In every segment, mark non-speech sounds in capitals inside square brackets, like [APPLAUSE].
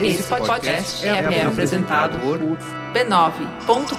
Esse podcast é, é apresentado por b9.com.br.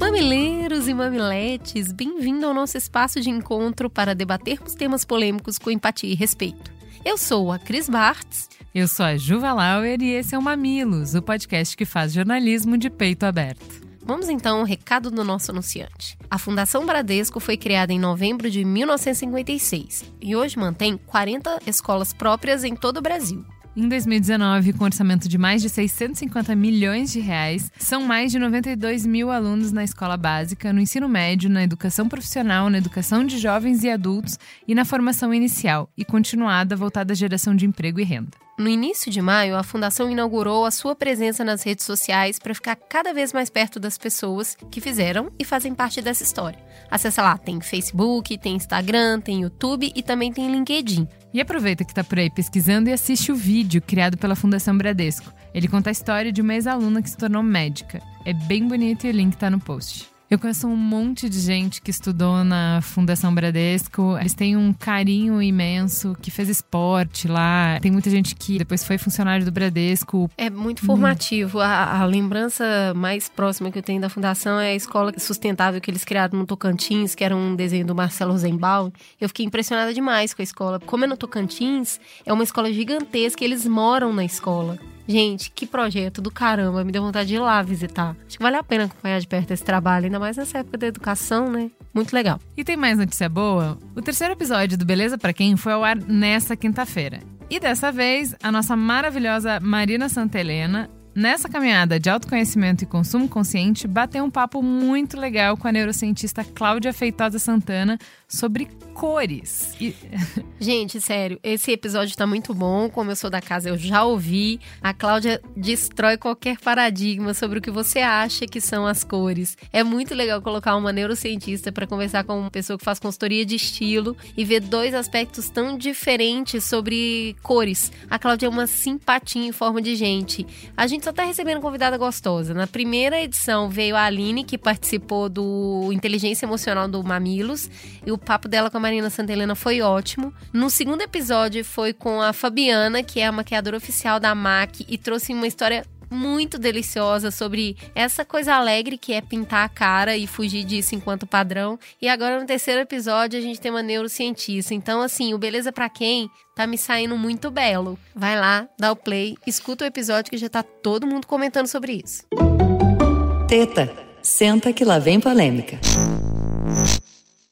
Mamileiros e mamiletes, bem-vindo ao nosso espaço de encontro para debatermos temas polêmicos com empatia e respeito. Eu sou a Cris Bartz. Eu sou a Juva Lauer e esse é o Mamilos, o podcast que faz jornalismo de peito aberto. Vamos então ao recado do nosso anunciante. A Fundação Bradesco foi criada em novembro de 1956 e hoje mantém 40 escolas próprias em todo o Brasil. Em 2019, com orçamento de mais de 650 milhões de reais, são mais de 92 mil alunos na escola básica, no ensino médio, na educação profissional, na educação de jovens e adultos e na formação inicial e continuada voltada à geração de emprego e renda. No início de maio, a Fundação inaugurou a sua presença nas redes sociais para ficar cada vez mais perto das pessoas que fizeram e fazem parte dessa história. Acesse lá, tem Facebook, tem Instagram, tem YouTube e também tem LinkedIn. E aproveita que está por aí pesquisando e assiste o vídeo criado pela Fundação Bradesco. Ele conta a história de uma ex-aluna que se tornou médica. É bem bonito e o link está no post. Eu conheço um monte de gente que estudou na Fundação Bradesco. Eles têm um carinho imenso, que fez esporte lá. Tem muita gente que depois foi funcionário do Bradesco. É muito formativo. Hum. A, a, lembrança mais próxima que eu tenho da Fundação é a escola sustentável que eles criaram no Tocantins, que era um desenho do Marcelo Rosenbaum. Eu fiquei impressionada demais com a escola. Como é no Tocantins, é uma escola gigantesca, eles moram na escola. Gente, que projeto do caramba, me deu vontade de ir lá visitar. Acho que vale a pena acompanhar de perto esse trabalho, ainda mais nessa época da educação, né? Muito legal. E tem mais notícia boa? O terceiro episódio do Beleza para Quem foi ao ar nessa quinta-feira. E dessa vez, a nossa maravilhosa Marina Santelena Nessa caminhada de autoconhecimento e consumo consciente, bateu um papo muito legal com a neurocientista Cláudia Feitosa Santana sobre cores. E... [LAUGHS] Gente, sério, esse episódio tá muito bom. Como eu sou da casa, eu já ouvi. A Cláudia destrói qualquer paradigma sobre o que você acha que são as cores. É muito legal colocar uma neurocientista para conversar com uma pessoa que faz consultoria de estilo e ver dois aspectos tão diferentes sobre cores. A Cláudia é uma simpatia em forma de gente. A gente só tá recebendo convidada gostosa. Na primeira edição veio a Aline, que participou do Inteligência Emocional do Mamilos, e o papo dela com Marina Santelena foi ótimo. No segundo episódio foi com a Fabiana, que é a maquiadora oficial da MAC, e trouxe uma história muito deliciosa sobre essa coisa alegre que é pintar a cara e fugir disso enquanto padrão. E agora no terceiro episódio a gente tem uma neurocientista. Então, assim, o Beleza para Quem tá me saindo muito belo. Vai lá, dá o play, escuta o episódio que já tá todo mundo comentando sobre isso. Teta, senta que lá vem polêmica.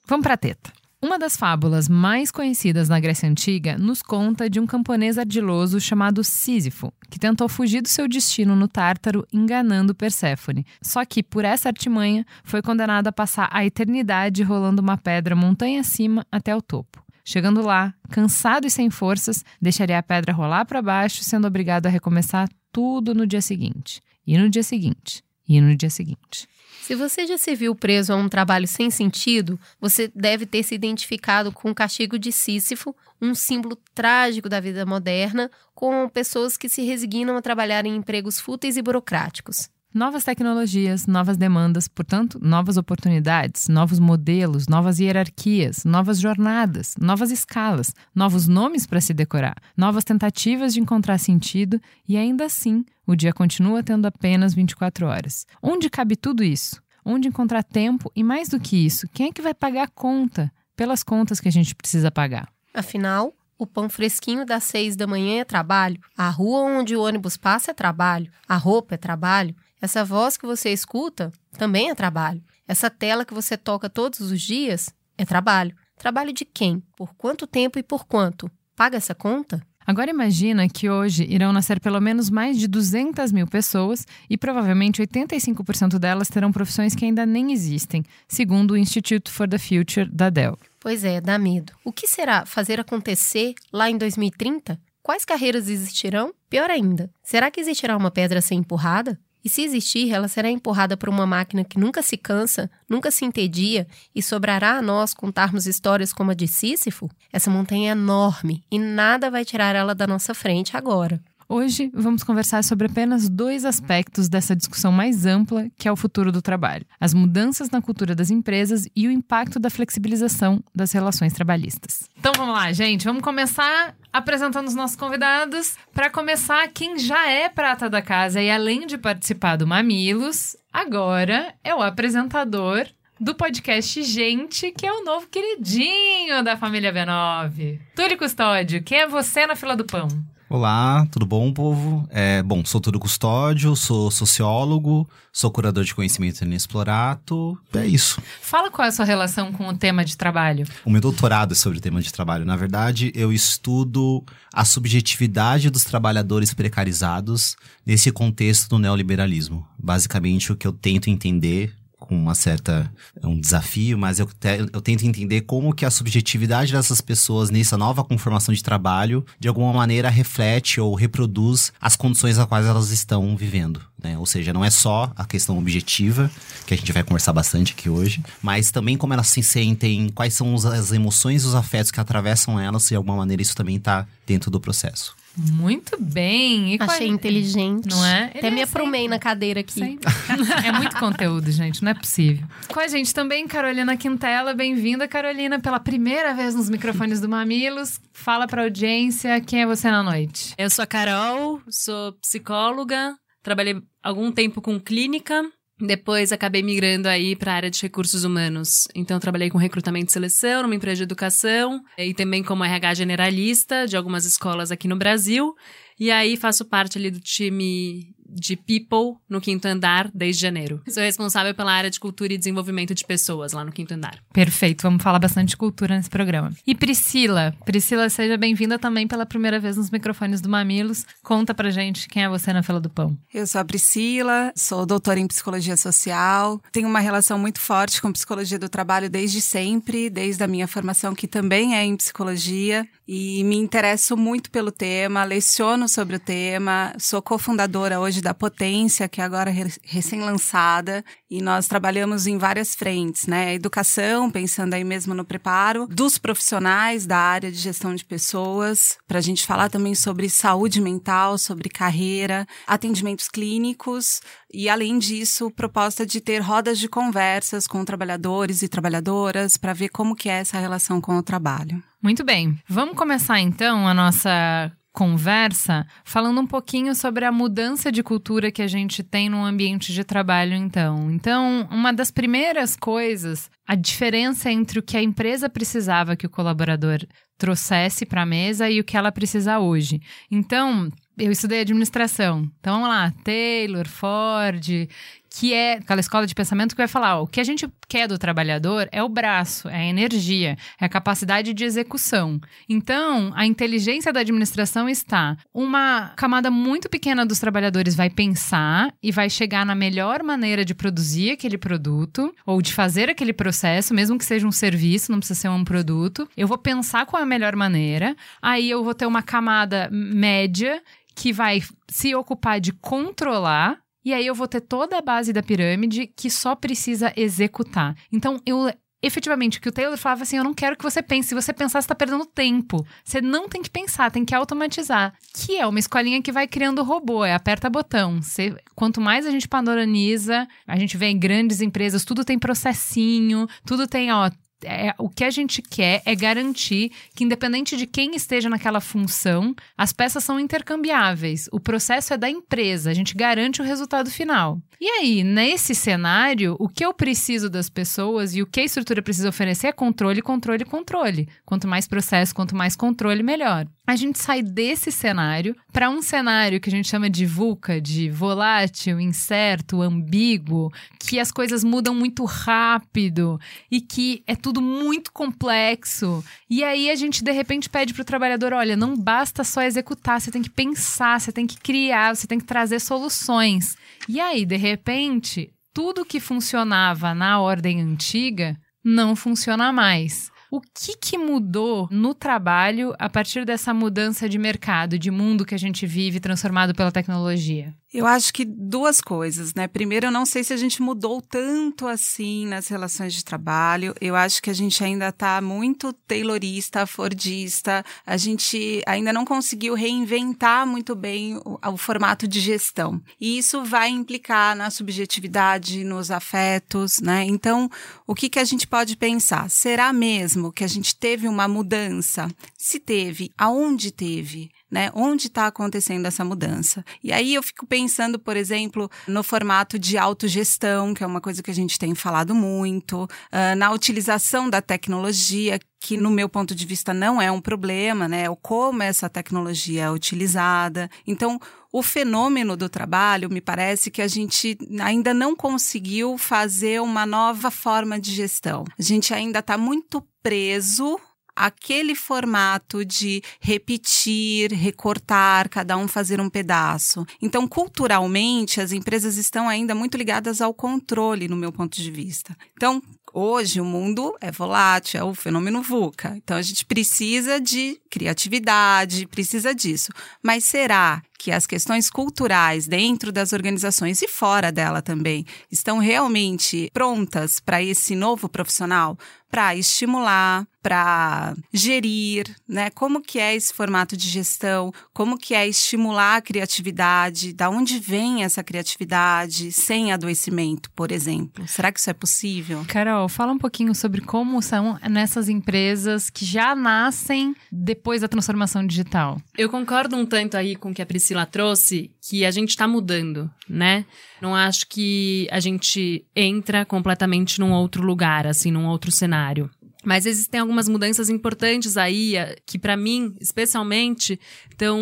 Vamos pra teta. Uma das fábulas mais conhecidas na Grécia Antiga nos conta de um camponês ardiloso chamado Sísifo, que tentou fugir do seu destino no Tártaro enganando Perséfone. Só que, por essa artimanha, foi condenado a passar a eternidade rolando uma pedra montanha acima até o topo. Chegando lá, cansado e sem forças, deixaria a pedra rolar para baixo, sendo obrigado a recomeçar tudo no dia seguinte. E no dia seguinte. E no dia seguinte. Se você já se viu preso a um trabalho sem sentido, você deve ter se identificado com o castigo de Sísifo, um símbolo trágico da vida moderna, com pessoas que se resignam a trabalhar em empregos fúteis e burocráticos. Novas tecnologias, novas demandas, portanto, novas oportunidades, novos modelos, novas hierarquias, novas jornadas, novas escalas, novos nomes para se decorar, novas tentativas de encontrar sentido e ainda assim o dia continua tendo apenas 24 horas. Onde cabe tudo isso? Onde encontrar tempo e mais do que isso, quem é que vai pagar a conta pelas contas que a gente precisa pagar? Afinal, o pão fresquinho das seis da manhã é trabalho, a rua onde o ônibus passa é trabalho, a roupa é trabalho, essa voz que você escuta também é trabalho. Essa tela que você toca todos os dias é trabalho. Trabalho de quem? Por quanto tempo e por quanto? Paga essa conta? Agora imagina que hoje irão nascer pelo menos mais de 200 mil pessoas e provavelmente 85% delas terão profissões que ainda nem existem, segundo o Institute for the Future da Dell. Pois é, dá medo. O que será fazer acontecer lá em 2030? Quais carreiras existirão? Pior ainda, será que existirá uma pedra a ser empurrada? E se existir, ela será empurrada por uma máquina que nunca se cansa, nunca se entedia e sobrará a nós contarmos histórias como a de Sísifo? Essa montanha é enorme e nada vai tirar ela da nossa frente agora. Hoje vamos conversar sobre apenas dois aspectos dessa discussão mais ampla, que é o futuro do trabalho: as mudanças na cultura das empresas e o impacto da flexibilização das relações trabalhistas. Então vamos lá, gente, vamos começar apresentando os nossos convidados. Para começar, quem já é prata da casa e além de participar do Mamilos, agora é o apresentador do podcast Gente, que é o novo queridinho da família B9. Túlio Custódio, quem é você na fila do pão? Olá, tudo bom, povo? É, bom, sou Túlio Custódio, sou sociólogo, sou curador de conhecimento inexplorado, é isso. Fala qual é a sua relação com o tema de trabalho. O meu doutorado é sobre o tema de trabalho. Na verdade, eu estudo a subjetividade dos trabalhadores precarizados nesse contexto do neoliberalismo. Basicamente, o que eu tento entender com uma certa um desafio, mas eu, te, eu tento entender como que a subjetividade dessas pessoas nessa nova conformação de trabalho de alguma maneira reflete ou reproduz as condições nas quais elas estão vivendo. Né? Ou seja, não é só a questão objetiva, que a gente vai conversar bastante aqui hoje, mas também como elas se sentem, quais são as emoções e os afetos que atravessam elas, e de alguma maneira isso também está dentro do processo. Muito bem. E Achei qual... inteligente. Não é? Até Ele me é aprumei na cadeira aqui. [LAUGHS] é muito conteúdo, gente. Não é possível. Com a gente também, Carolina Quintela. Bem-vinda, Carolina, pela primeira vez nos microfones do Mamilos. Fala pra audiência quem é você na noite. Eu sou a Carol, sou psicóloga. Trabalhei algum tempo com clínica depois acabei migrando aí para a área de recursos humanos. Então trabalhei com recrutamento e seleção numa empresa de educação e também como RH generalista de algumas escolas aqui no Brasil. E aí faço parte ali do time de People no quinto andar desde janeiro. Sou responsável pela área de cultura e desenvolvimento de pessoas lá no quinto andar. Perfeito, vamos falar bastante de cultura nesse programa. E Priscila, Priscila, seja bem-vinda também pela primeira vez nos microfones do Mamilos. Conta pra gente quem é você na fila do pão. Eu sou a Priscila, sou doutora em psicologia social, tenho uma relação muito forte com psicologia do trabalho desde sempre, desde a minha formação que também é em psicologia e me interesso muito pelo tema, leciono sobre o tema, sou cofundadora hoje da Potência, que é agora recém-lançada, e nós trabalhamos em várias frentes, né? Educação, pensando aí mesmo no preparo dos profissionais da área de gestão de pessoas, para a gente falar também sobre saúde mental, sobre carreira, atendimentos clínicos, e além disso, proposta de ter rodas de conversas com trabalhadores e trabalhadoras para ver como que é essa relação com o trabalho. Muito bem. Vamos começar então a nossa conversa falando um pouquinho sobre a mudança de cultura que a gente tem no ambiente de trabalho, então. Então, uma das primeiras coisas, a diferença entre o que a empresa precisava que o colaborador trouxesse para a mesa e o que ela precisa hoje. Então, eu estudei administração. Então vamos lá, Taylor, Ford, que é aquela escola de pensamento que vai falar: ó, o que a gente quer do trabalhador é o braço, é a energia, é a capacidade de execução. Então, a inteligência da administração está uma camada muito pequena dos trabalhadores vai pensar e vai chegar na melhor maneira de produzir aquele produto ou de fazer aquele processo, mesmo que seja um serviço, não precisa ser um produto. Eu vou pensar qual é a melhor maneira, aí eu vou ter uma camada média que vai se ocupar de controlar e aí eu vou ter toda a base da pirâmide que só precisa executar. Então, eu efetivamente, o que o Taylor falava assim, eu não quero que você pense. Se você pensar, você está perdendo tempo. Você não tem que pensar, tem que automatizar. Que é uma escolinha que vai criando robô, é aperta botão. Você, quanto mais a gente padroniza, a gente vê em grandes empresas, tudo tem processinho, tudo tem, ó, é, o que a gente quer é garantir que, independente de quem esteja naquela função, as peças são intercambiáveis. O processo é da empresa, a gente garante o resultado final. E aí, nesse cenário, o que eu preciso das pessoas e o que a estrutura precisa oferecer é controle, controle, controle. Quanto mais processo, quanto mais controle, melhor. A gente sai desse cenário para um cenário que a gente chama de VUCA, de volátil, incerto, ambíguo, que as coisas mudam muito rápido e que é tudo muito complexo. E aí a gente de repente pede para o trabalhador: olha, não basta só executar, você tem que pensar, você tem que criar, você tem que trazer soluções. E aí, de repente, tudo que funcionava na ordem antiga não funciona mais. O que, que mudou no trabalho a partir dessa mudança de mercado, de mundo que a gente vive transformado pela tecnologia? Eu acho que duas coisas, né? Primeiro, eu não sei se a gente mudou tanto assim nas relações de trabalho. Eu acho que a gente ainda está muito taylorista, fordista. A gente ainda não conseguiu reinventar muito bem o, o formato de gestão. E isso vai implicar na subjetividade, nos afetos, né? Então, o que, que a gente pode pensar? Será mesmo que a gente teve uma mudança? Se teve, aonde teve? Né? Onde está acontecendo essa mudança? E aí eu fico pensando, por exemplo, no formato de autogestão, que é uma coisa que a gente tem falado muito, uh, na utilização da tecnologia, que no meu ponto de vista não é um problema, né? O como essa tecnologia é utilizada. Então, o fenômeno do trabalho, me parece que a gente ainda não conseguiu fazer uma nova forma de gestão. A gente ainda está muito preso aquele formato de repetir, recortar, cada um fazer um pedaço. Então, culturalmente, as empresas estão ainda muito ligadas ao controle, no meu ponto de vista. Então, Hoje o mundo é volátil, é o fenômeno VUCA. Então a gente precisa de criatividade, precisa disso. Mas será que as questões culturais dentro das organizações e fora dela também estão realmente prontas para esse novo profissional? Para estimular, para gerir, né? Como que é esse formato de gestão? Como que é estimular a criatividade? Da onde vem essa criatividade sem adoecimento, por exemplo? Será que isso é possível? Carol, fala um pouquinho sobre como são nessas empresas que já nascem depois da transformação digital. Eu concordo um tanto aí com o que a Priscila trouxe, que a gente está mudando, né? Não acho que a gente entra completamente num outro lugar, assim, num outro cenário. Mas existem algumas mudanças importantes aí, eh, que para mim, especialmente, estão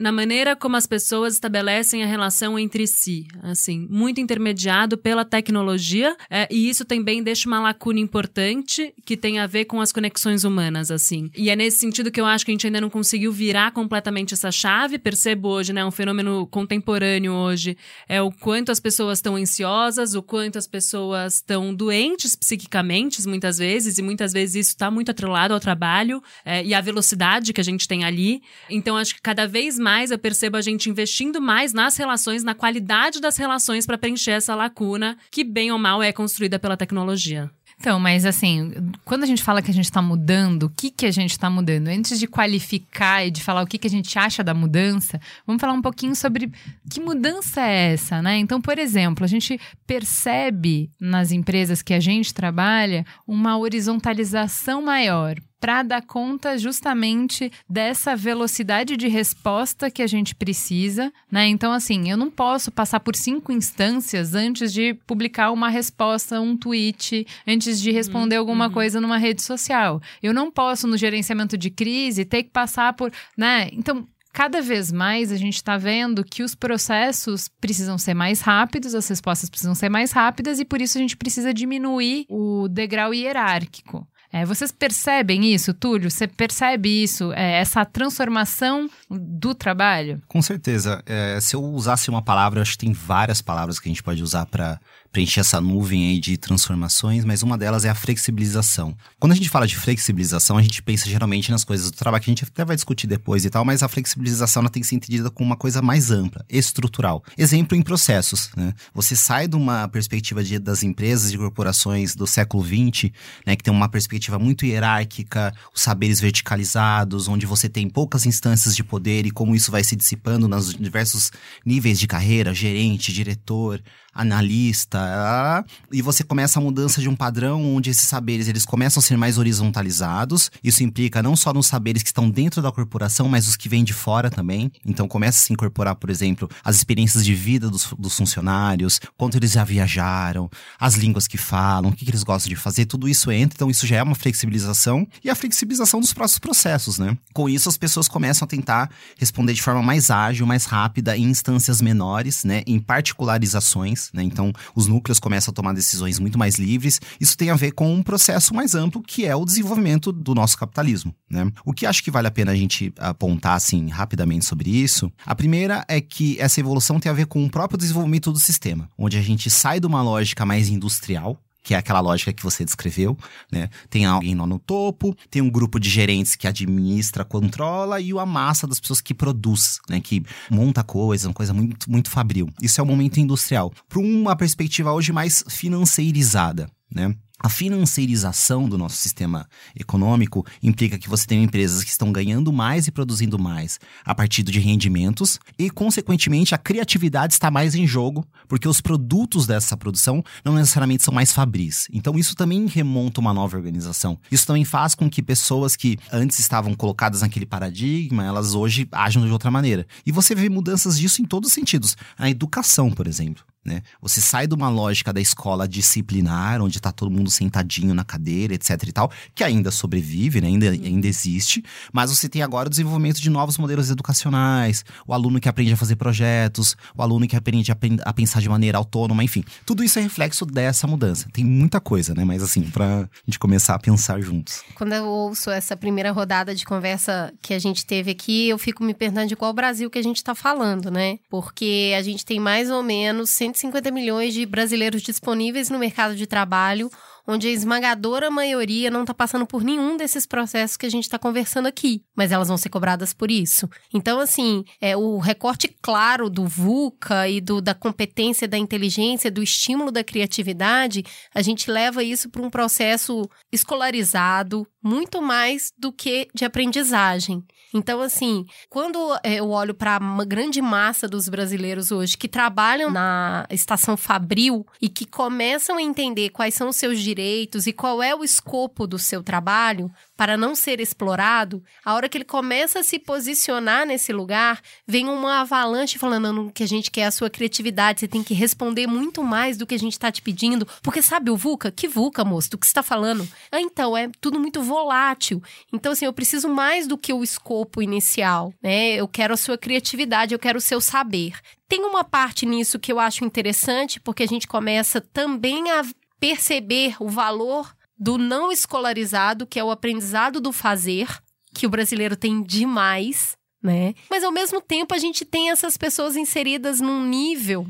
na maneira como as pessoas estabelecem a relação entre si, assim, muito intermediado pela tecnologia, é, e isso também deixa uma lacuna importante que tem a ver com as conexões humanas, assim. E é nesse sentido que eu acho que a gente ainda não conseguiu virar completamente essa chave. Percebo hoje, né, um fenômeno contemporâneo hoje é o quanto as pessoas estão ansiosas, o quanto as pessoas estão doentes psiquicamente, muitas vezes, e muitas vezes isso está muito atrelado ao trabalho é, e à velocidade que a gente tem ali. Então, acho que cada vez mais mais eu percebo a gente investindo mais nas relações, na qualidade das relações para preencher essa lacuna que, bem ou mal, é construída pela tecnologia. Então, mas assim, quando a gente fala que a gente está mudando, o que, que a gente está mudando? Antes de qualificar e de falar o que, que a gente acha da mudança, vamos falar um pouquinho sobre que mudança é essa, né? Então, por exemplo, a gente percebe nas empresas que a gente trabalha uma horizontalização maior para dar conta justamente dessa velocidade de resposta que a gente precisa, né? Então, assim, eu não posso passar por cinco instâncias antes de publicar uma resposta, um tweet, antes de responder uhum. alguma uhum. coisa numa rede social. Eu não posso, no gerenciamento de crise, ter que passar por, né? Então, cada vez mais a gente está vendo que os processos precisam ser mais rápidos, as respostas precisam ser mais rápidas e por isso a gente precisa diminuir o degrau hierárquico. É, vocês percebem isso, Túlio? Você percebe isso, é, essa transformação do trabalho? Com certeza. É, se eu usasse uma palavra, acho que tem várias palavras que a gente pode usar para preencher essa nuvem aí de transformações, mas uma delas é a flexibilização. Quando a gente fala de flexibilização, a gente pensa geralmente nas coisas do trabalho que a gente até vai discutir depois e tal, mas a flexibilização ela tem que ser entendida como uma coisa mais ampla, estrutural. Exemplo em processos, né? Você sai de uma perspectiva de, das empresas e corporações do século XX, né, que tem uma perspectiva muito hierárquica, os saberes verticalizados, onde você tem poucas instâncias de poder e como isso vai se dissipando nos diversos níveis de carreira, gerente, diretor, analista, e você começa a mudança de um padrão onde esses saberes eles começam a ser mais horizontalizados. Isso implica não só nos saberes que estão dentro da corporação, mas os que vêm de fora também. Então começa a se incorporar, por exemplo, as experiências de vida dos, dos funcionários, quanto eles já viajaram, as línguas que falam, o que, que eles gostam de fazer, tudo isso entra. Então isso já é uma flexibilização e a flexibilização dos próximos processos, né? Com isso as pessoas começam a tentar responder de forma mais ágil, mais rápida, em instâncias menores, né? Em particularizações né? Então, os núcleos começam a tomar decisões muito mais livres. Isso tem a ver com um processo mais amplo, que é o desenvolvimento do nosso capitalismo, né? O que acho que vale a pena a gente apontar, assim, rapidamente sobre isso, a primeira é que essa evolução tem a ver com o próprio desenvolvimento do sistema, onde a gente sai de uma lógica mais industrial, que é aquela lógica que você descreveu, né? Tem alguém lá no topo, tem um grupo de gerentes que administra, controla e a massa das pessoas que produz, né? Que monta coisa, uma coisa muito, muito fabril. Isso é o momento industrial. Para uma perspectiva hoje mais financeirizada, né? A financiarização do nosso sistema econômico implica que você tem empresas que estão ganhando mais e produzindo mais a partir de rendimentos e, consequentemente, a criatividade está mais em jogo, porque os produtos dessa produção não necessariamente são mais fabris. Então, isso também remonta uma nova organização. Isso também faz com que pessoas que antes estavam colocadas naquele paradigma, elas hoje ajam de outra maneira. E você vê mudanças disso em todos os sentidos. A educação, por exemplo. Né? Você sai de uma lógica da escola disciplinar, onde está todo mundo sentadinho na cadeira, etc e tal, que ainda sobrevive, né? ainda, ainda existe, mas você tem agora o desenvolvimento de novos modelos educacionais, o aluno que aprende a fazer projetos, o aluno que aprende a, a pensar de maneira autônoma, enfim. Tudo isso é reflexo dessa mudança. Tem muita coisa, né? Mas assim, pra gente começar a pensar juntos. Quando eu ouço essa primeira rodada de conversa que a gente teve aqui, eu fico me perguntando de qual Brasil que a gente está falando, né? Porque a gente tem mais ou menos 150 milhões de brasileiros disponíveis no mercado de trabalho, onde a esmagadora maioria não está passando por nenhum desses processos que a gente está conversando aqui, mas elas vão ser cobradas por isso. Então, assim, é o recorte claro do VUCA e do, da competência, da inteligência, do estímulo da criatividade, a gente leva isso para um processo escolarizado, muito mais do que de aprendizagem. Então, assim, quando é, eu olho para uma grande massa dos brasileiros hoje que trabalham na estação Fabril e que começam a entender quais são os seus direitos e qual é o escopo do seu trabalho, para não ser explorado, a hora que ele começa a se posicionar nesse lugar, vem uma avalanche falando que a gente quer a sua criatividade, você tem que responder muito mais do que a gente está te pedindo, porque sabe o VUCA? Que VUCA, moço? Do que você está falando? Ah, então, é tudo muito volátil. Então, assim, eu preciso mais do que o escopo inicial, né? Eu quero a sua criatividade, eu quero o seu saber. Tem uma parte nisso que eu acho interessante, porque a gente começa também a perceber o valor do não escolarizado, que é o aprendizado do fazer, que o brasileiro tem demais, né? Mas ao mesmo tempo a gente tem essas pessoas inseridas num nível,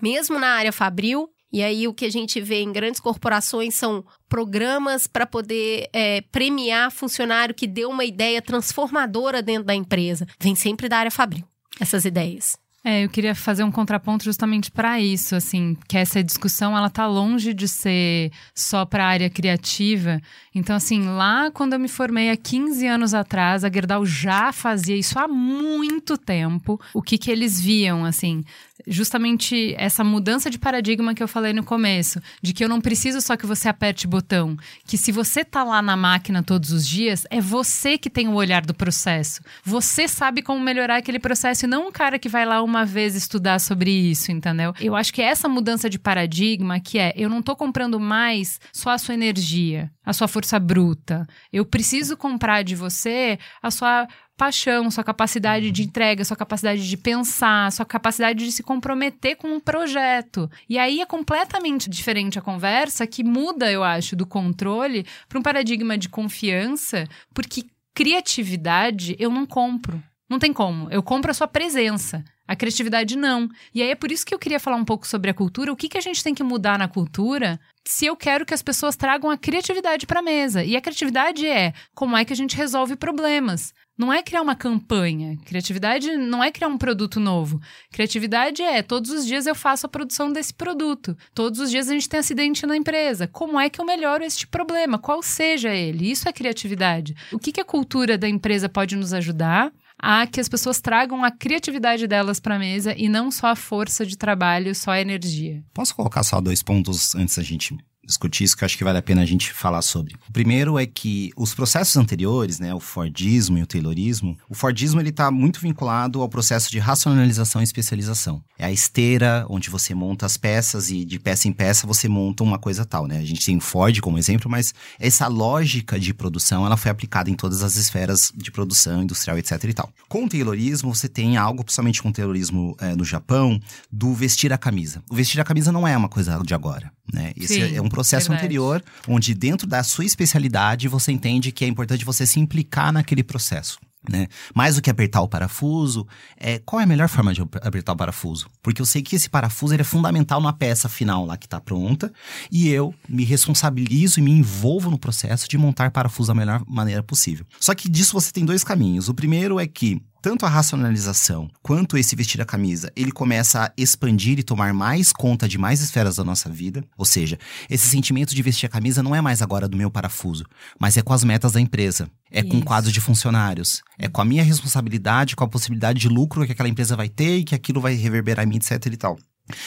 mesmo na área fabril, e aí o que a gente vê em grandes corporações são programas para poder é, premiar funcionário que deu uma ideia transformadora dentro da empresa. Vem sempre da área fabril, essas ideias. É, eu queria fazer um contraponto justamente para isso, assim, que essa discussão ela tá longe de ser só para a área criativa. Então, assim, lá quando eu me formei há 15 anos atrás, a Gerdau já fazia isso há muito tempo. O que que eles viam, assim, justamente essa mudança de paradigma que eu falei no começo, de que eu não preciso só que você aperte botão, que se você tá lá na máquina todos os dias, é você que tem o olhar do processo. Você sabe como melhorar aquele processo e não um cara que vai lá uma vez estudar sobre isso, entendeu? Eu acho que essa mudança de paradigma que é, eu não tô comprando mais só a sua energia, a sua força bruta. Eu preciso comprar de você a sua paixão, sua capacidade de entrega, sua capacidade de pensar, sua capacidade de se comprometer com um projeto. E aí é completamente diferente a conversa que muda, eu acho, do controle para um paradigma de confiança, porque criatividade eu não compro. Não tem como. Eu compro a sua presença. A criatividade não. E aí é por isso que eu queria falar um pouco sobre a cultura. O que, que a gente tem que mudar na cultura se eu quero que as pessoas tragam a criatividade para a mesa? E a criatividade é como é que a gente resolve problemas. Não é criar uma campanha. Criatividade não é criar um produto novo. Criatividade é todos os dias eu faço a produção desse produto. Todos os dias a gente tem acidente na empresa. Como é que eu melhoro este problema? Qual seja ele? Isso é criatividade. O que, que a cultura da empresa pode nos ajudar? a que as pessoas tragam a criatividade delas para a mesa e não só a força de trabalho, só a energia. Posso colocar só dois pontos antes da gente discutir isso que eu acho que vale a pena a gente falar sobre. O primeiro é que os processos anteriores, né, o Fordismo e o Taylorismo, o Fordismo ele está muito vinculado ao processo de racionalização e especialização. É a esteira onde você monta as peças e de peça em peça você monta uma coisa tal, né? A gente tem o Ford como exemplo, mas essa lógica de produção ela foi aplicada em todas as esferas de produção industrial, etc e tal. Com o Taylorismo você tem algo, principalmente com o Taylorismo é, no Japão, do vestir a camisa. O vestir a camisa não é uma coisa de agora, né? Esse Sim. é um processo Verdade. anterior, onde dentro da sua especialidade você entende que é importante você se implicar naquele processo. Né? Mais do que apertar o parafuso, é, qual é a melhor forma de apertar o parafuso? Porque eu sei que esse parafuso é fundamental na peça final lá que está pronta e eu me responsabilizo e me envolvo no processo de montar parafuso da melhor maneira possível. Só que disso você tem dois caminhos. O primeiro é que tanto a racionalização quanto esse vestir a camisa, ele começa a expandir e tomar mais conta de mais esferas da nossa vida. Ou seja, esse sentimento de vestir a camisa não é mais agora do meu parafuso, mas é com as metas da empresa. É Isso. com quadros de funcionários. É com a minha responsabilidade, com a possibilidade de lucro que aquela empresa vai ter e que aquilo vai reverberar em mim, etc e tal.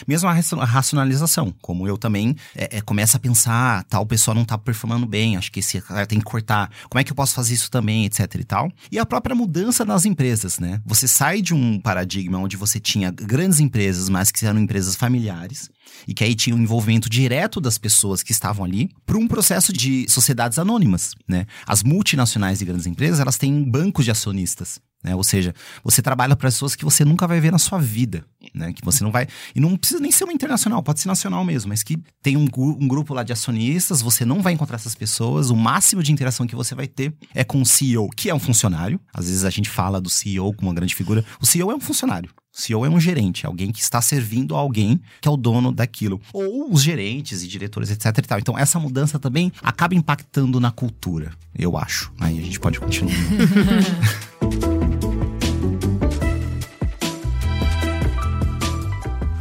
Mesmo a racionalização, como eu também é, é, começo a pensar, tal pessoa não está performando bem, acho que esse cara tem que cortar, como é que eu posso fazer isso também, etc e tal. E a própria mudança nas empresas, né? Você sai de um paradigma onde você tinha grandes empresas, mas que eram empresas familiares, e que aí tinha um envolvimento direto das pessoas que estavam ali, para um processo de sociedades anônimas, né? As multinacionais e grandes empresas, elas têm bancos de acionistas. Né? Ou seja, você trabalha para pessoas que você nunca vai ver na sua vida, né? Que você não vai. E não precisa nem ser uma internacional, pode ser nacional mesmo, mas que tem um, um, grupo lá de acionistas, você não vai encontrar essas pessoas. O máximo de interação que você vai ter é com o CEO, que é um funcionário. Às vezes a gente fala do CEO como uma grande figura. O CEO é um funcionário. CEO é um gerente, alguém que está servindo a alguém que é o dono daquilo. Ou os gerentes e diretores, etc e tal. Então, essa mudança também acaba impactando na cultura, eu acho. Aí a gente pode continuar. [LAUGHS]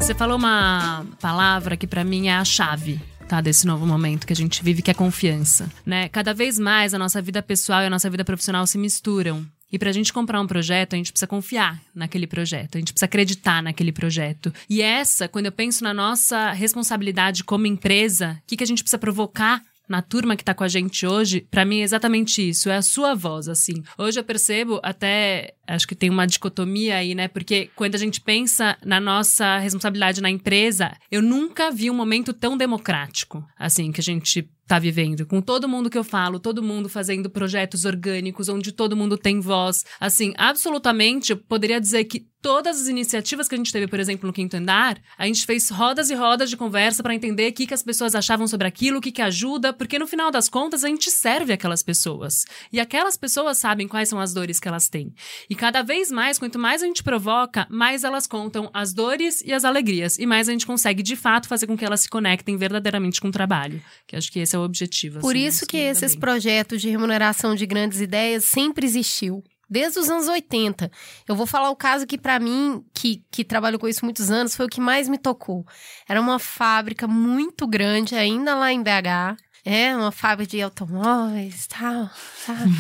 Você falou uma palavra que para mim é a chave tá, desse novo momento que a gente vive, que é confiança, né? Cada vez mais a nossa vida pessoal e a nossa vida profissional se misturam. E para a gente comprar um projeto, a gente precisa confiar naquele projeto, a gente precisa acreditar naquele projeto. E essa, quando eu penso na nossa responsabilidade como empresa, o que, que a gente precisa provocar na turma que tá com a gente hoje, para mim é exatamente isso, é a sua voz, assim. Hoje eu percebo até, acho que tem uma dicotomia aí, né? Porque quando a gente pensa na nossa responsabilidade na empresa, eu nunca vi um momento tão democrático, assim, que a gente tá vivendo, com todo mundo que eu falo, todo mundo fazendo projetos orgânicos, onde todo mundo tem voz. Assim, absolutamente, eu poderia dizer que todas as iniciativas que a gente teve, por exemplo, no Quinto Andar, a gente fez rodas e rodas de conversa para entender o que, que as pessoas achavam sobre aquilo, o que, que ajuda, porque no final das contas a gente serve aquelas pessoas. E aquelas pessoas sabem quais são as dores que elas têm. E cada vez mais, quanto mais a gente provoca, mais elas contam as dores e as alegrias. E mais a gente consegue, de fato, fazer com que elas se conectem verdadeiramente com o trabalho. Que acho que esse é o objetivo. Por assim, isso que esses bem. projetos de remuneração de grandes ideias sempre existiu desde os anos 80. Eu vou falar o caso que, para mim, que, que trabalho com isso muitos anos, foi o que mais me tocou. Era uma fábrica muito grande, ainda lá em BH, é, uma fábrica de automóveis tal, sabe?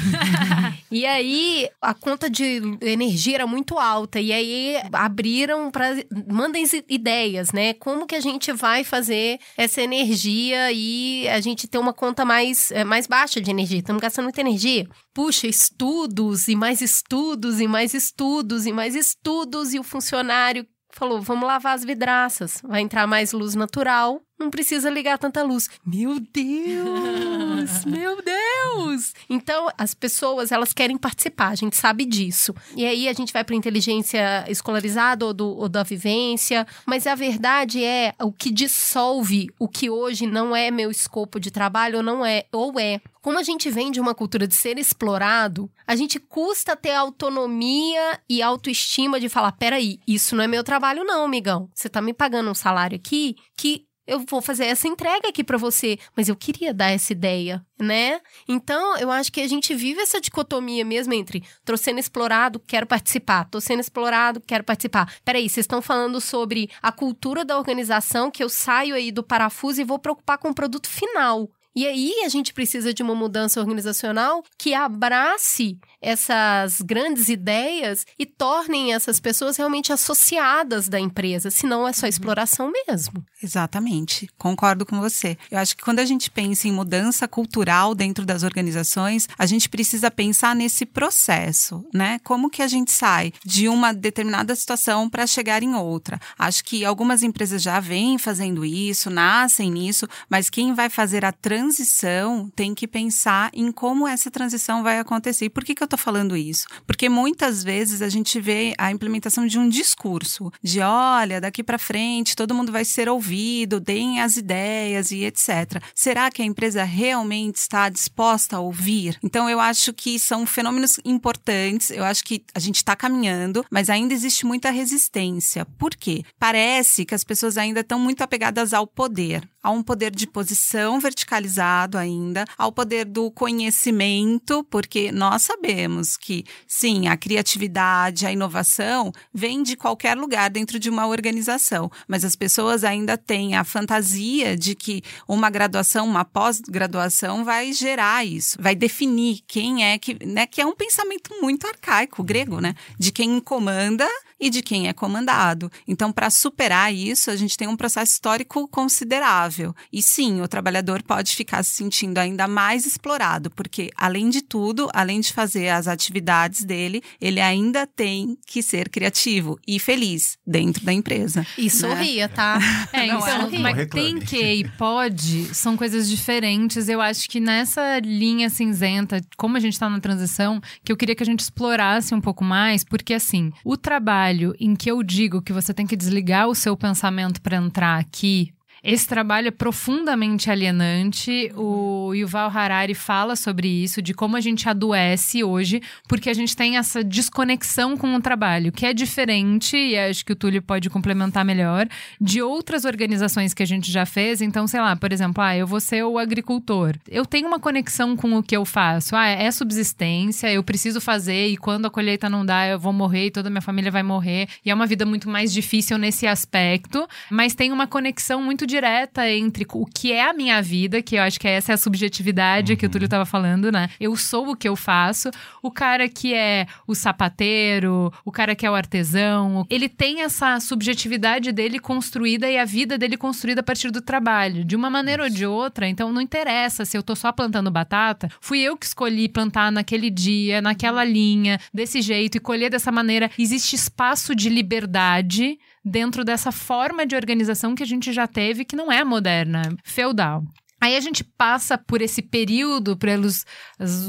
[LAUGHS] e aí a conta de energia era muito alta. E aí abriram para. Mandem ideias, né? Como que a gente vai fazer essa energia e a gente ter uma conta mais, é, mais baixa de energia? Estamos gastando muita energia. Puxa, estudos e mais estudos e mais estudos e mais estudos, e o funcionário falou: vamos lavar as vidraças, vai entrar mais luz natural não precisa ligar tanta luz. Meu Deus! [LAUGHS] meu Deus! Então, as pessoas, elas querem participar, a gente sabe disso. E aí a gente vai para inteligência escolarizada ou, do, ou da vivência, mas a verdade é o que dissolve o que hoje não é meu escopo de trabalho ou não é, ou é. Como a gente vem de uma cultura de ser explorado, a gente custa ter autonomia e autoestima de falar: peraí, isso não é meu trabalho, não, amigão. Você tá me pagando um salário aqui que eu vou fazer essa entrega aqui para você, mas eu queria dar essa ideia, né? Então, eu acho que a gente vive essa dicotomia mesmo entre tô sendo explorado, quero participar, tô sendo explorado, quero participar. Peraí, vocês estão falando sobre a cultura da organização, que eu saio aí do parafuso e vou preocupar com o produto final. E aí a gente precisa de uma mudança organizacional que abrace essas grandes ideias e tornem essas pessoas realmente associadas da empresa, senão é só uhum. exploração mesmo. Exatamente, concordo com você. Eu acho que quando a gente pensa em mudança cultural dentro das organizações, a gente precisa pensar nesse processo, né? Como que a gente sai de uma determinada situação para chegar em outra? Acho que algumas empresas já vêm fazendo isso, nascem nisso, mas quem vai fazer a transição transição tem que pensar em como essa transição vai acontecer. E por que, que eu estou falando isso? Porque muitas vezes a gente vê a implementação de um discurso de olha, daqui para frente todo mundo vai ser ouvido, deem as ideias e etc. Será que a empresa realmente está disposta a ouvir? Então eu acho que são fenômenos importantes. Eu acho que a gente está caminhando, mas ainda existe muita resistência. Por quê? Parece que as pessoas ainda estão muito apegadas ao poder a um poder de posição verticalizado ainda, ao poder do conhecimento, porque nós sabemos que, sim, a criatividade, a inovação vem de qualquer lugar dentro de uma organização, mas as pessoas ainda têm a fantasia de que uma graduação, uma pós-graduação vai gerar isso, vai definir quem é que, né, que é um pensamento muito arcaico, grego, né, de quem comanda e de quem é comandado. Então, para superar isso, a gente tem um processo histórico considerável. E sim, o trabalhador pode ficar se sentindo ainda mais explorado, porque, além de tudo, além de fazer as atividades dele, ele ainda tem que ser criativo e feliz dentro da empresa. E né? sorria, tá? É, Não, então, é mas tem que e pode são coisas diferentes. Eu acho que nessa linha cinzenta, como a gente tá na transição, que eu queria que a gente explorasse um pouco mais, porque assim, o trabalho em que eu digo que você tem que desligar o seu pensamento para entrar aqui esse trabalho é profundamente alienante. O Yuval Harari fala sobre isso, de como a gente adoece hoje, porque a gente tem essa desconexão com o trabalho, que é diferente, e acho que o Túlio pode complementar melhor, de outras organizações que a gente já fez. Então, sei lá, por exemplo, ah, eu vou ser o agricultor. Eu tenho uma conexão com o que eu faço. Ah, é subsistência, eu preciso fazer, e quando a colheita não dá, eu vou morrer e toda a minha família vai morrer. E é uma vida muito mais difícil nesse aspecto, mas tem uma conexão muito direta entre o que é a minha vida, que eu acho que essa é a subjetividade uhum. que o Túlio estava falando, né? Eu sou o que eu faço. O cara que é o sapateiro, o cara que é o artesão, ele tem essa subjetividade dele construída e a vida dele construída a partir do trabalho, de uma maneira ou de outra. Então não interessa se eu tô só plantando batata, fui eu que escolhi plantar naquele dia, naquela linha, desse jeito e colher dessa maneira. Existe espaço de liberdade dentro dessa forma de organização que a gente já teve, que não é moderna, feudal. Aí a gente passa por esse período, pelos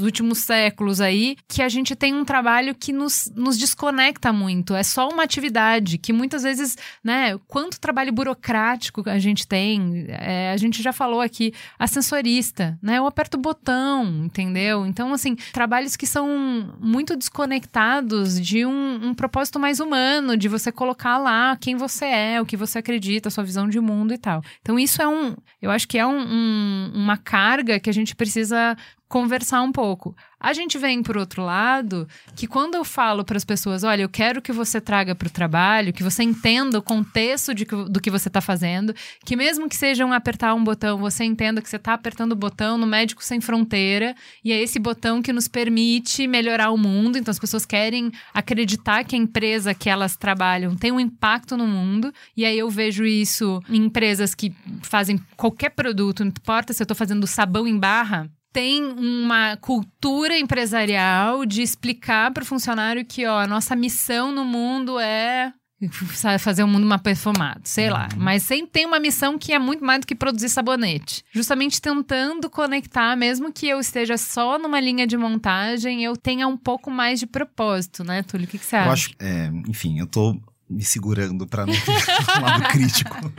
últimos séculos aí, que a gente tem um trabalho que nos, nos desconecta muito. É só uma atividade que muitas vezes, né? Quanto trabalho burocrático a gente tem? É, a gente já falou aqui, ascensorista, né? Eu aperto o botão, entendeu? Então, assim, trabalhos que são muito desconectados de um, um propósito mais humano, de você colocar lá quem você é, o que você acredita, a sua visão de mundo e tal. Então, isso é um. Eu acho que é um, um uma carga que a gente precisa conversar um pouco. A gente vem por outro lado que quando eu falo para as pessoas, olha, eu quero que você traga para o trabalho, que você entenda o contexto de, do que você está fazendo, que mesmo que seja um apertar um botão, você entenda que você está apertando o botão no Médico Sem Fronteira e é esse botão que nos permite melhorar o mundo. Então as pessoas querem acreditar que a empresa que elas trabalham tem um impacto no mundo e aí eu vejo isso em empresas que fazem qualquer produto, não importa se eu estou fazendo sabão em barra, tem uma cultura empresarial de explicar para o funcionário que ó, a nossa missão no mundo é fazer o mundo mais perfumado, sei lá. Uhum. Mas sempre tem uma missão que é muito mais do que produzir sabonete. Justamente tentando conectar, mesmo que eu esteja só numa linha de montagem, eu tenha um pouco mais de propósito, né, Túlio? O que, que você acha? Eu acho, é, enfim, eu tô me segurando para não ter um lado crítico.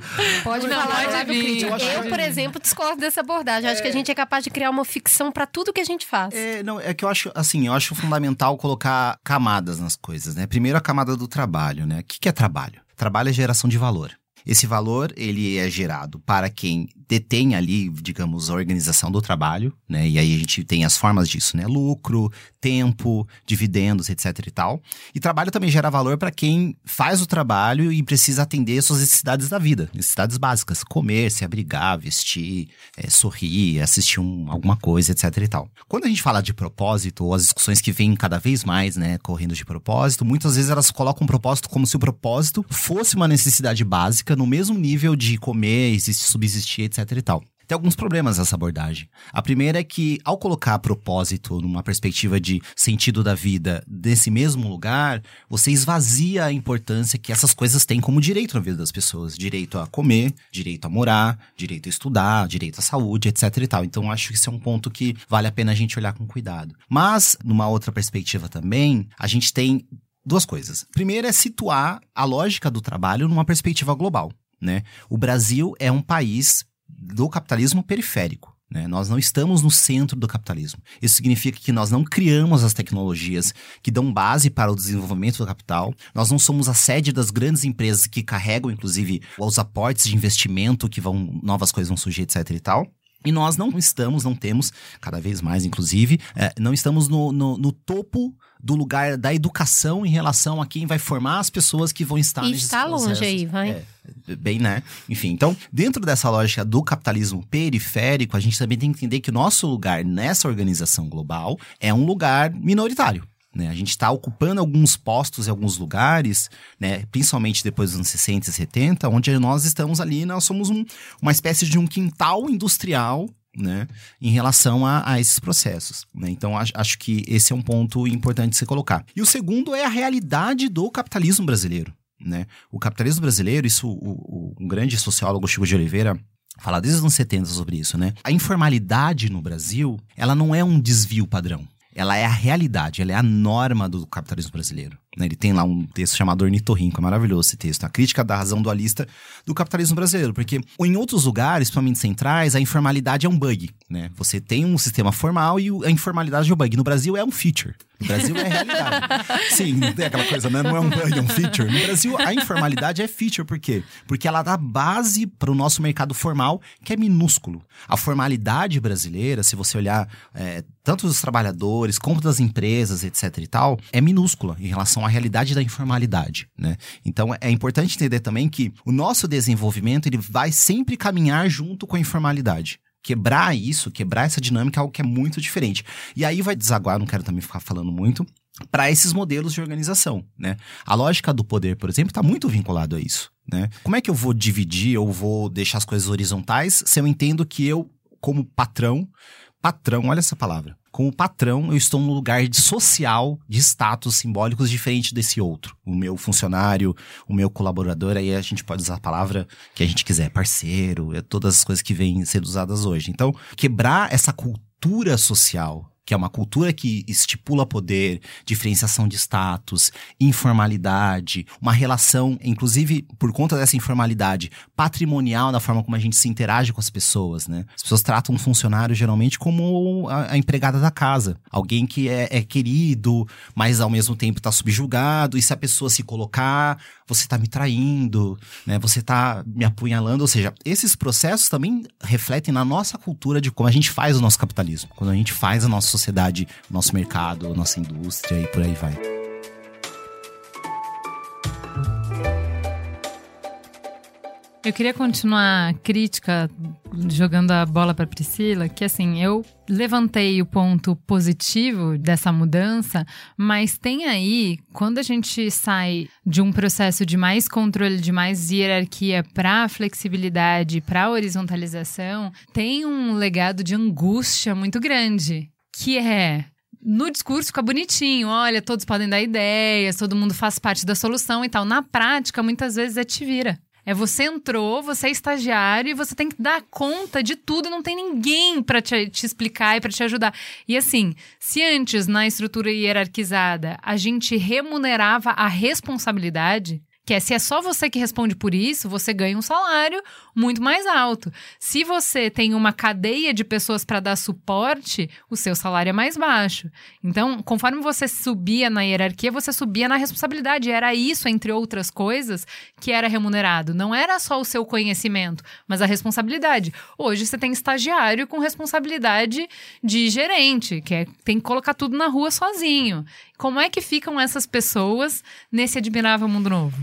Pode não, falar pode lado crítico. Eu, eu, por exemplo, discordo dessa abordagem. É... Acho que a é. gente é capaz de criar uma ficção para tudo que a gente faz. É, não, é que eu acho, assim, eu acho fundamental colocar camadas nas coisas, né? Primeiro a camada do trabalho, né? O que, que é trabalho? Trabalho é geração de valor. Esse valor, ele é gerado para quem detém ali, digamos, a organização do trabalho, né? E aí a gente tem as formas disso, né? Lucro, tempo, dividendos, etc e tal. E trabalho também gera valor para quem faz o trabalho e precisa atender suas necessidades da vida, necessidades básicas, comer, se abrigar, vestir, é, sorrir, assistir um, alguma coisa, etc e tal. Quando a gente fala de propósito, ou as discussões que vêm cada vez mais, né, correndo de propósito, muitas vezes elas colocam um propósito como se o propósito fosse uma necessidade básica no mesmo nível de comer, subsistir, etc e tal. tem alguns problemas nessa abordagem. A primeira é que, ao colocar propósito numa perspectiva de sentido da vida desse mesmo lugar, você esvazia a importância que essas coisas têm como direito na vida das pessoas. Direito a comer, direito a morar, direito a estudar, direito à saúde, etc e tal. Então, acho que esse é um ponto que vale a pena a gente olhar com cuidado. Mas, numa outra perspectiva também, a gente tem duas coisas. Primeiro é situar a lógica do trabalho numa perspectiva global. Né? O Brasil é um país do capitalismo periférico. Né? Nós não estamos no centro do capitalismo. Isso significa que nós não criamos as tecnologias que dão base para o desenvolvimento do capital. Nós não somos a sede das grandes empresas que carregam, inclusive, os aportes de investimento que vão novas coisas vão surgir, etc. e tal. E nós não estamos, não temos, cada vez mais, inclusive, é, não estamos no, no, no, topo do lugar da educação em relação a quem vai formar as pessoas que vão estar e nesses está processos. longe aí, vai. É, bem, né? Enfim, então, dentro dessa lógica do capitalismo periférico, a gente também tem que entender que o nosso lugar nessa organização global é um lugar minoritário. Né? A gente está ocupando alguns postos em alguns lugares, né? principalmente depois dos anos 60 e 70, onde nós estamos ali, nós somos um, uma espécie de um quintal industrial né, em relação a, a esses processos. Né? Então, acho, acho que esse é um ponto importante de se colocar. E o segundo é a realidade do capitalismo brasileiro. Né? O capitalismo brasileiro, isso o, o um grande sociólogo Chico de Oliveira fala desde os anos 70 sobre isso, né? A informalidade no Brasil, ela não é um desvio padrão. Ela é a realidade, ela é a norma do capitalismo brasileiro. Né? Ele tem lá um texto chamado Ornitorrinco, é maravilhoso esse texto, a crítica da razão dualista do capitalismo brasileiro, porque em outros lugares, principalmente centrais, a informalidade é um bug, né? Você tem um sistema formal e a informalidade é um bug. No Brasil é um feature. No Brasil é realidade. [LAUGHS] Sim, não tem aquela coisa, né? Não é um bug, é um feature. No Brasil, a informalidade é feature, por quê? Porque ela dá base para o nosso mercado formal, que é minúsculo. A formalidade brasileira, se você olhar é, tanto dos trabalhadores como das empresas, etc e tal, é minúscula em relação à realidade da informalidade, né? Então é importante entender também que o nosso desenvolvimento ele vai sempre caminhar junto com a informalidade quebrar isso, quebrar essa dinâmica é algo que é muito diferente. E aí vai desaguar, não quero também ficar falando muito, para esses modelos de organização, né? A lógica do poder, por exemplo, está muito vinculado a isso, né? Como é que eu vou dividir ou vou deixar as coisas horizontais se eu entendo que eu, como patrão, patrão, olha essa palavra, como patrão, eu estou num lugar de social, de status simbólicos diferente desse outro. O meu funcionário, o meu colaborador, aí a gente pode usar a palavra que a gente quiser, parceiro, é todas as coisas que vêm sendo usadas hoje. Então, quebrar essa cultura social que é uma cultura que estipula poder, diferenciação de status, informalidade, uma relação, inclusive por conta dessa informalidade, patrimonial na forma como a gente se interage com as pessoas, né? As pessoas tratam um funcionário geralmente como a, a empregada da casa, alguém que é, é querido, mas ao mesmo tempo está subjugado, e se a pessoa se colocar, você está me traindo, né? Você está me apunhalando, ou seja, esses processos também refletem na nossa cultura de como a gente faz o nosso capitalismo, quando a gente faz a nossa sociedade, nosso mercado, nossa indústria e por aí vai. Eu queria continuar a crítica jogando a bola para Priscila, que assim, eu levantei o ponto positivo dessa mudança, mas tem aí, quando a gente sai de um processo de mais controle, de mais hierarquia para flexibilidade, para horizontalização, tem um legado de angústia muito grande que é no discurso fica bonitinho, olha, todos podem dar ideias, todo mundo faz parte da solução e tal. Na prática, muitas vezes é te vira. É você entrou, você é estagiário e você tem que dar conta de tudo, não tem ninguém para te, te, explicar e para te ajudar. E assim, se antes na estrutura hierarquizada a gente remunerava a responsabilidade, que é se é só você que responde por isso, você ganha um salário muito mais alto. Se você tem uma cadeia de pessoas para dar suporte, o seu salário é mais baixo. Então, conforme você subia na hierarquia, você subia na responsabilidade. Era isso, entre outras coisas, que era remunerado. Não era só o seu conhecimento, mas a responsabilidade. Hoje você tem estagiário com responsabilidade de gerente, que é, tem que colocar tudo na rua sozinho. Como é que ficam essas pessoas nesse admirável mundo novo?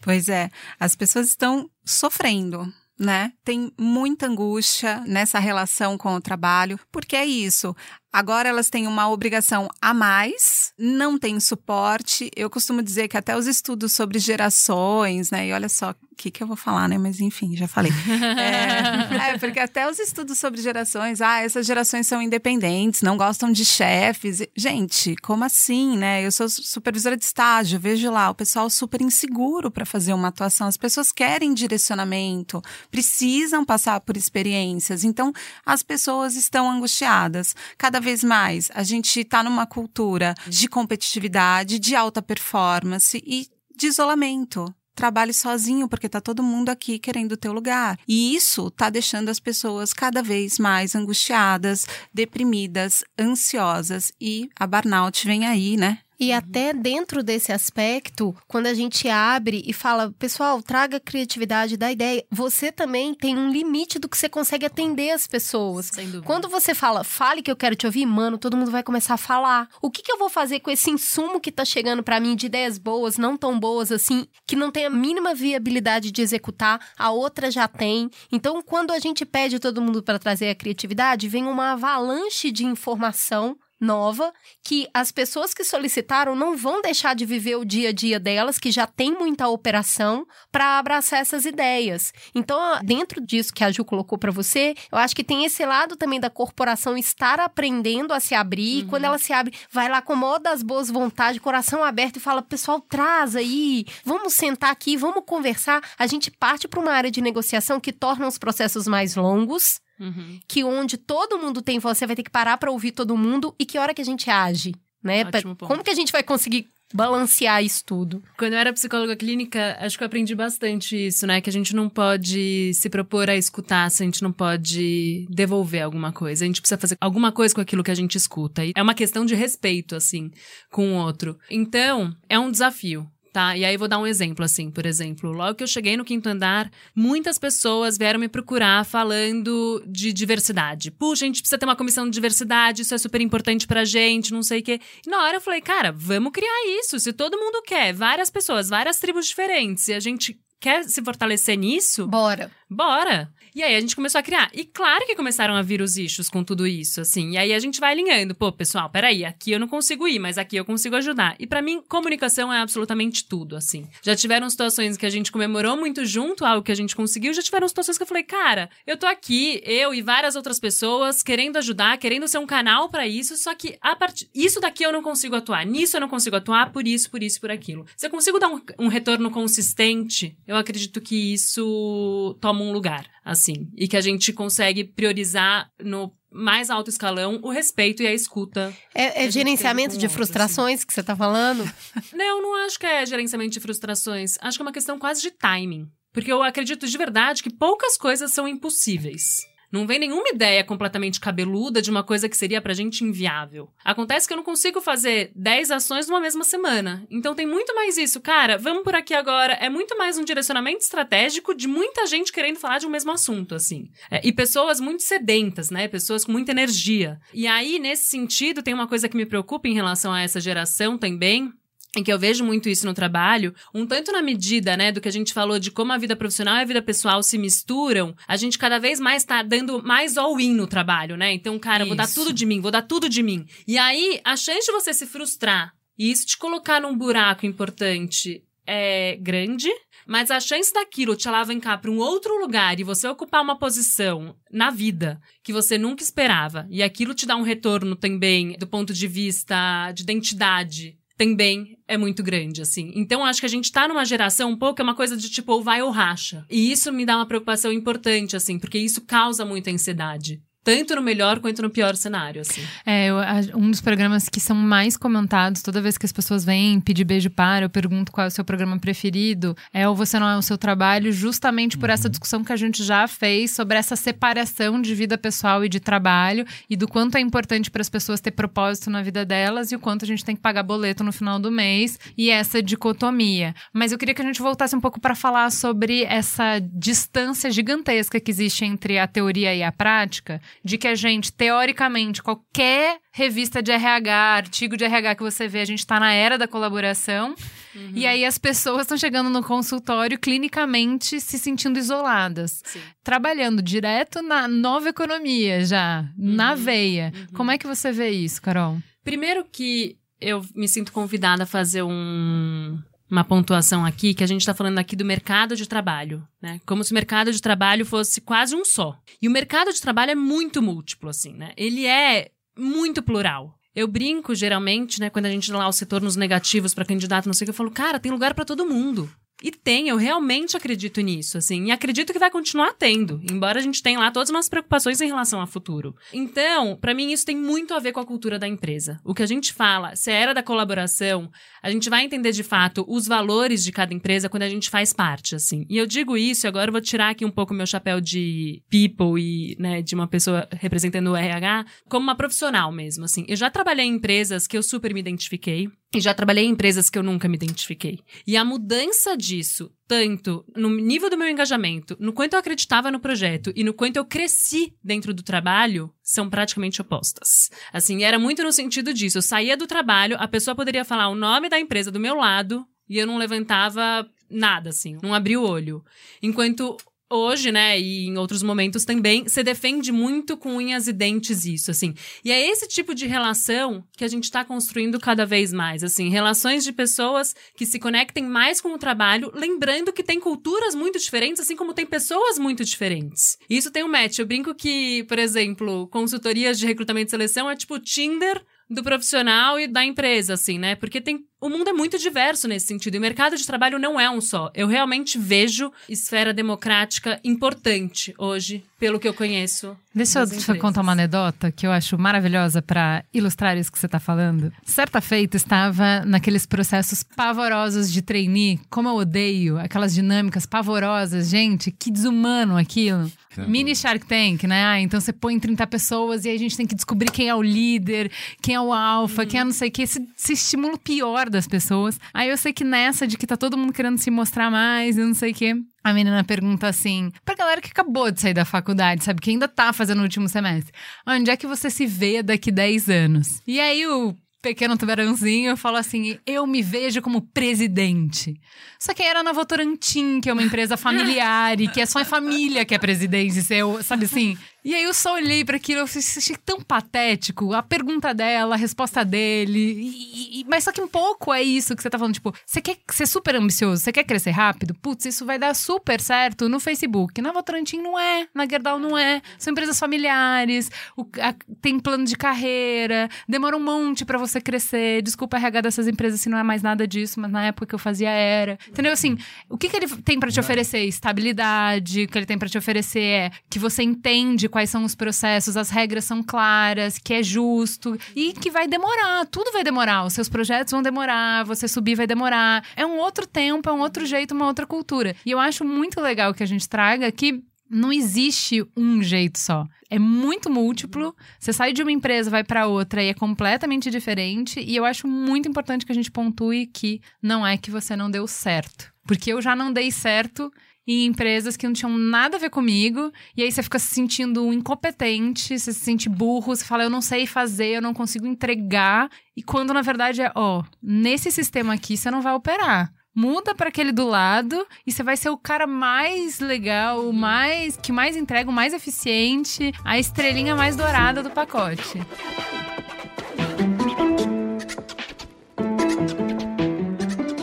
Pois é, as pessoas estão sofrendo, né? Tem muita angústia nessa relação com o trabalho, porque é isso. Agora elas têm uma obrigação a mais, não tem suporte. Eu costumo dizer que até os estudos sobre gerações, né? E olha só o que, que eu vou falar, né? Mas enfim, já falei. [LAUGHS] É, é, porque até os estudos sobre gerações, ah, essas gerações são independentes, não gostam de chefes. Gente, como assim, né? Eu sou supervisora de estágio, vejo lá o pessoal super inseguro para fazer uma atuação. As pessoas querem direcionamento, precisam passar por experiências. Então, as pessoas estão angustiadas. Cada vez mais, a gente está numa cultura de competitividade, de alta performance e de isolamento trabalhe sozinho, porque tá todo mundo aqui querendo o teu lugar. E isso tá deixando as pessoas cada vez mais angustiadas, deprimidas, ansiosas e a burnout vem aí, né? E até dentro desse aspecto, quando a gente abre e fala, pessoal, traga criatividade da ideia, você também tem um limite do que você consegue atender as pessoas. Sem dúvida. Quando você fala, fale que eu quero te ouvir, mano, todo mundo vai começar a falar. O que, que eu vou fazer com esse insumo que tá chegando para mim de ideias boas, não tão boas assim, que não tem a mínima viabilidade de executar, a outra já tem. Então, quando a gente pede todo mundo para trazer a criatividade, vem uma avalanche de informação nova que as pessoas que solicitaram não vão deixar de viver o dia a dia delas, que já tem muita operação, para abraçar essas ideias. Então, dentro disso que a Ju colocou para você, eu acho que tem esse lado também da corporação estar aprendendo a se abrir. Uhum. E quando ela se abre, vai lá com modo das boas vontades, coração aberto e fala: pessoal, traz aí, vamos sentar aqui, vamos conversar. A gente parte para uma área de negociação que torna os processos mais longos Uhum. que onde todo mundo tem voz, você vai ter que parar para ouvir todo mundo e que hora que a gente age, né? Ponto. Como que a gente vai conseguir balancear isso tudo? Quando eu era psicóloga clínica, acho que eu aprendi bastante isso, né? Que a gente não pode se propor a escutar se a gente não pode devolver alguma coisa. A gente precisa fazer alguma coisa com aquilo que a gente escuta. E é uma questão de respeito, assim, com o outro. Então, é um desafio. Tá, e aí vou dar um exemplo, assim, por exemplo. Logo que eu cheguei no quinto andar, muitas pessoas vieram me procurar falando de diversidade. Puxa, a gente precisa ter uma comissão de diversidade, isso é super importante pra gente, não sei o quê. E na hora eu falei, cara, vamos criar isso. Se todo mundo quer, várias pessoas, várias tribos diferentes, e a gente quer se fortalecer nisso, Bora. bora. E aí a gente começou a criar. E claro que começaram a vir os issues com tudo isso, assim. E aí a gente vai alinhando. Pô, pessoal, peraí, aqui eu não consigo ir, mas aqui eu consigo ajudar. E pra mim, comunicação é absolutamente tudo, assim. Já tiveram situações que a gente comemorou muito junto algo que a gente conseguiu. Já tiveram situações que eu falei, cara, eu tô aqui, eu e várias outras pessoas, querendo ajudar, querendo ser um canal pra isso, só que a isso daqui eu não consigo atuar. Nisso eu não consigo atuar, por isso, por isso, por aquilo. Se eu consigo dar um, um retorno consistente, eu acredito que isso toma um lugar, assim. E que a gente consegue priorizar no mais alto escalão o respeito e a escuta. É, é gerenciamento de outro, frustrações que você tá falando? [LAUGHS] Não, não acho que é gerenciamento de frustrações. Acho que é uma questão quase de timing. Porque eu acredito de verdade que poucas coisas são impossíveis. Não vem nenhuma ideia completamente cabeluda de uma coisa que seria pra gente inviável. Acontece que eu não consigo fazer 10 ações numa mesma semana. Então tem muito mais isso. Cara, vamos por aqui agora. É muito mais um direcionamento estratégico de muita gente querendo falar de um mesmo assunto, assim. É, e pessoas muito sedentas, né? Pessoas com muita energia. E aí, nesse sentido, tem uma coisa que me preocupa em relação a essa geração também, em que eu vejo muito isso no trabalho, um tanto na medida, né, do que a gente falou de como a vida profissional e a vida pessoal se misturam, a gente cada vez mais tá dando mais all-in no trabalho, né? Então, cara, eu vou dar tudo de mim, vou dar tudo de mim. E aí, a chance de você se frustrar e isso te colocar num buraco importante é grande, mas a chance daquilo te alavancar para um outro lugar e você ocupar uma posição na vida que você nunca esperava e aquilo te dá um retorno também do ponto de vista de identidade também é muito grande, assim. Então, acho que a gente tá numa geração um pouco, é uma coisa de tipo, ou vai ou racha. E isso me dá uma preocupação importante, assim, porque isso causa muita ansiedade. Tanto no melhor quanto no pior cenário, assim. É, eu- um dos programas que são mais comentados toda vez que as pessoas vêm pedir beijo para, eu pergunto qual é o seu programa preferido, é o Você Não É o Seu Trabalho, justamente por essa discussão que a gente já fez sobre essa separação de vida pessoal e de trabalho e do quanto é importante para as pessoas ter propósito na vida delas e o quanto a gente tem que pagar boleto no final do mês e essa dicotomia. Mas eu queria que a gente voltasse um pouco para falar sobre essa distância gigantesca que existe entre a teoria e a prática de que a gente, teoricamente, qualquer revista de RH, artigo de RH que você vê, a gente está na era da colaboração. Uhum. E aí as pessoas estão chegando no consultório clinicamente se sentindo isoladas. Sim. Trabalhando direto na nova economia já, uhum. na veia. Uhum. Como é que você vê isso, Carol? Primeiro que eu me sinto convidada a fazer um, uma pontuação aqui, que a gente está falando aqui do mercado de trabalho, né? Como se o mercado de trabalho fosse quase um só. E o mercado de trabalho é muito múltiplo, assim, né? Ele é muito plural. Eu brinco geralmente, né, quando a gente dá lá os retornos negativos para candidato, não sei o que, eu falo, cara, tem lugar para todo mundo. E tem, eu realmente acredito nisso, assim. E acredito que vai continuar tendo, embora a gente tenha lá todas as nossas preocupações em relação ao futuro. Então, para mim, isso tem muito a ver com a cultura da empresa. O que a gente fala, se era da colaboração, a gente vai entender de fato os valores de cada empresa quando a gente faz parte, assim. E eu digo isso, e agora eu vou tirar aqui um pouco meu chapéu de people e, né, de uma pessoa representando o RH, como uma profissional mesmo, assim. Eu já trabalhei em empresas que eu super me identifiquei. E já trabalhei em empresas que eu nunca me identifiquei. E a mudança disso, tanto no nível do meu engajamento, no quanto eu acreditava no projeto e no quanto eu cresci dentro do trabalho, são praticamente opostas. Assim, era muito no sentido disso. Eu saía do trabalho, a pessoa poderia falar o nome da empresa do meu lado e eu não levantava nada, assim, não abri o olho. Enquanto hoje, né, e em outros momentos também, você defende muito com unhas e dentes isso, assim. E é esse tipo de relação que a gente está construindo cada vez mais, assim, relações de pessoas que se conectem mais com o trabalho, lembrando que tem culturas muito diferentes, assim como tem pessoas muito diferentes. Isso tem um match. Eu brinco que, por exemplo, consultorias de recrutamento e seleção é tipo Tinder do profissional e da empresa, assim, né? Porque tem o mundo é muito diverso nesse sentido e o mercado de trabalho não é um só. Eu realmente vejo esfera democrática importante hoje, pelo que eu conheço. Deixa eu contar uma anedota que eu acho maravilhosa para ilustrar isso que você está falando. Certa feita estava naqueles processos pavorosos de trainee, como eu odeio aquelas dinâmicas pavorosas, gente, que desumano aquilo. Mini Shark Tank, né? Ah, então você põe 30 pessoas e aí a gente tem que descobrir quem é o líder, quem é o alfa, quem é não sei o que. Esse, esse estímulo pior das pessoas. Aí eu sei que nessa de que tá todo mundo querendo se mostrar mais e não sei o que. A menina pergunta assim, pra galera que acabou de sair da faculdade, sabe? Que ainda tá fazendo o último semestre. Onde é que você se vê daqui 10 anos? E aí o pequeno tubarãozinho fala assim: eu me vejo como presidente. Só que era na Votorantim, que é uma empresa familiar e que é só a família que é presidente, sabe assim? E aí eu só olhei para aquilo, eu achei tão patético. A pergunta dela, a resposta dele. E, e, mas só que um pouco é isso que você tá falando. Tipo, você quer ser super ambicioso, você quer crescer rápido? Putz, isso vai dar super certo no Facebook. Na Votorantim não é, na Gerdau não é. São empresas familiares, o, a, tem plano de carreira, demora um monte para você crescer. Desculpa a RH dessas empresas se não é mais nada disso, mas na época que eu fazia era. Entendeu? Assim, o que, que ele tem para te oferecer? Estabilidade. O que ele tem para te oferecer é que você entende quais são os processos, as regras são claras, que é justo e que vai demorar, tudo vai demorar, os seus projetos vão demorar, você subir vai demorar. É um outro tempo, é um outro jeito, uma outra cultura. E eu acho muito legal que a gente traga que não existe um jeito só. É muito múltiplo. Você sai de uma empresa, vai para outra e é completamente diferente. E eu acho muito importante que a gente pontue que não é que você não deu certo. Porque eu já não dei certo em empresas que não tinham nada a ver comigo. E aí você fica se sentindo incompetente, você se sente burro, você fala, eu não sei fazer, eu não consigo entregar. E quando na verdade é, ó, nesse sistema aqui você não vai operar muda para aquele do lado e você vai ser o cara mais legal, o mais que mais entrega, o mais eficiente, a estrelinha mais dourada do pacote.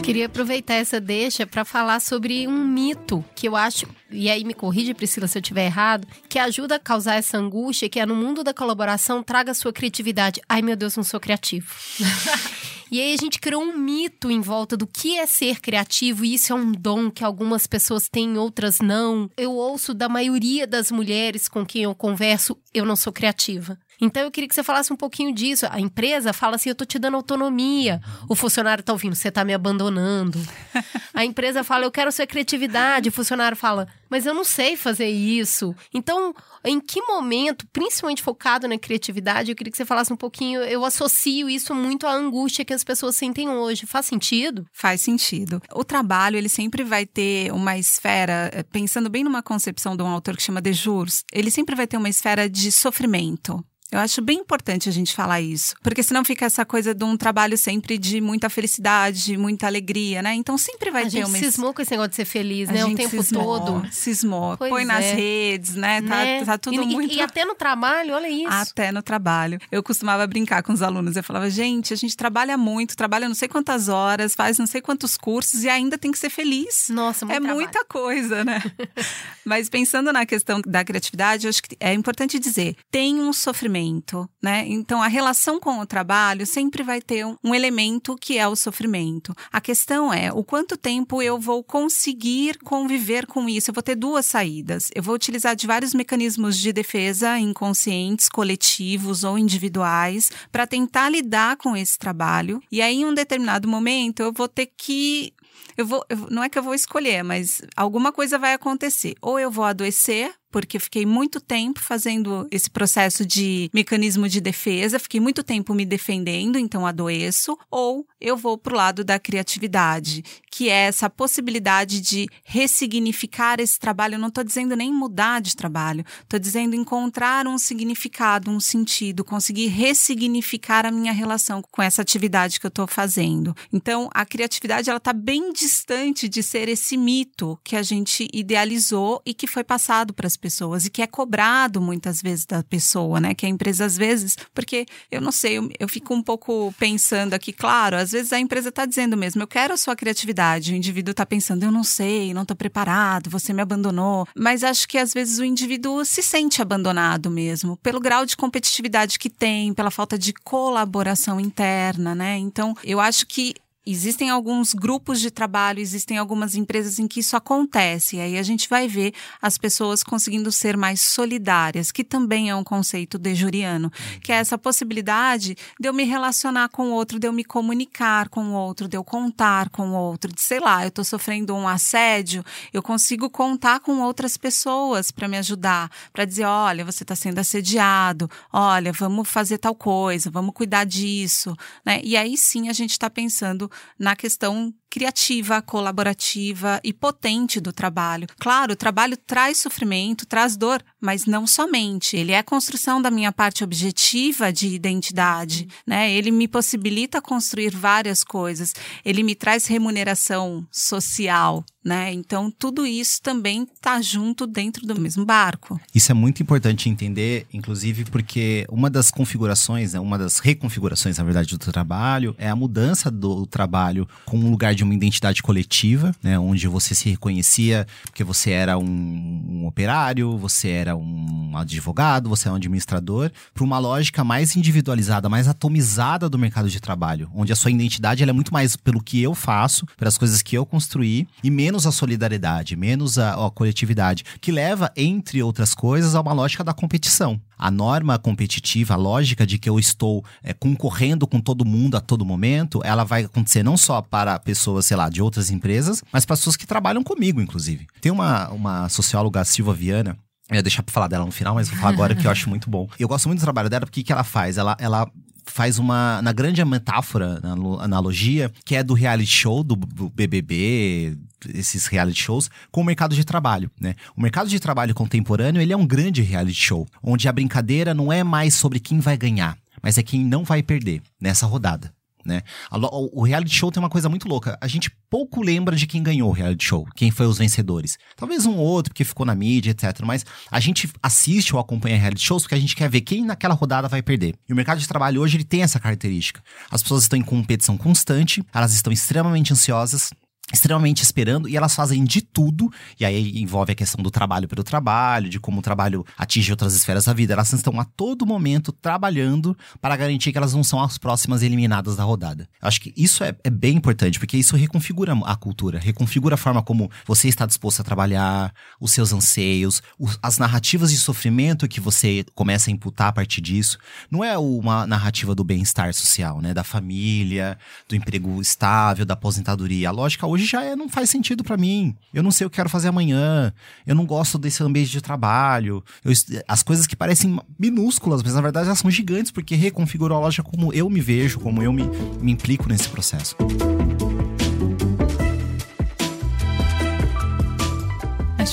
Queria aproveitar essa deixa para falar sobre um mito que eu acho, e aí me corrige, Priscila, se eu estiver errado, que ajuda a causar essa angústia, que é no mundo da colaboração, traga sua criatividade. Ai, meu Deus, não sou criativo. [LAUGHS] E aí a gente criou um mito em volta do que é ser criativo, e isso é um dom que algumas pessoas têm, outras não. Eu ouço da maioria das mulheres com quem eu converso, eu não sou criativa. Então eu queria que você falasse um pouquinho disso. A empresa fala assim: eu tô te dando autonomia. O funcionário tá ouvindo, você tá me abandonando. [LAUGHS] A empresa fala: eu quero sua criatividade. O funcionário fala: mas eu não sei fazer isso. Então, em que momento, principalmente focado na criatividade, eu queria que você falasse um pouquinho. Eu associo isso muito à angústia que as pessoas sentem hoje. Faz sentido? Faz sentido. O trabalho, ele sempre vai ter uma esfera, eh, pensando bem numa concepção de um autor que chama De Jurs, ele sempre vai ter uma esfera de sofrimento. Eu acho bem importante a gente falar isso, porque senão fica essa coisa de um trabalho sempre de muita felicidade, muita alegria, né? Então sempre vai a ter gente uma cismou com esse negócio de ser feliz, a né? O gente tempo cismou, todo. Cismou. Pois Põe nas é. redes, né? Tá, né? tá tudo e, e- muito. E, até no trabalho, olha isso. Até no trabalho. Eu costumava brincar com os alunos. Eu falava, gente, a gente trabalha muito, trabalha não sei quantas horas, faz não sei quantos cursos e ainda tem que ser feliz. Nossa, muito é trabalho. muita coisa, né? [LAUGHS] Mas pensando na questão da criatividade, eu acho que é importante dizer: tem um sofrimento, né? Então a relação com o trabalho sempre vai ter um, um elemento que é o sofrimento. A questão é o quanto tempo eu vou conseguir conviver com isso. Eu vou ter duas saídas. Eu vou utilizar de vários mecanismos de defesa inconscientes, coletivos ou individuais para tentar lidar com esse trabalho. E aí, em um determinado momento, eu vou ter que eu vou, eu- não é que eu vou escolher, mas alguma coisa vai acontecer. Ou eu vou adoecer, porque fiquei muito tempo fazendo esse processo de mecanismo de defesa, fiquei muito tempo me defendendo, então adoeço, ou eu vou pro lado da criatividade, que é essa possibilidade de ressignificar esse trabalho. Eu não estou dizendo nem mudar de trabalho, estou dizendo encontrar um significado, um sentido, conseguir ressignificar a minha relação com essa atividade que eu estou fazendo. Então, a criatividade ela está bem distante de ser esse mito que a gente idealizou e que foi passado para as pessoas e que é cobrado muitas vezes da pessoa, né? Que a empresa às vezes, porque eu não sei, eu, eu fico um pouco pensando aqui, claro, às vezes a empresa está dizendo mesmo, eu quero a sua criatividade, o indivíduo está pensando, eu não sei, não estou preparado, você me abandonou, mas acho que às vezes o indivíduo se sente abandonado mesmo, pelo grau de competitividade que tem, pela falta de colaboração interna, né? Então, eu acho que Existem alguns grupos de trabalho, existem algumas empresas em que isso acontece. E aí a gente vai ver as pessoas conseguindo ser mais solidárias, que também é um conceito dejuriano, que é essa possibilidade de eu me relacionar com o outro, de eu me comunicar com o outro, de eu contar com o outro, de sei lá, eu estou sofrendo um assédio, eu consigo contar com outras pessoas para me ajudar, para dizer, olha, você está sendo assediado, olha, vamos fazer tal coisa, vamos cuidar disso, né? E aí sim a gente está pensando na questão criativa, colaborativa e potente do trabalho. Claro, o trabalho traz sofrimento, traz dor, mas não somente. Ele é a construção da minha parte objetiva de identidade, né? Ele me possibilita construir várias coisas. Ele me traz remuneração social, né? Então tudo isso também está junto dentro do mesmo barco. Isso é muito importante entender, inclusive porque uma das configurações, né, uma das reconfigurações, na verdade, do trabalho é a mudança do trabalho com um lugar de uma identidade coletiva, né, onde você se reconhecia porque você era um, um operário, você era um advogado, você era um administrador, para uma lógica mais individualizada, mais atomizada do mercado de trabalho, onde a sua identidade é muito mais pelo que eu faço, pelas coisas que eu construí e menos a solidariedade, menos a, a coletividade, que leva, entre outras coisas, a uma lógica da competição. A norma competitiva, a lógica de que eu estou é, concorrendo com todo mundo a todo momento, ela vai acontecer não só para pessoas, sei lá, de outras empresas, mas para pessoas que trabalham comigo, inclusive. Tem uma, uma socióloga, Silva Viana, eu ia deixar pra falar dela no final, mas vou falar agora que eu acho muito bom. Eu gosto muito do trabalho dela, porque o que ela faz? Ela, ela faz uma, na grande metáfora, na alo- analogia, que é do reality show, do, do BBB, esses reality shows, com o mercado de trabalho, né? O mercado de trabalho contemporâneo, ele é um grande reality show, onde a brincadeira não é mais sobre quem vai ganhar, mas é quem não vai perder nessa rodada. Né? O reality show tem uma coisa muito louca. A gente pouco lembra de quem ganhou o reality show, quem foi os vencedores. Talvez um ou outro, porque ficou na mídia, etc. Mas a gente assiste ou acompanha reality shows porque a gente quer ver quem naquela rodada vai perder. E o mercado de trabalho hoje ele tem essa característica. As pessoas estão em competição constante, elas estão extremamente ansiosas, extremamente esperando e elas fazem de tudo, e aí envolve a questão do trabalho pelo trabalho, de como o trabalho atinge outras esferas da vida. Elas estão a todo momento trabalhando para garantir que elas não são as próximas eliminadas da rodada. Eu acho que isso é, é bem importante, porque isso reconfigura a cultura, reconfigura a forma como você está disposto a trabalhar, os seus anseios, os- as narrativas de sofrimento que você começa a imputar a partir disso. Não é uma narrativa do bem-estar social, né? Da família, do emprego estável, da aposentadoria. A lógica hoje já é, não faz sentido pra mim. Eu não sei o que quero fazer amanhã. Eu não gosto desse ambiente de trabalho. Eu as coisas que parecem minúsculas, mas na verdade elas são gigantes, porque reconfigurou a lógica como eu me vejo, como eu me, me implico nesse processo.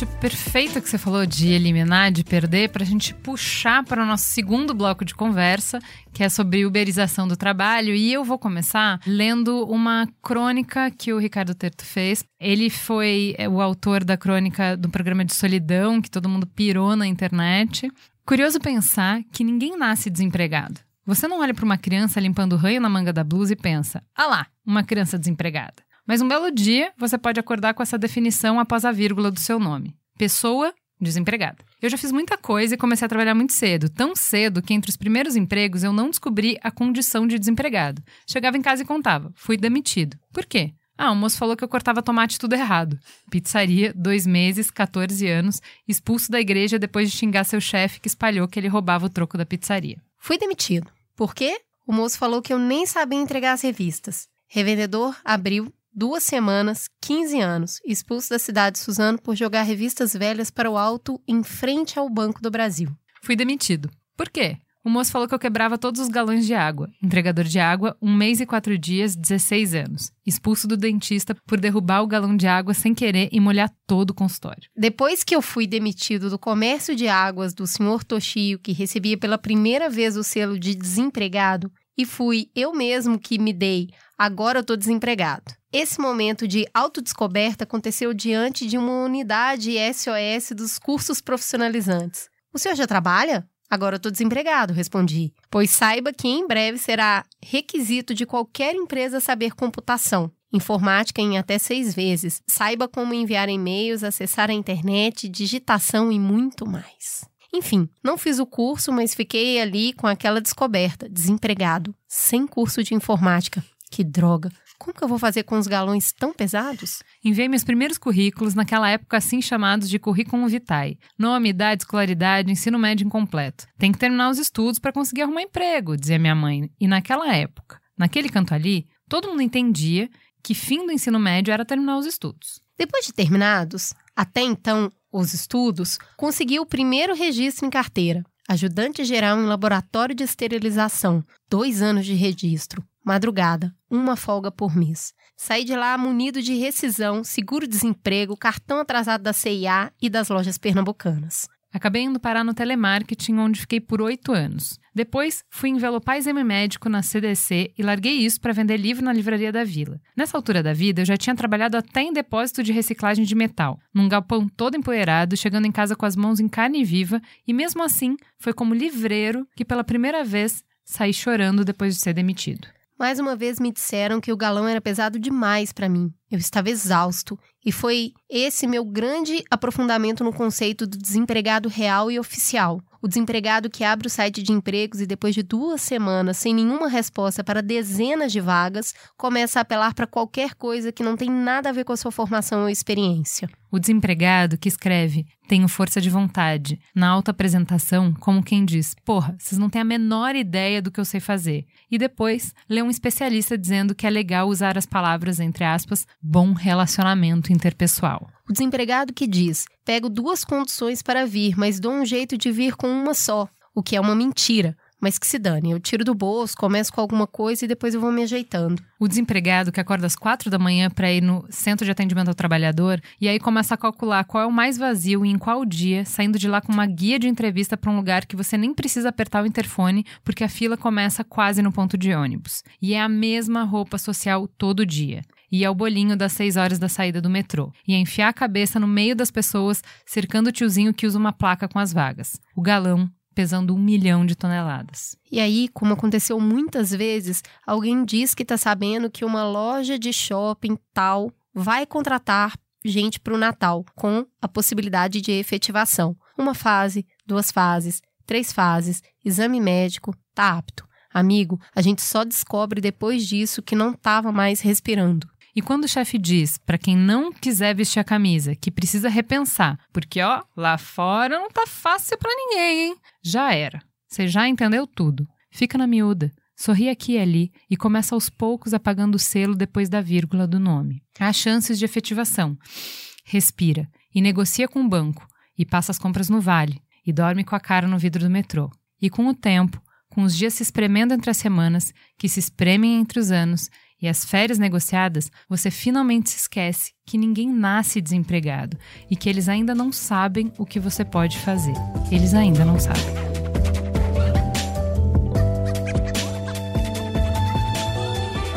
Acho perfeito que você falou de eliminar, de perder, para a gente puxar para o nosso segundo bloco de conversa, que é sobre uberização do trabalho. E eu vou começar lendo uma crônica que o Ricardo Terto fez. Ele foi é, o autor da crônica do programa de solidão, que todo mundo pirou na internet. Curioso pensar que ninguém nasce desempregado. Você não olha para uma criança limpando ranho na manga da blusa e pensa: ah lá, uma criança desempregada. Mas um belo dia você pode acordar com essa definição após a vírgula do seu nome. Pessoa desempregada. Eu já fiz muita coisa e comecei a trabalhar muito cedo. Tão cedo que entre os primeiros empregos eu não descobri a condição de desempregado. Chegava em casa e contava: fui demitido. Por quê? Ah, o moço falou que eu cortava tomate tudo errado. Pizzaria, dois meses, 14 anos, expulso da igreja depois de xingar seu chefe que espalhou que ele roubava o troco da pizzaria. Fui demitido. Por quê? O moço falou que eu nem sabia entregar as revistas. Revendedor abriu duas semanas, 15 anos, expulso da cidade de Suzano por jogar revistas velhas para o alto em frente ao Banco do Brasil. Fui demitido. Por quê? O moço falou que eu quebrava todos os galões de água. Entregador de água, um mês e quatro dias, 16 anos. Expulso do dentista por derrubar o galão de água sem querer e molhar todo o consultório. Depois que eu fui demitido do comércio de águas do senhor Toshio, que recebia pela primeira vez o selo de desempregado, e fui eu mesmo que me dei, agora eu tô desempregado. Esse momento de autodescoberta aconteceu diante de uma unidade SOS dos cursos profissionalizantes. O senhor já trabalha? Agora eu tô desempregado, respondi. Pois saiba que em breve será requisito de qualquer empresa saber computação. Informática em até seis vezes. Saiba como enviar e-mails, acessar a internet, digitação e muito mais. Enfim, não fiz o curso, mas fiquei ali com aquela descoberta, desempregado, sem curso de informática. Que droga! Como que eu vou fazer com os galões tão pesados? Enviei meus primeiros currículos, naquela época assim chamados de currículo vitae. Nome, idade, escolaridade, ensino médio incompleto. Tem que terminar os estudos para conseguir arrumar emprego, dizia minha mãe. E naquela época, naquele canto ali, todo mundo entendia que fim do ensino médio era terminar os estudos. Depois de terminados, até então, os estudos, consegui o primeiro registro em carteira. Ajudante geral em laboratório de esterilização. Dois anos de registro. Madrugada, uma folga por mês. Saí de lá munido de rescisão, seguro-desemprego, cartão atrasado da CIA e das lojas pernambucanas. Acabei indo parar no telemarketing, onde fiquei por oito anos. Depois, fui envelopar exame médico na CDC e larguei isso para vender livro na livraria da vila. Nessa altura da vida, eu já tinha trabalhado até em depósito de reciclagem de metal, num galpão todo empoeirado, chegando em casa com as mãos em carne viva, e mesmo assim, foi como livreiro que pela primeira vez saí chorando depois de ser demitido. Mais uma vez me disseram que o galão era pesado demais para mim. Eu estava exausto. E foi esse meu grande aprofundamento no conceito do desempregado real e oficial. O desempregado que abre o site de empregos e depois de duas semanas sem nenhuma resposta para dezenas de vagas, começa a apelar para qualquer coisa que não tem nada a ver com a sua formação ou experiência. O desempregado que escreve tenho força de vontade, na auto-apresentação, como quem diz, porra, vocês não têm a menor ideia do que eu sei fazer. E depois lê um especialista dizendo que é legal usar as palavras, entre aspas, bom relacionamento interpessoal. O desempregado que diz: pego duas condições para vir, mas dou um jeito de vir com uma só, o que é uma mentira. Mas que se dane, eu tiro do bolso, começo com alguma coisa e depois eu vou me ajeitando. O desempregado que acorda às quatro da manhã para ir no centro de atendimento ao trabalhador e aí começa a calcular qual é o mais vazio e em qual dia, saindo de lá com uma guia de entrevista para um lugar que você nem precisa apertar o interfone porque a fila começa quase no ponto de ônibus. E é a mesma roupa social todo dia e ao bolinho das seis horas da saída do metrô, e a enfiar a cabeça no meio das pessoas, cercando o tiozinho que usa uma placa com as vagas. O galão pesando um milhão de toneladas. E aí, como aconteceu muitas vezes, alguém diz que está sabendo que uma loja de shopping tal vai contratar gente para o Natal, com a possibilidade de efetivação. Uma fase, duas fases, três fases, exame médico, tá apto. Amigo, a gente só descobre depois disso que não estava mais respirando. E quando o chefe diz para quem não quiser vestir a camisa que precisa repensar, porque ó, lá fora não tá fácil para ninguém, hein? Já era. Você já entendeu tudo. Fica na miúda. Sorri aqui e ali e começa aos poucos apagando o selo depois da vírgula do nome. Há chances de efetivação. Respira e negocia com o banco e passa as compras no vale e dorme com a cara no vidro do metrô. E com o tempo, com os dias se espremendo entre as semanas, que se espremem entre os anos, e as férias negociadas, você finalmente se esquece que ninguém nasce desempregado e que eles ainda não sabem o que você pode fazer. Eles ainda não sabem.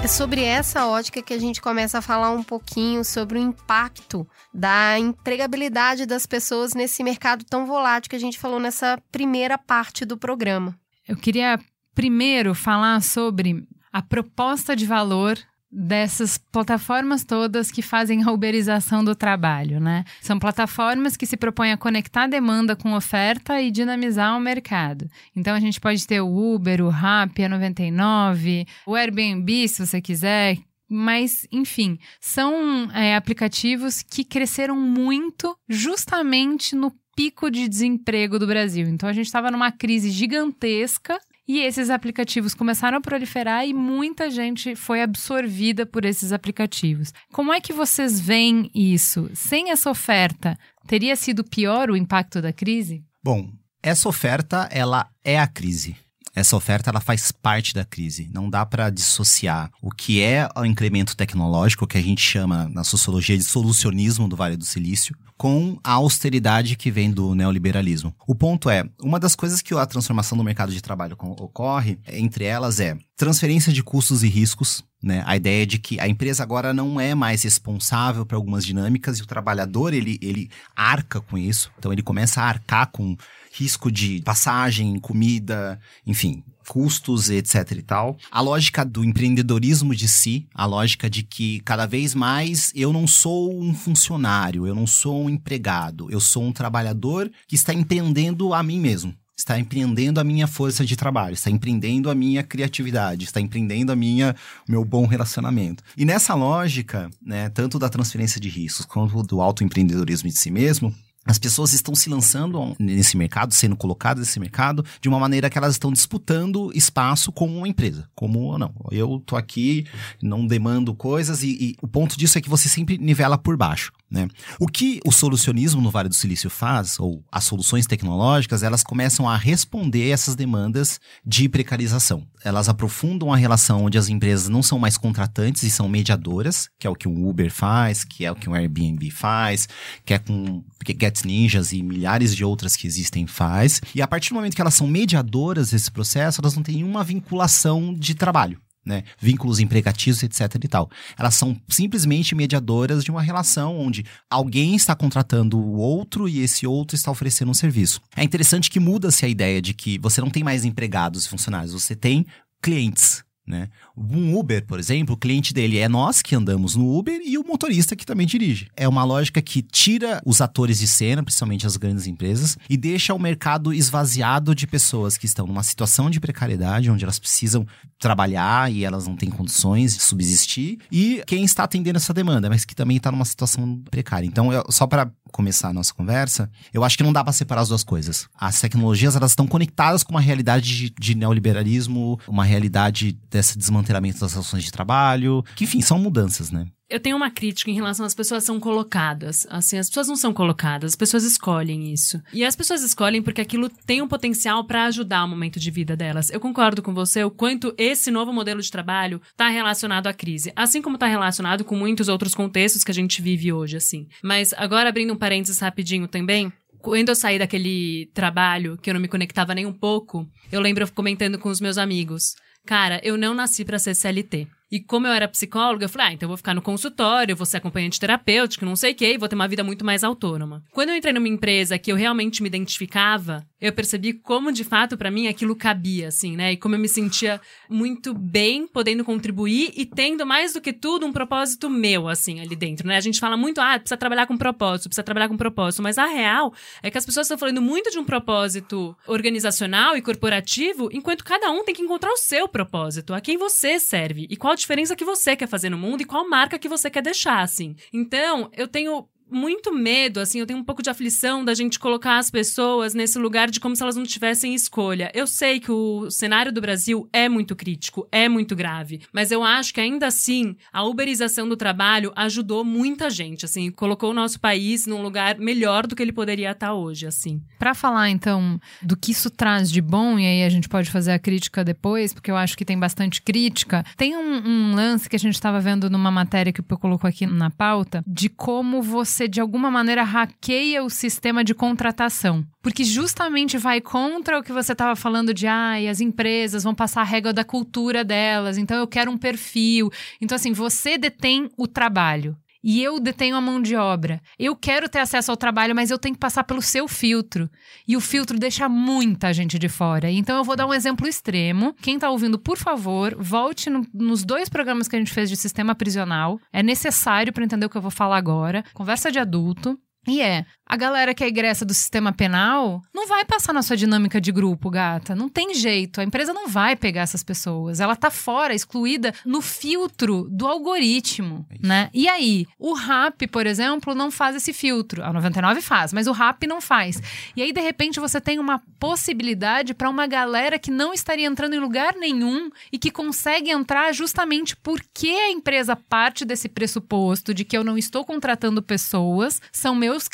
É sobre essa ótica que a gente começa a falar um pouquinho sobre o impacto da empregabilidade das pessoas nesse mercado tão volátil que a gente falou nessa primeira parte do programa. Eu queria primeiro falar sobre a proposta de valor dessas plataformas todas que fazem a uberização do trabalho, né? São plataformas que se propõem a conectar demanda com oferta e dinamizar o mercado. Então a gente pode ter o Uber, o Rappi, a 99, o Airbnb, se você quiser, mas, enfim, são é, aplicativos que cresceram muito justamente no pico de desemprego do Brasil. Então, a gente estava numa crise gigantesca e esses aplicativos começaram a proliferar e muita gente foi absorvida por esses aplicativos. Como é que vocês veem isso? Sem essa oferta, teria sido pior o impacto da crise? Bom, essa oferta, ela é a crise. Essa oferta ela faz parte da crise. Não dá para dissociar o que é o incremento tecnológico, que a gente chama na sociologia de solucionismo do Vale do Silício, com a austeridade que vem do neoliberalismo. O ponto é, uma das coisas que a transformação do mercado de trabalho ocorre, entre elas é transferência de custos e riscos, né? A ideia de que a empresa agora não é mais responsável por algumas dinâmicas e o trabalhador ele, ele arca com isso. Então ele começa a arcar com risco de passagem, comida, enfim, custos, etc e tal. A lógica do empreendedorismo de si, a lógica de que cada vez mais eu não sou um funcionário, eu não sou um empregado, eu sou um trabalhador que está empreendendo a mim mesmo. Está empreendendo a minha força de trabalho, está empreendendo a minha criatividade, está empreendendo a minha meu bom relacionamento. E nessa lógica, né, tanto da transferência de riscos quanto do autoempreendedorismo de si mesmo, as pessoas estão se lançando nesse mercado, sendo colocadas nesse mercado, de uma maneira que elas estão disputando espaço com uma empresa. Como, não, eu tô aqui, não demando coisas, e, e o ponto disso é que você sempre nivela por baixo. Né? O que o solucionismo no Vale do Silício faz, ou as soluções tecnológicas, elas começam a responder essas demandas de precarização. Elas aprofundam a relação onde as empresas não são mais contratantes e são mediadoras, que é o que um Uber faz, que é o que um Airbnb faz, que é com que Get Ninjas e milhares de outras que existem faz. E a partir do momento que elas são mediadoras desse processo, elas não têm nenhuma vinculação de trabalho né? Vínculos empregatícios, etc e tal. Elas são simplesmente mediadoras de uma relação onde alguém está contratando o outro e esse outro está oferecendo um serviço. É interessante que muda-se a ideia de que você não tem mais empregados e funcionários, você tem clientes. Né? Um Uber, por exemplo, o cliente dele é nós que andamos no Uber e o motorista que também dirige. É uma lógica que tira os atores de cena, principalmente as grandes empresas, e deixa o mercado esvaziado de pessoas que estão numa situação de precariedade, onde elas precisam trabalhar e elas não têm condições de subsistir, e quem está atendendo essa demanda, mas que também está numa situação precária. Então, eu, só para começar a nossa conversa, eu acho que não dá para separar as duas coisas. As tecnologias, elas estão conectadas com uma realidade de, de neoliberalismo, uma realidade desse desmantelamento das relações de trabalho, que, enfim, são mudanças, né? Eu tenho uma crítica em relação às pessoas são colocadas. Assim, as pessoas não são colocadas, as pessoas escolhem isso. E as pessoas escolhem porque aquilo tem um potencial para ajudar o momento de vida delas. Eu concordo com você o quanto esse novo modelo de trabalho está relacionado à crise, assim como está relacionado com muitos outros contextos que a gente vive hoje, assim. Mas agora abrindo um parênteses rapidinho também, quando eu saí daquele trabalho que eu não me conectava nem um pouco, eu lembro comentando com os meus amigos. Cara, eu não nasci para ser CLT. E como eu era psicóloga, eu falei, ah, então eu vou ficar no consultório, vou ser acompanhante terapêutico, não sei o quê, e vou ter uma vida muito mais autônoma. Quando eu entrei numa empresa que eu realmente me identificava, eu percebi como, de fato, para mim, aquilo cabia, assim, né? E como eu me sentia muito bem podendo contribuir e tendo, mais do que tudo, um propósito meu, assim, ali dentro, né? A gente fala muito, ah, precisa trabalhar com propósito, precisa trabalhar com propósito, mas a real é que as pessoas estão falando muito de um propósito organizacional e corporativo, enquanto cada um tem que encontrar o seu propósito, a quem você serve e qual a diferença que você quer fazer no mundo e qual marca que você quer deixar, assim. Então, eu tenho muito medo, assim, eu tenho um pouco de aflição da gente colocar as pessoas nesse lugar de como se elas não tivessem escolha. Eu sei que o cenário do Brasil é muito crítico, é muito grave, mas eu acho que ainda assim a uberização do trabalho ajudou muita gente, assim, colocou o nosso país num lugar melhor do que ele poderia estar hoje, assim. Para falar então do que isso traz de bom e aí a gente pode fazer a crítica depois, porque eu acho que tem bastante crítica. Tem um, um lance que a gente estava vendo numa matéria que eu colocou aqui na pauta de como você você, de alguma maneira, hackeia o sistema de contratação. Porque justamente vai contra o que você estava falando de, ai, ah, as empresas vão passar a regra da cultura delas, então eu quero um perfil. Então, assim, você detém o trabalho e eu detenho a mão de obra. Eu quero ter acesso ao trabalho, mas eu tenho que passar pelo seu filtro. E o filtro deixa muita gente de fora. Então eu vou dar um exemplo extremo. Quem está ouvindo, por favor, volte no, nos dois programas que a gente fez de sistema prisional. É necessário para entender o que eu vou falar agora. Conversa de adulto. E é, a galera que é egressa do sistema penal não vai passar na sua dinâmica de grupo, gata. Não tem jeito. A empresa não vai pegar essas pessoas. Ela tá fora, excluída no filtro do algoritmo, é né? E aí, o RAP, por exemplo, não faz esse filtro. A 99 faz, mas o RAP não faz. E aí, de repente, você tem uma possibilidade para uma galera que não estaria entrando em lugar nenhum e que consegue entrar justamente porque a empresa parte desse pressuposto de que eu não estou contratando pessoas, são meus meus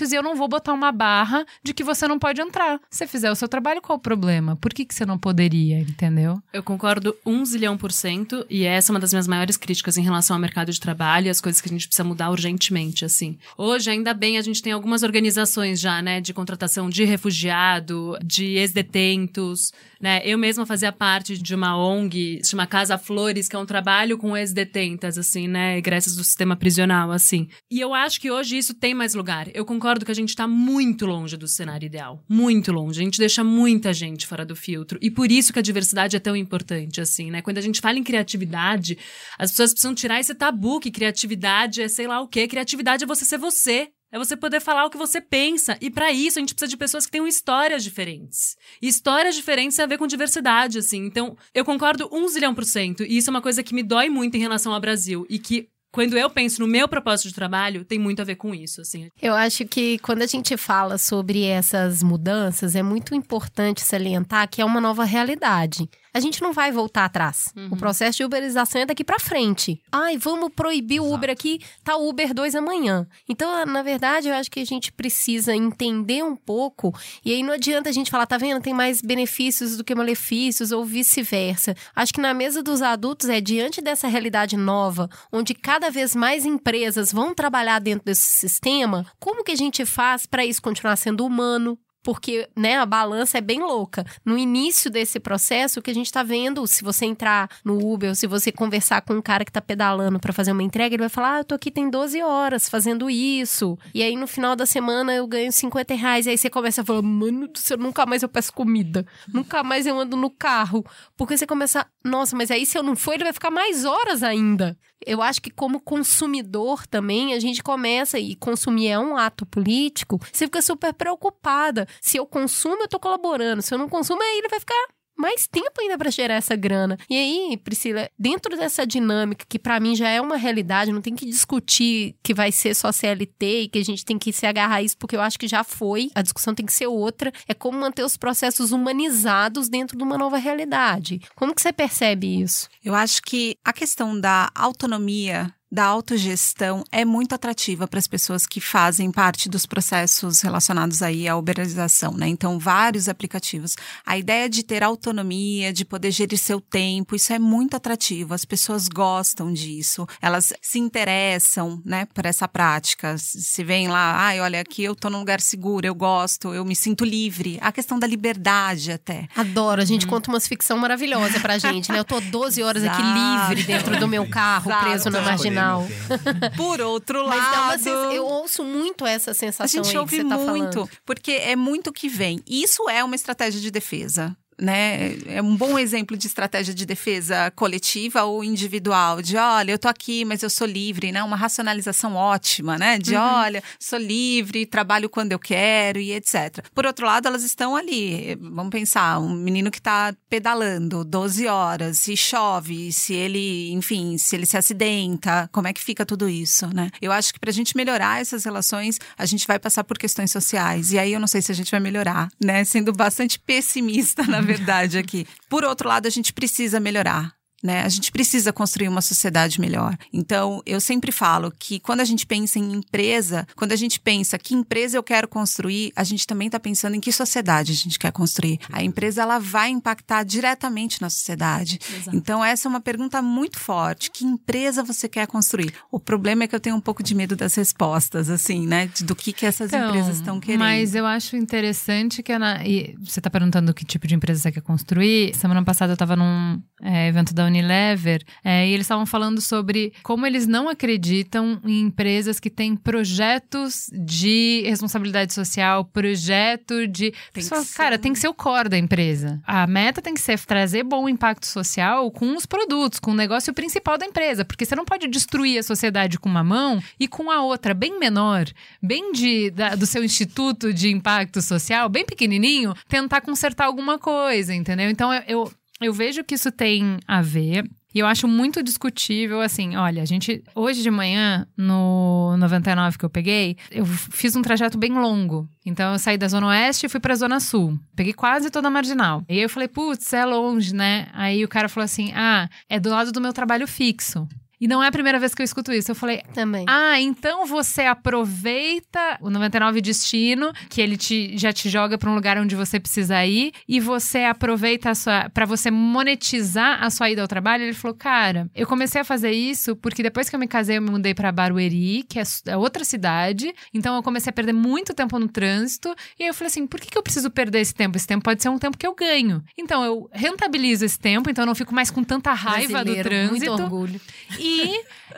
e eu não vou botar uma barra de que você não pode entrar. Se fizer o seu trabalho, qual o problema? Por que, que você não poderia, entendeu? Eu concordo um zilhão por cento e essa é uma das minhas maiores críticas em relação ao mercado de trabalho e as coisas que a gente precisa mudar urgentemente, assim. Hoje, ainda bem, a gente tem algumas organizações já, né, de contratação de refugiado, de ex-detentos, né? Eu mesma fazia parte de uma ONG, chama Casa Flores, que é um trabalho com ex-detentas, assim, né, egressas do sistema prisional, assim. E eu acho que hoje isso tem mais lugar. Eu concordo que a gente está muito longe do cenário ideal. Muito longe. A gente deixa muita gente fora do filtro. E por isso que a diversidade é tão importante, assim, né? Quando a gente fala em criatividade, as pessoas precisam tirar esse tabu que criatividade é sei lá o quê. Criatividade é você ser você. É você poder falar o que você pensa. E para isso a gente precisa de pessoas que tenham histórias diferentes. E histórias diferentes tem a ver com diversidade, assim. Então, eu concordo um zilhão por cento. E isso é uma coisa que me dói muito em relação ao Brasil. E que quando eu penso no meu propósito de trabalho, tem muito a ver com isso, assim. Eu acho que quando a gente fala sobre essas mudanças, é muito importante salientar que é uma nova realidade a gente não vai voltar atrás. Uhum. O processo de uberização é daqui para frente. Ai, vamos proibir o Uber aqui, tá o Uber 2 amanhã. Então, na verdade, eu acho que a gente precisa entender um pouco, e aí não adianta a gente falar, tá vendo, tem mais benefícios do que malefícios, ou vice-versa. Acho que na mesa dos adultos é diante dessa realidade nova, onde cada vez mais empresas vão trabalhar dentro desse sistema, como que a gente faz para isso continuar sendo humano, porque né, a balança é bem louca. No início desse processo, o que a gente está vendo, se você entrar no Uber ou se você conversar com um cara que está pedalando para fazer uma entrega, ele vai falar: Ah, eu tô aqui tem 12 horas fazendo isso. E aí no final da semana eu ganho 50 reais. E aí você começa a falar: Mano do céu, nunca mais eu peço comida. Nunca mais eu ando no carro. Porque você começa: Nossa, mas aí se eu não for, ele vai ficar mais horas ainda. Eu acho que como consumidor também, a gente começa, e consumir é um ato político, você fica super preocupada se eu consumo, eu tô colaborando. Se eu não consumo, aí ele vai ficar mais tempo ainda para gerar essa grana. E aí, Priscila, dentro dessa dinâmica que para mim já é uma realidade, não tem que discutir que vai ser só CLT e que a gente tem que se agarrar a isso porque eu acho que já foi. A discussão tem que ser outra, é como manter os processos humanizados dentro de uma nova realidade. Como que você percebe isso? Eu acho que a questão da autonomia da autogestão é muito atrativa para as pessoas que fazem parte dos processos relacionados aí à uberização, né? Então, vários aplicativos. A ideia de ter autonomia, de poder gerir seu tempo, isso é muito atrativo. As pessoas gostam disso. Elas se interessam, né, por essa prática. Se vem lá, ai, olha, aqui eu tô num lugar seguro, eu gosto, eu me sinto livre. A questão da liberdade até. Adoro. A gente hum. conta umas ficção maravilhosa pra gente, né? Eu tô 12 horas aqui livre dentro do meu carro, Exato. preso na marginal final. [LAUGHS] Por outro lado. eu ouço muito essa sensação. A gente ouve tá muito, falando. porque é muito que vem. Isso é uma estratégia de defesa. Né? É um bom exemplo de estratégia de defesa coletiva ou individual, de olha, eu tô aqui, mas eu sou livre, né? Uma racionalização ótima, né? De Uhum. olha, sou livre, trabalho quando eu quero e etc. Por outro lado, elas estão ali. Vamos pensar, um menino que tá pedalando 12 horas, se chove, se ele, enfim, se ele se acidenta, como é que fica tudo isso, né? Eu acho que pra gente melhorar essas relações, a gente vai passar por questões sociais. E aí eu não sei se a gente vai melhorar, né? Sendo bastante pessimista, na verdade, aqui. Por outro lado, a gente precisa melhorar. Né? A gente precisa construir uma sociedade melhor. Então, eu sempre falo que quando a gente pensa em empresa, quando a gente pensa que empresa eu quero construir, a gente também está pensando em que sociedade a gente quer construir. A empresa ela vai impactar diretamente na sociedade. Então, essa é uma pergunta muito forte. Que empresa você quer construir? O problema é que eu tenho um pouco de medo das respostas, assim, né? Do que, que essas Então, empresas estão querendo. Mas eu acho interessante que Ana, você está perguntando que tipo de empresa você quer construir. Semana passada eu estava num é, evento da Unilever é, e eles estavam falando sobre como eles não acreditam em empresas que têm projetos de responsabilidade social, projeto de. Tem Só- cara, tem que ser o core da empresa. A meta tem que ser trazer bom impacto social com os produtos, com o negócio principal da empresa. Porque você não pode destruir a sociedade com uma mão e com a outra, bem menor, bem de, da- do seu instituto de impacto social, bem pequenininho, tentar consertar alguma coisa, entendeu? Então eu, eu, eu vejo que isso tem a ver. E eu acho muito discutível, assim, olha, a gente, hoje de manhã, no 99 que eu peguei, eu fiz um trajeto bem longo. Então eu saí da Zona Oeste e fui pra Zona Sul. Peguei quase toda a marginal. E aí eu falei, putz, é longe, né? Aí o cara falou assim: ah, é do lado do meu trabalho fixo. E não é a primeira vez que eu escuto isso. Eu falei, Também. ah, então você aproveita o 99 Destino, que ele te, já te joga para um lugar onde você precisa ir, e você aproveita a sua. para você monetizar a sua ida ao trabalho. Ele falou, cara, eu comecei a fazer isso porque depois que eu me casei, eu me mudei para Barueri, que é é outra cidade. Então eu comecei a perder muito tempo no trânsito. E aí eu falei assim: por que, que eu preciso perder esse tempo? Esse tempo pode ser um tempo que eu ganho. Então eu rentabilizo esse tempo, então eu não fico mais com tanta raiva do Brasileiro, trânsito. Muito orgulho. E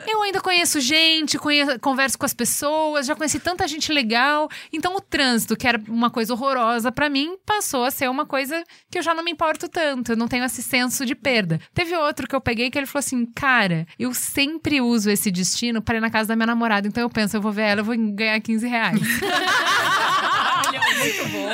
eu ainda conheço gente, conhe- converso com as pessoas, já conheci tanta gente legal. Então o trânsito, que era uma coisa horrorosa pra mim, passou a ser uma coisa que eu já não me importo tanto. Eu não tenho esse senso de perda. Teve outro que eu peguei que ele falou assim: Cara, eu sempre uso esse destino pra ir na casa da minha namorada. Então eu penso, eu vou ver ela, eu vou ganhar 15 reais. [LAUGHS]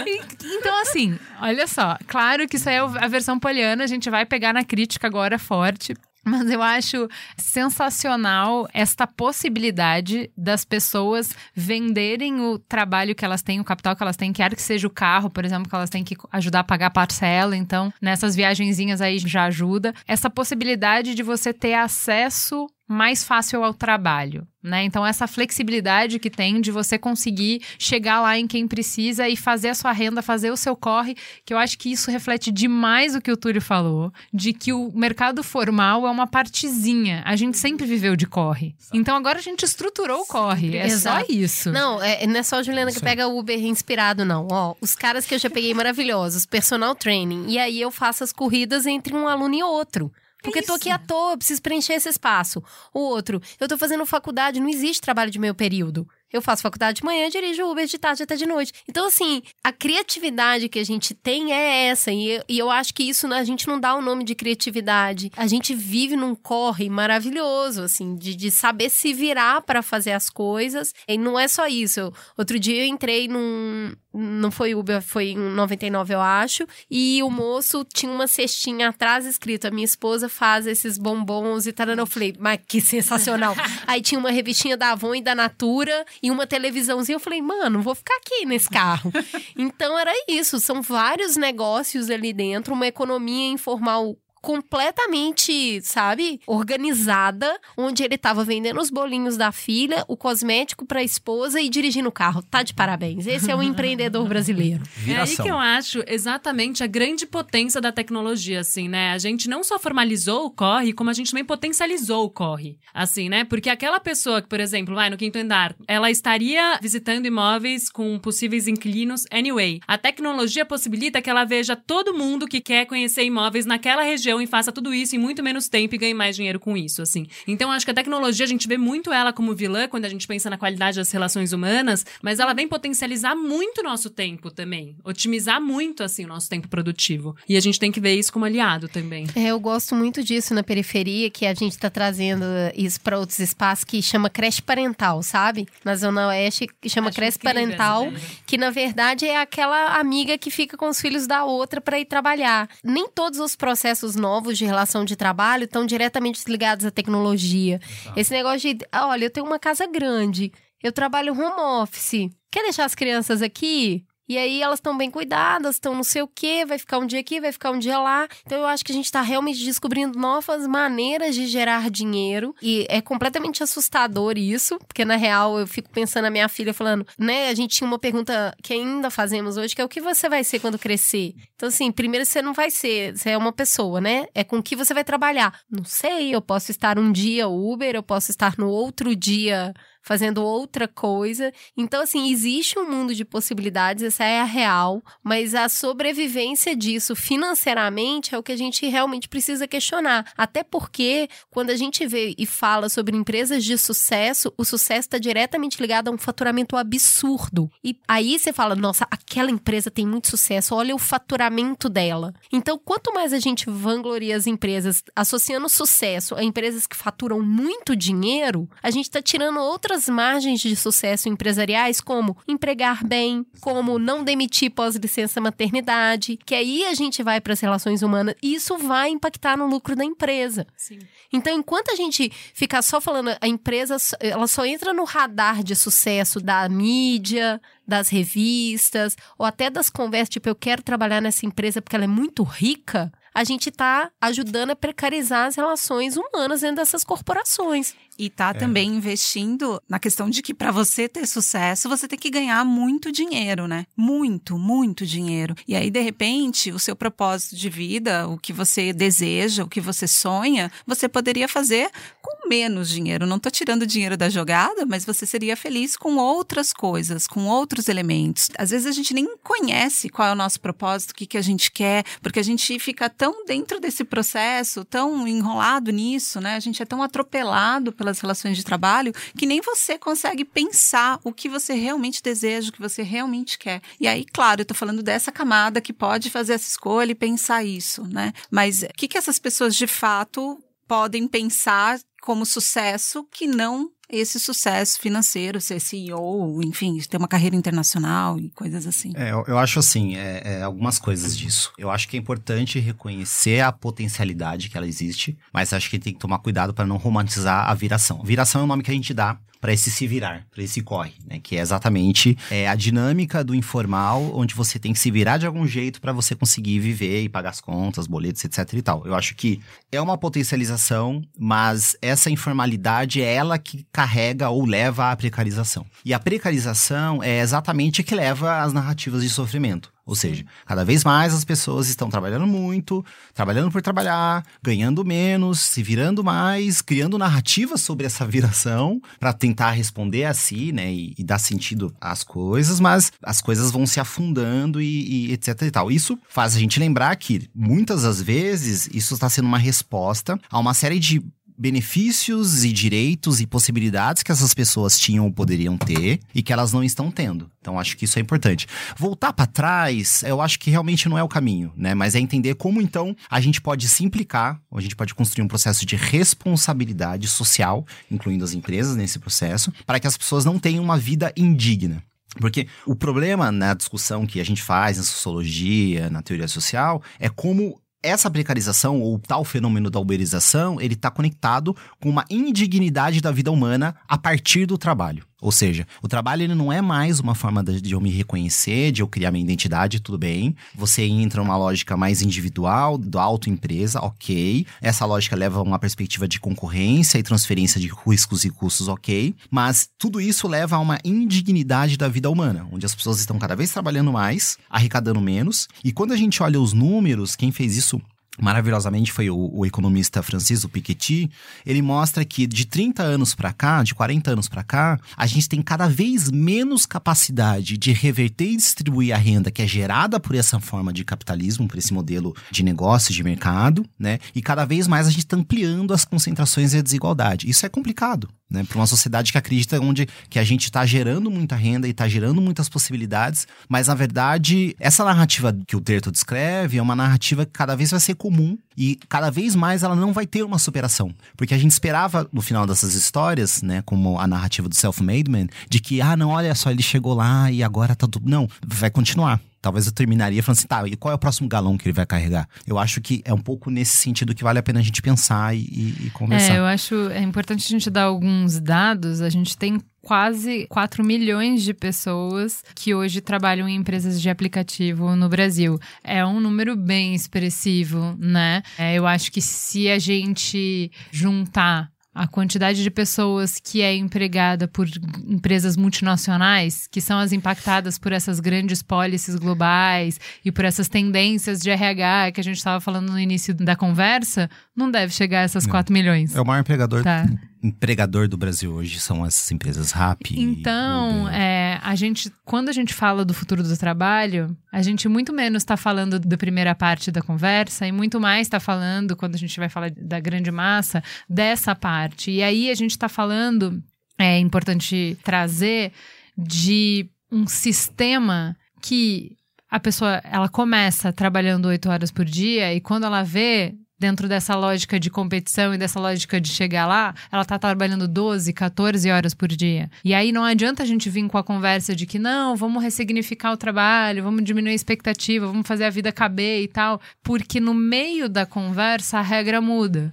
E- Então, assim, olha só. Claro que isso aí é a versão poliana, a gente vai pegar na crítica agora forte. Mas eu acho sensacional esta possibilidade das pessoas venderem o trabalho que elas têm, o capital que elas têm, quer que seja o carro, por exemplo, que elas têm que ajudar a pagar a parcela. Então, nessas viagenzinhas aí já ajuda. Essa possibilidade de você ter acesso mais fácil ao trabalho, né? Então essa flexibilidade que tem de você conseguir chegar lá em quem precisa e fazer a sua renda, fazer o seu corre, que eu acho que isso reflete demais o que o Túlio falou, de que o mercado formal é uma partezinha. A gente sempre viveu de corre. Então agora a gente estruturou o corre. É Exato. só isso. Não, é, não é só a Juliana que pega o Uber inspirado, não. Ó, os caras que eu já peguei maravilhosos, personal training. E aí eu faço as corridas entre um aluno e outro. Porque tô aqui à toa, preciso preencher esse espaço. O outro, eu tô fazendo faculdade, não existe trabalho de meio período. Eu faço faculdade de manhã, dirijo Uber de tarde até de noite. Então, assim, a criatividade que a gente tem é essa. E eu, e eu acho que isso a gente não dá o nome de criatividade. A gente vive num corre maravilhoso, assim, de, de saber se virar para fazer as coisas. E não é só isso. Eu- outro dia eu entrei num. Não foi Uber, foi em 99, eu acho. E o moço tinha uma cestinha atrás escrito: A minha esposa faz esses bombons e tal. Eu falei, mas que sensacional. [LAUGHS] Aí tinha uma revistinha da Avon e da Natura e uma televisãozinha. Eu falei, mano, vou ficar aqui nesse carro. [LAUGHS] então era isso. São vários negócios ali dentro, uma economia informal completamente, sabe, organizada, onde ele tava vendendo os bolinhos da filha, o cosmético pra esposa e dirigindo o carro. Tá de parabéns. Esse é o [LAUGHS] empreendedor brasileiro. É aí Viração. que eu acho exatamente a grande potência da tecnologia, assim, né? A gente não só formalizou o corre, como a gente também potencializou o corre, assim, né? Porque aquela pessoa que, por exemplo, vai no quinto andar, ela estaria visitando imóveis com possíveis inquilinos anyway. A tecnologia possibilita que ela veja todo mundo que quer conhecer imóveis naquela região paixão e faça tudo isso em muito menos tempo e ganhe mais dinheiro com isso, assim. Então, acho que a tecnologia, a gente vê muito ela como vilã quando a gente pensa na qualidade das relações humanas, mas ela vem potencializar muito o nosso tempo também. Otimizar muito, assim, o nosso tempo produtivo. E a gente tem que ver isso como aliado também. É, eu gosto muito disso na periferia, que a gente tá trazendo isso para outros espaços, que chama creche parental, sabe? Na Zona Oeste, que chama Acho creche incrível parental, ideia. que na verdade é aquela amiga que fica com os filhos da outra para ir trabalhar. Nem todos os processos novos de relação de trabalho estão diretamente ligados à tecnologia. Esse negócio de, ah, olha, eu tenho uma casa grande, eu trabalho home office. Quer deixar as crianças aqui? E aí elas estão bem cuidadas, estão não sei o quê, vai ficar um dia aqui, vai ficar um dia lá. Então eu acho que a gente está realmente descobrindo novas maneiras de gerar dinheiro. E é completamente assustador isso, porque na real eu fico pensando na minha filha falando, né? A gente tinha uma pergunta que ainda fazemos hoje, que é o que você vai ser quando crescer? Então, assim, primeiro você não vai ser, você é uma pessoa, né? É com que você vai trabalhar. Não sei, eu posso estar um dia Uber, eu posso estar no outro dia fazendo outra coisa. Então, assim, existe um mundo de possibilidades, essa é a real, mas a sobrevivência disso financeiramente é o que a gente realmente precisa questionar. Até porque, quando a gente vê e fala sobre empresas de sucesso, o sucesso está diretamente ligado a um faturamento absurdo. E aí você fala, nossa, aquela empresa tem muito sucesso, olha o faturamento dela. Então, quanto mais a gente vangloria as empresas, associando sucesso a empresas que faturam muito dinheiro, a gente está tirando outras margens de sucesso empresariais, como empregar bem, como não demitir pós-licença maternidade, que aí a gente vai para as relações humanas e isso vai impactar no lucro da empresa. Sim. Então, enquanto a gente ficar só falando, a empresa ela só entra no radar de sucesso da mídia, das revistas, ou até das conversas, tipo, eu quero trabalhar nessa empresa porque ela é muito rica, a gente está ajudando a precarizar as relações humanas dentro dessas corporações. E tá também investindo na questão de que para você ter sucesso, você tem que ganhar muito dinheiro, né? Muito, muito dinheiro. E aí, de repente, o seu propósito de vida, o que você deseja, o que você sonha, você poderia fazer com menos dinheiro. Não tô tirando dinheiro da jogada, mas você seria feliz com outras coisas, com outros elementos. Às vezes a gente nem conhece qual é o nosso propósito, o que, que a gente quer, porque a gente fica tão dentro desse processo, tão enrolado nisso, né? A gente é tão atropelado pelas relações de trabalho que nem você consegue pensar o que você realmente deseja, o que você realmente quer. E aí, claro, eu tô falando dessa camada que pode fazer essa escolha e pensar isso, né? Mas o que, que essas pessoas de fato podem pensar como sucesso que não esse sucesso financeiro, ser CEO, enfim, ter uma carreira internacional e coisas assim. É, eu, eu acho assim, é, é, algumas coisas disso. Eu acho que é importante reconhecer a potencialidade que ela existe, mas acho que tem que tomar cuidado para não romantizar a viração. Viração é o nome que a gente dá para esse se virar, para esse corre, né? Que é exatamente é, a dinâmica do informal, onde você tem que se virar de algum jeito para você conseguir viver e pagar as contas, boletos, etc e tal. Eu acho que é uma potencialização, mas essa informalidade é ela que carrega ou leva à precarização. E a precarização é exatamente a que leva às narrativas de sofrimento. Ou seja, cada vez mais as pessoas estão trabalhando muito, trabalhando por trabalhar, ganhando menos, se virando mais, criando narrativas sobre essa viração para tentar responder a si, né, e, e, dar sentido às coisas, mas as coisas vão se afundando e, e etc e tal. Isso faz a gente lembrar que muitas das vezes isso está sendo uma resposta a uma série de benefícios e direitos e possibilidades que essas pessoas tinham ou poderiam ter e que elas não estão tendo. Então acho que isso é importante. Voltar para trás, eu acho que realmente não é o caminho, né? Mas é entender como então a gente pode se implicar, a gente pode construir um processo de responsabilidade social, incluindo as empresas nesse processo, para que as pessoas não tenham uma vida indigna. Porque o problema na discussão que a gente faz na sociologia, na teoria social, é como essa precarização ou tal fenômeno da uberização, ele está conectado com uma indignidade da vida humana a partir do trabalho. Ou seja, o trabalho ele não é mais uma forma de, eu me reconhecer, de eu criar minha identidade, tudo bem. Você entra numa lógica mais individual, do autoempresa, ok. Essa lógica leva a uma perspectiva de concorrência e transferência de riscos e custos, ok. Mas tudo isso leva a uma indignidade da vida humana, onde as pessoas estão cada vez trabalhando mais, arrecadando menos. E quando a gente olha os números, quem fez isso maravilhosamente foi o, o economista Francisco Piketty, ele mostra que de 30 anos para cá, de 40 anos para cá, a gente tem cada vez menos capacidade de reverter e distribuir a renda que é gerada por essa forma de capitalismo, por esse modelo de negócio, de mercado, né? E cada vez mais a gente está ampliando as concentrações e a desigualdade. Isso é complicado, né? Para uma sociedade que acredita onde que a gente está gerando muita renda e está gerando muitas possibilidades, mas na verdade essa narrativa que o Terto descreve é uma narrativa que cada vez vai ser comum e cada vez mais ela não vai ter uma superação. Porque a gente esperava, no final dessas histórias, né, como a narrativa do Self-Made Man, de que, ah, não, olha só, ele chegou lá e agora tá tudo. Não, vai continuar. Talvez eu terminaria falando assim, tá, e qual é o próximo galão que ele vai carregar? Eu acho que é um pouco nesse sentido que vale a pena a gente pensar e, e, conversar. É, eu acho é importante a gente dar alguns dados. A gente tem quase 4 milhões de pessoas que hoje trabalham em empresas de aplicativo no Brasil. É um número bem expressivo, né? É, eu acho que se a gente juntar a quantidade de pessoas que é empregada por empresas multinacionais, que são as impactadas por essas grandes policies globais e por essas tendências de RH que a gente estava falando no início da conversa, não deve chegar a essas 4 milhões. É o maior empregador tá empregador do Brasil hoje são essas empresas RAP. Então, é, a gente, quando a gente fala do futuro do trabalho, a gente muito menos está falando da primeira parte da conversa e muito mais está falando, quando a gente vai falar da grande massa, dessa parte. E aí a gente está falando, é importante trazer, de um sistema que a pessoa ela começa trabalhando oito horas por dia e quando ela vê dentro dessa lógica de competição e dessa lógica de chegar lá, ela tá trabalhando 12, 14 horas por dia. E aí não adianta a gente vir com a conversa de que não, vamos ressignificar o trabalho, vamos diminuir a expectativa, vamos fazer a vida caber e tal, porque no meio da conversa a regra muda.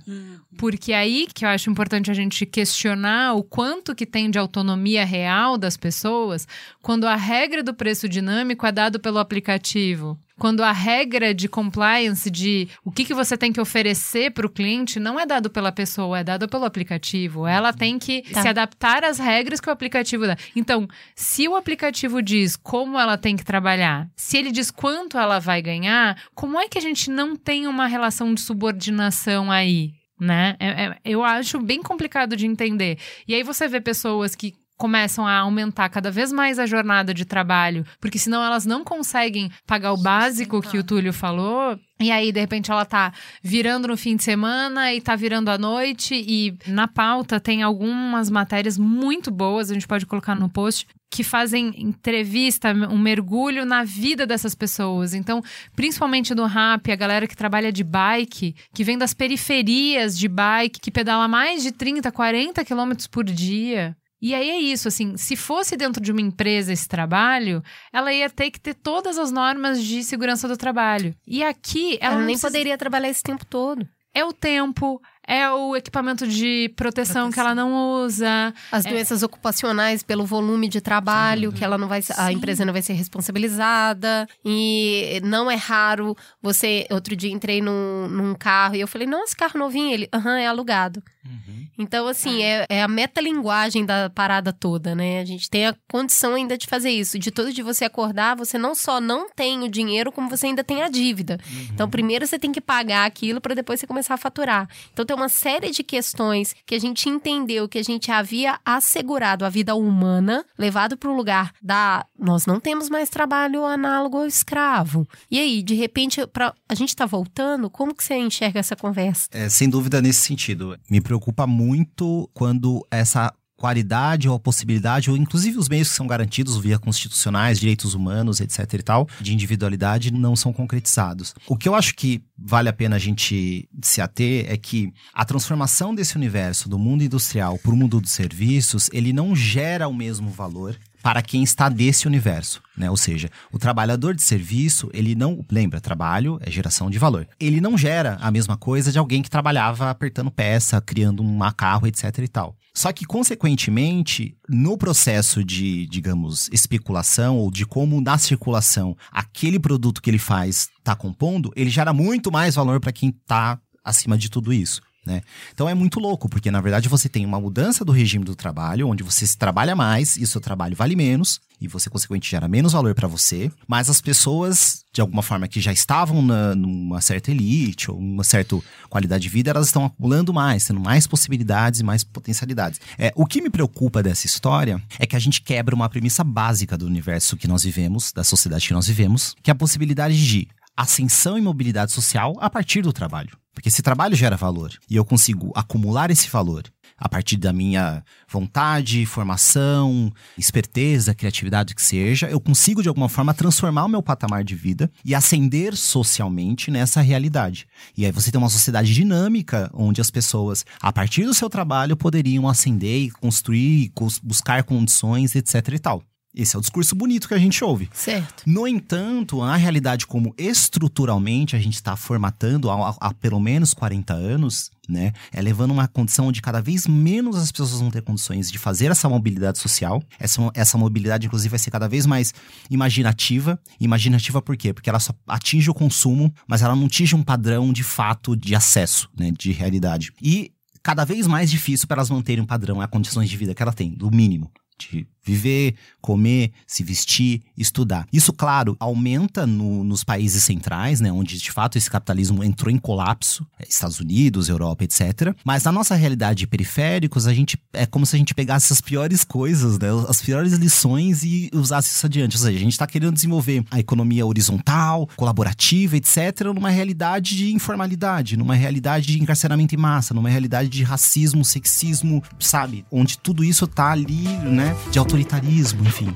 Porque aí que eu acho importante a gente questionar o quanto que tem de autonomia real das pessoas quando a regra do preço dinâmico é dado pelo aplicativo quando a regra de compliance de o que, que você tem que oferecer para o cliente não é dado pela pessoa, é dado pelo aplicativo. Ela tem que tá. se adaptar às regras que o aplicativo dá. Então, se o aplicativo diz como ela tem que trabalhar, se ele diz quanto ela vai ganhar, como é que a gente não tem uma relação de subordinação aí? Né? É, é, eu acho bem complicado de entender. E aí você vê pessoas que começam a aumentar cada vez mais a jornada de trabalho, porque senão elas não conseguem pagar o básico que o Túlio falou. E aí, de repente, ela tá virando no fim de semana e tá virando à noite. E na pauta tem algumas matérias muito boas, a gente pode colocar no post, que fazem entrevista, um mergulho na vida dessas pessoas. Então, principalmente no rap, a galera que trabalha de bike, que vem das periferias de bike, que pedala mais de 30, 40 quilômetros por dia. E aí é isso, assim, se fosse dentro de uma empresa esse trabalho, ela ia ter que ter todas as normas de segurança do trabalho. E aqui ela, ela nem precisa... poderia trabalhar esse tempo todo. É o tempo, é o equipamento de proteção, proteção. que ela não usa. As é... doenças ocupacionais pelo volume de trabalho, Sim. que ela não vai, a empresa não vai ser responsabilizada. E não é raro você. Outro dia entrei num, num carro e eu falei, não, esse carro novinho, ele, aham, é alugado. Uhum. Então, assim, é, é a metalinguagem da parada toda, né? A gente tem a condição ainda de fazer isso. De todo de você acordar, você não só não tem o dinheiro, como você ainda tem a dívida. Uhum. Então, primeiro você tem que pagar aquilo para depois você começar a faturar. Então, tem uma série de questões que a gente entendeu que a gente havia assegurado a vida humana, levado para o lugar da nós não temos mais trabalho análogo ao escravo. E aí, de repente, pra, a gente está voltando, como que você enxerga essa conversa? É, sem dúvida nesse sentido. Me preocupa muito quando essa qualidade ou a possibilidade, ou inclusive os meios que são garantidos via constitucionais, direitos humanos, etc e tal, de individualidade, não são concretizados. O que eu acho que vale a pena a gente se ater é que a transformação desse universo do mundo industrial para o mundo dos serviços, ele não gera o mesmo valor para quem está desse universo, né? Ou seja, o trabalhador de serviço, ele não lembra, trabalho é geração de valor. Ele não gera a mesma coisa de alguém que trabalhava apertando peça, criando um carro, etc e tal. Só que, consequentemente, no processo de, digamos, especulação ou de como na circulação aquele produto que ele faz está compondo, ele gera muito mais valor para quem está acima de tudo isso. Né? Então é muito louco, porque na verdade você tem uma mudança do regime do trabalho, onde você trabalha mais e seu trabalho vale menos, e você consequentemente gera menos valor para você, mas as pessoas de alguma forma que já estavam na, numa certa elite ou uma certa qualidade de vida, elas estão acumulando mais, tendo mais possibilidades e mais potencialidades. É, o que me preocupa dessa história é que a gente quebra uma premissa básica do universo que nós vivemos, da sociedade que nós vivemos, que é a possibilidade de ascensão e mobilidade social a partir do trabalho. Porque esse trabalho gera valor e eu consigo acumular esse valor a partir da minha vontade, formação, esperteza, criatividade que seja, eu consigo de alguma forma transformar o meu patamar de vida e ascender socialmente nessa realidade. E aí você tem uma sociedade dinâmica onde as pessoas, a partir do seu trabalho, poderiam ascender e construir, buscar condições, etc e tal. Esse é o discurso bonito que a gente ouve. Certo. No entanto, a realidade como estruturalmente a gente está formatando há, há, pelo menos 40 anos, né? É levando uma condição onde cada vez menos as pessoas vão ter condições de fazer essa mobilidade social. Essa, essa mobilidade, inclusive, vai ser cada vez mais imaginativa. Imaginativa por quê? Porque ela só atinge o consumo, mas ela não atinge um padrão de fato de acesso, né? De realidade. E cada vez mais difícil para elas manterem um padrão, as condições de vida que ela tem, do mínimo de viver, comer, se vestir, estudar. Isso, claro, aumenta no, nos países centrais, né, onde de fato esse capitalismo entrou em colapso, é, Estados Unidos, Europa, etc. Mas na nossa realidade de periféricos, a gente é como se a gente pegasse as piores coisas, né, as piores lições e usasse isso adiante. Ou seja, a gente está querendo desenvolver a economia horizontal, colaborativa, etc., numa realidade de informalidade, numa realidade de encarceramento em massa, numa realidade de racismo, sexismo, sabe? Onde tudo isso está ali, né, de autoridade autoritarismo, enfim.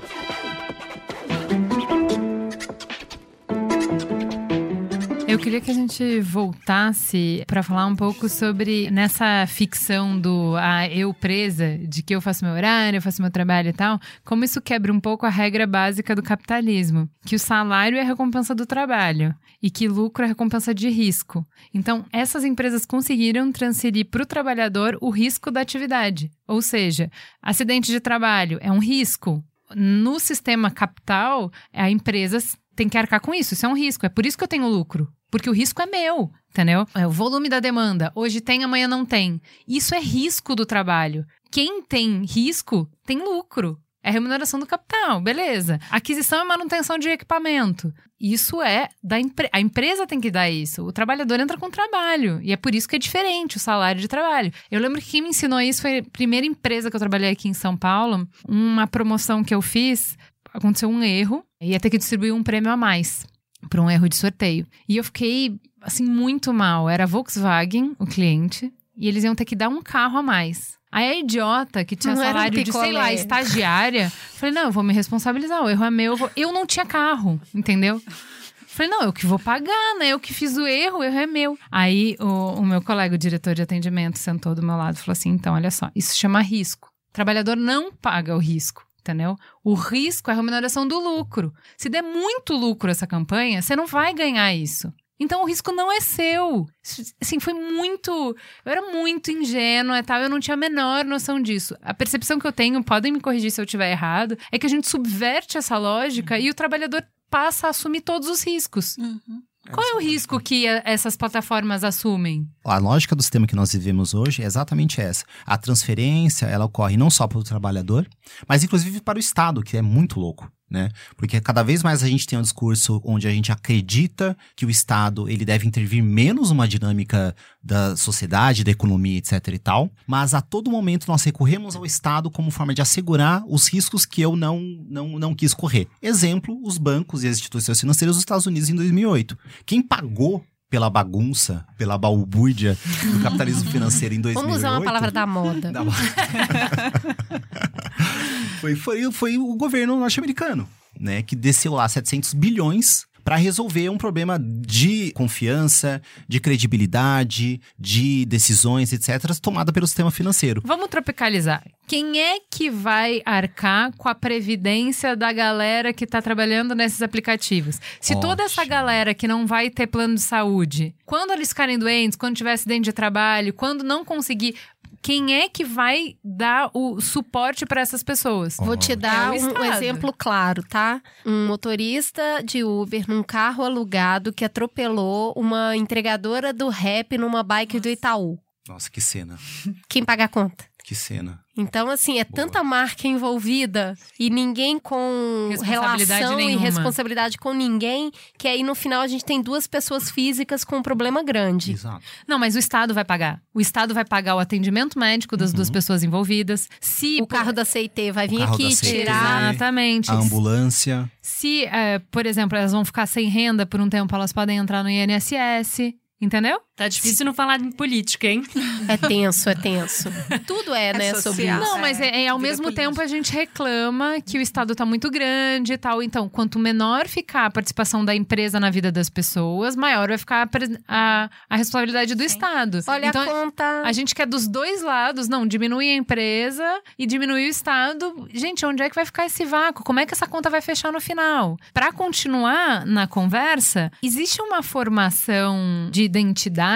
Eu queria que a gente voltasse para falar um pouco sobre nessa ficção do ah, eu presa, de que eu faço meu horário, eu faço meu trabalho e tal, como isso quebra um pouco a regra básica do capitalismo, que o salário é a recompensa do trabalho e que lucro é a recompensa de risco. Então, essas empresas conseguiram transferir para o trabalhador o risco da atividade. Ou seja, acidente de trabalho é um risco. No sistema capital, a empresa tem que arcar com isso. Isso é um risco. É por isso que eu tenho lucro. Porque o risco é meu, entendeu? É o volume da demanda. Hoje tem, amanhã não tem. Isso é risco do trabalho. Quem tem risco tem lucro. É remuneração do capital, beleza. Aquisição e manutenção de equipamento. Isso é da empresa. A empresa tem que dar isso. O trabalhador entra com trabalho. E é por isso que é diferente o salário de trabalho. Eu lembro que quem me ensinou isso foi a primeira empresa que eu trabalhei aqui em São Paulo. Uma promoção que eu fiz, aconteceu um erro. Ia ter que distribuir um prêmio a mais por um erro de sorteio. E eu fiquei, assim, muito mal. Era Volkswagen, o cliente, e eles iam ter que dar um carro a mais. Aí a idiota que tinha não salário um de, sei lá, estagiária, falei, não, eu vou me responsabilizar, o erro é meu. Eu, vou... eu não tinha carro, entendeu? Falei, não, eu que vou pagar, né? Eu que fiz o erro, o erro é meu. Aí o, o meu colega, o diretor de atendimento, sentou do meu lado e falou assim: então, olha só, isso chama risco. O trabalhador não paga o risco entendeu? O risco é a remuneração do lucro. Se der muito lucro essa campanha, você não vai ganhar isso. Então o risco não é seu. Assim, foi muito. Eu era muito ingênua e tal, eu não tinha a menor noção disso. A percepção que eu tenho, podem me corrigir se eu estiver errado, é que a gente subverte essa lógica uhum. e o trabalhador passa a assumir todos os riscos. Uhum. Qual é o risco que essas plataformas assumem? A lógica do sistema que nós vivemos hoje é exatamente essa. A transferência, ela ocorre não só para o trabalhador, mas inclusive para o Estado, que é muito louco né? Porque cada vez mais a gente tem um discurso onde a gente acredita que o Estado ele deve intervir menos numa dinâmica da sociedade, da economia, etc e tal, mas a todo momento nós recorremos ao Estado como forma de assegurar os riscos que eu não, não, não quis correr. Exemplo, os bancos e as instituições financeiras dos Estados Unidos em 2008. Quem pagou pela bagunça, pela balbúrdia do capitalismo financeiro em 2008. Vamos usar uma palavra da moda. Da... [LAUGHS] foi, foi, foi o governo norte-americano, né, que desceu lá 700 bilhões para resolver um problema de confiança, de credibilidade, de decisões, etc., tomada pelo sistema financeiro. Vamos tropicalizar. Quem é que vai arcar com a previdência da galera que está trabalhando nesses aplicativos? Se Ótimo. toda essa galera que não vai ter plano de saúde, quando eles ficarem doentes, quando tiver acidente de trabalho, quando não conseguir, quem é que vai dar o suporte para essas pessoas? Vou te dar é um, um, exemplo claro, tá? Um motorista de Uber num carro alugado que atropelou uma entregadora do rap numa bike Nossa. do Itaú. Nossa, que cena. Quem paga a conta? Que cena. Então, assim, é tanta marca envolvida e ninguém com relação e nenhuma. responsabilidade com ninguém, que aí no final a gente tem duas pessoas físicas com um problema grande. Exato. Não, mas o Estado vai pagar. O Estado vai pagar o atendimento médico das duas pessoas envolvidas. Se O carro da CIT vai vir aqui tirar. Exatamente. A ambulância. Se, é, por exemplo, elas vão ficar sem renda por um tempo, elas podem entrar no INSS. Entendeu? Tá difícil não falar em política, hein? [LAUGHS] É tenso, é tenso. Tudo é, É né, social. sobre isso. Não, mas é, é, ao vida mesmo política. tempo a gente reclama que o Estado tá muito grande e tal. Então, quanto menor ficar a participação da empresa na vida das pessoas, maior vai ficar a, a, a responsabilidade do Estado. Olha então, a conta. A gente quer dos dois lados, não, diminuir a empresa e diminuir o Estado. Gente, onde é que vai ficar esse vácuo? Como é que essa conta vai fechar no final? Para continuar na conversa, existe uma formação de identidade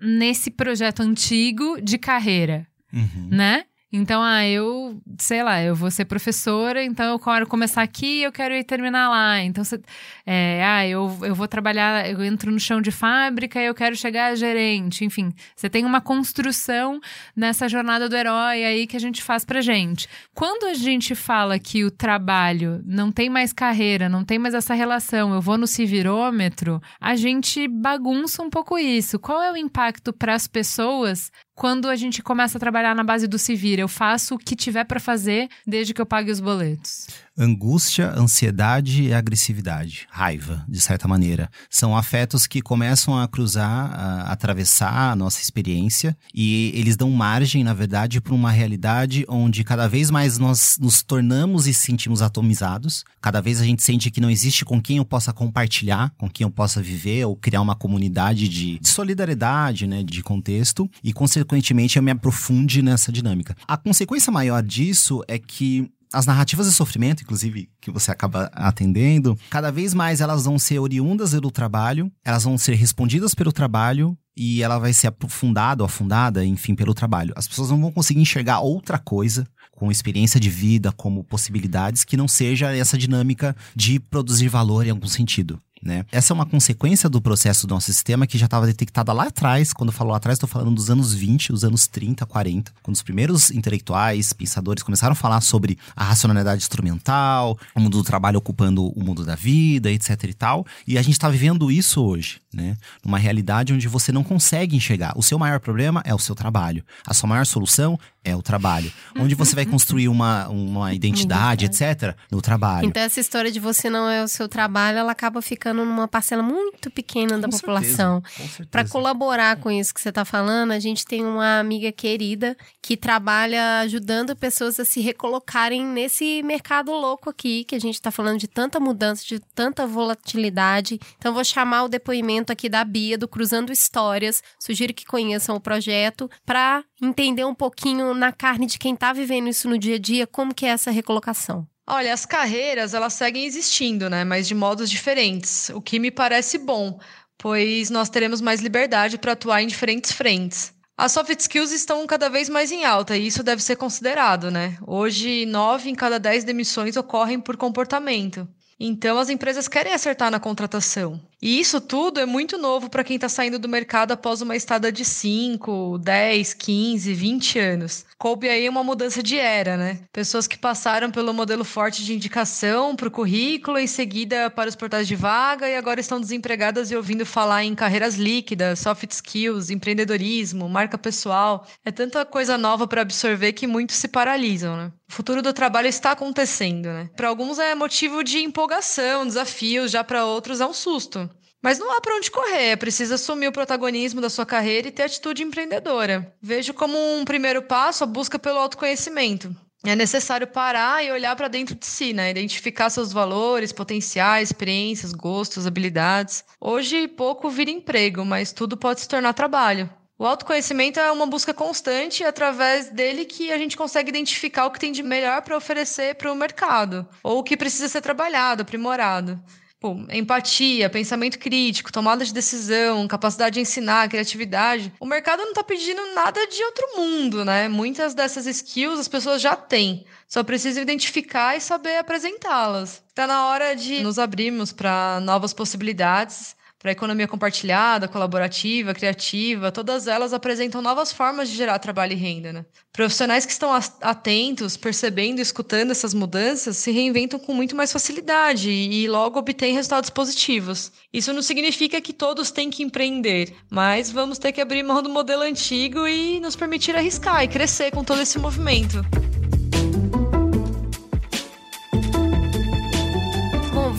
nesse projeto antigo de carreira, Uhum. né? Então, ah, eu, sei lá, eu vou ser professora, então eu quero começar aqui eu quero ir terminar lá. Então, você, é, ah, eu, eu vou trabalhar, eu entro no chão de fábrica e eu quero chegar a gerente. Enfim, você tem uma construção nessa jornada do herói aí que a gente faz pra gente. Quando a gente fala que o trabalho não tem mais carreira, não tem mais essa relação, eu vou no civirômetro, a gente bagunça um pouco isso. Qual é o impacto para as pessoas quando a gente começa a trabalhar na base do se. Eu faço o que tiver pra fazer desde que eu pague os boletos. Angústia, ansiedade e agressividade, raiva, de certa maneira. São afetos que começam a cruzar, a atravessar a nossa experiência e eles dão margem, na verdade, para uma realidade onde cada vez mais nós nos tornamos e sentimos atomizados. Cada vez a gente sente que não existe com quem eu possa compartilhar, com quem eu possa viver ou criar uma comunidade de, de solidariedade, né, de contexto e, consequentemente, eu me aprofunde nessa dinâmica. A consequência maior disso é que as narrativas de sofrimento, inclusive, que você acaba atendendo, cada vez mais elas vão ser oriundas do trabalho, elas vão ser respondidas pelo trabalho e ela vai ser aprofundada ou afundada, enfim, pelo trabalho. As pessoas não vão conseguir enxergar outra coisa com experiência de vida, como possibilidades, que não seja essa dinâmica de produzir valor em algum sentido. Né? Essa é uma consequência do processo do nosso sistema que já estava detectada lá atrás. Quando eu falo lá atrás, estou falando dos anos 20, os anos 30, 40, quando os primeiros intelectuais, pensadores começaram a falar sobre a racionalidade instrumental, o mundo do trabalho ocupando o mundo da vida, etc e tal. E a gente está vivendo isso hoje, né? Numa realidade onde você não consegue enxergar. O seu maior problema é o seu trabalho. A sua maior solução é o trabalho. Onde você vai construir uma, uma [LAUGHS] identidade, etc., no trabalho. Então, essa história de você não é o seu trabalho, ela acaba ficando numa parcela muito pequena da Com população. Para colaborar com isso que você está falando, a gente tem uma amiga querida que trabalha ajudando pessoas a se recolocarem nesse mercado louco aqui, que a gente está falando de tanta mudança, de tanta volatilidade. Então, vou chamar o depoimento aqui da Bia, do Cruzando Histórias. Sugiro que conheçam o projeto para entender um pouquinho na carne de quem está vivendo isso no dia a dia, como que é essa recolocação. Olha, as carreiras, elas seguem existindo, né? Mas de modos diferentes, o que me parece bom, pois nós teremos mais liberdade para atuar em diferentes frentes. As soft skills estão cada vez mais em alta e isso deve ser considerado, né? Hoje, nove em cada dez demissões ocorrem por comportamento. Então, as empresas querem acertar na contratação. E isso tudo é muito novo para quem está saindo do mercado após uma estada de 5, 10, 15, 20 anos. Coube aí uma mudança de era, né? Pessoas que passaram pelo modelo forte de indicação para o currículo, em seguida para os portais de vaga e agora estão desempregadas e ouvindo falar em carreiras líquidas, soft skills, empreendedorismo, marca pessoal. É tanta coisa nova para absorver que muitos se paralisam, né? O futuro do trabalho está acontecendo, né? Para alguns é motivo de empolgação, desafio, já para outros é um susto. Mas não há para onde correr, é preciso assumir o protagonismo da sua carreira e ter atitude empreendedora. Vejo como um primeiro passo a busca pelo autoconhecimento. É necessário parar e olhar para dentro de si, né? Identificar seus valores, potenciais, experiências, gostos, habilidades. Hoje pouco vira emprego, mas tudo pode se tornar trabalho. O autoconhecimento é uma busca constante e através dele que a gente consegue identificar o que tem de melhor para oferecer para o mercado ou o que precisa ser trabalhado, aprimorado. Pô, empatia, pensamento crítico, tomada de decisão, capacidade de ensinar, criatividade. O mercado não está pedindo nada de outro mundo, né? Muitas dessas skills as pessoas já têm. Só precisa identificar e saber apresentá-las. Está na hora de nos abrirmos para novas possibilidades para a economia compartilhada, colaborativa, criativa, todas elas apresentam novas formas de gerar trabalho e renda. Né? Profissionais que estão atentos, percebendo e escutando essas mudanças se reinventam com muito mais facilidade e logo obtêm resultados positivos. Isso não significa que todos têm que empreender, mas vamos ter que abrir mão do modelo antigo e nos permitir arriscar e crescer com todo esse movimento.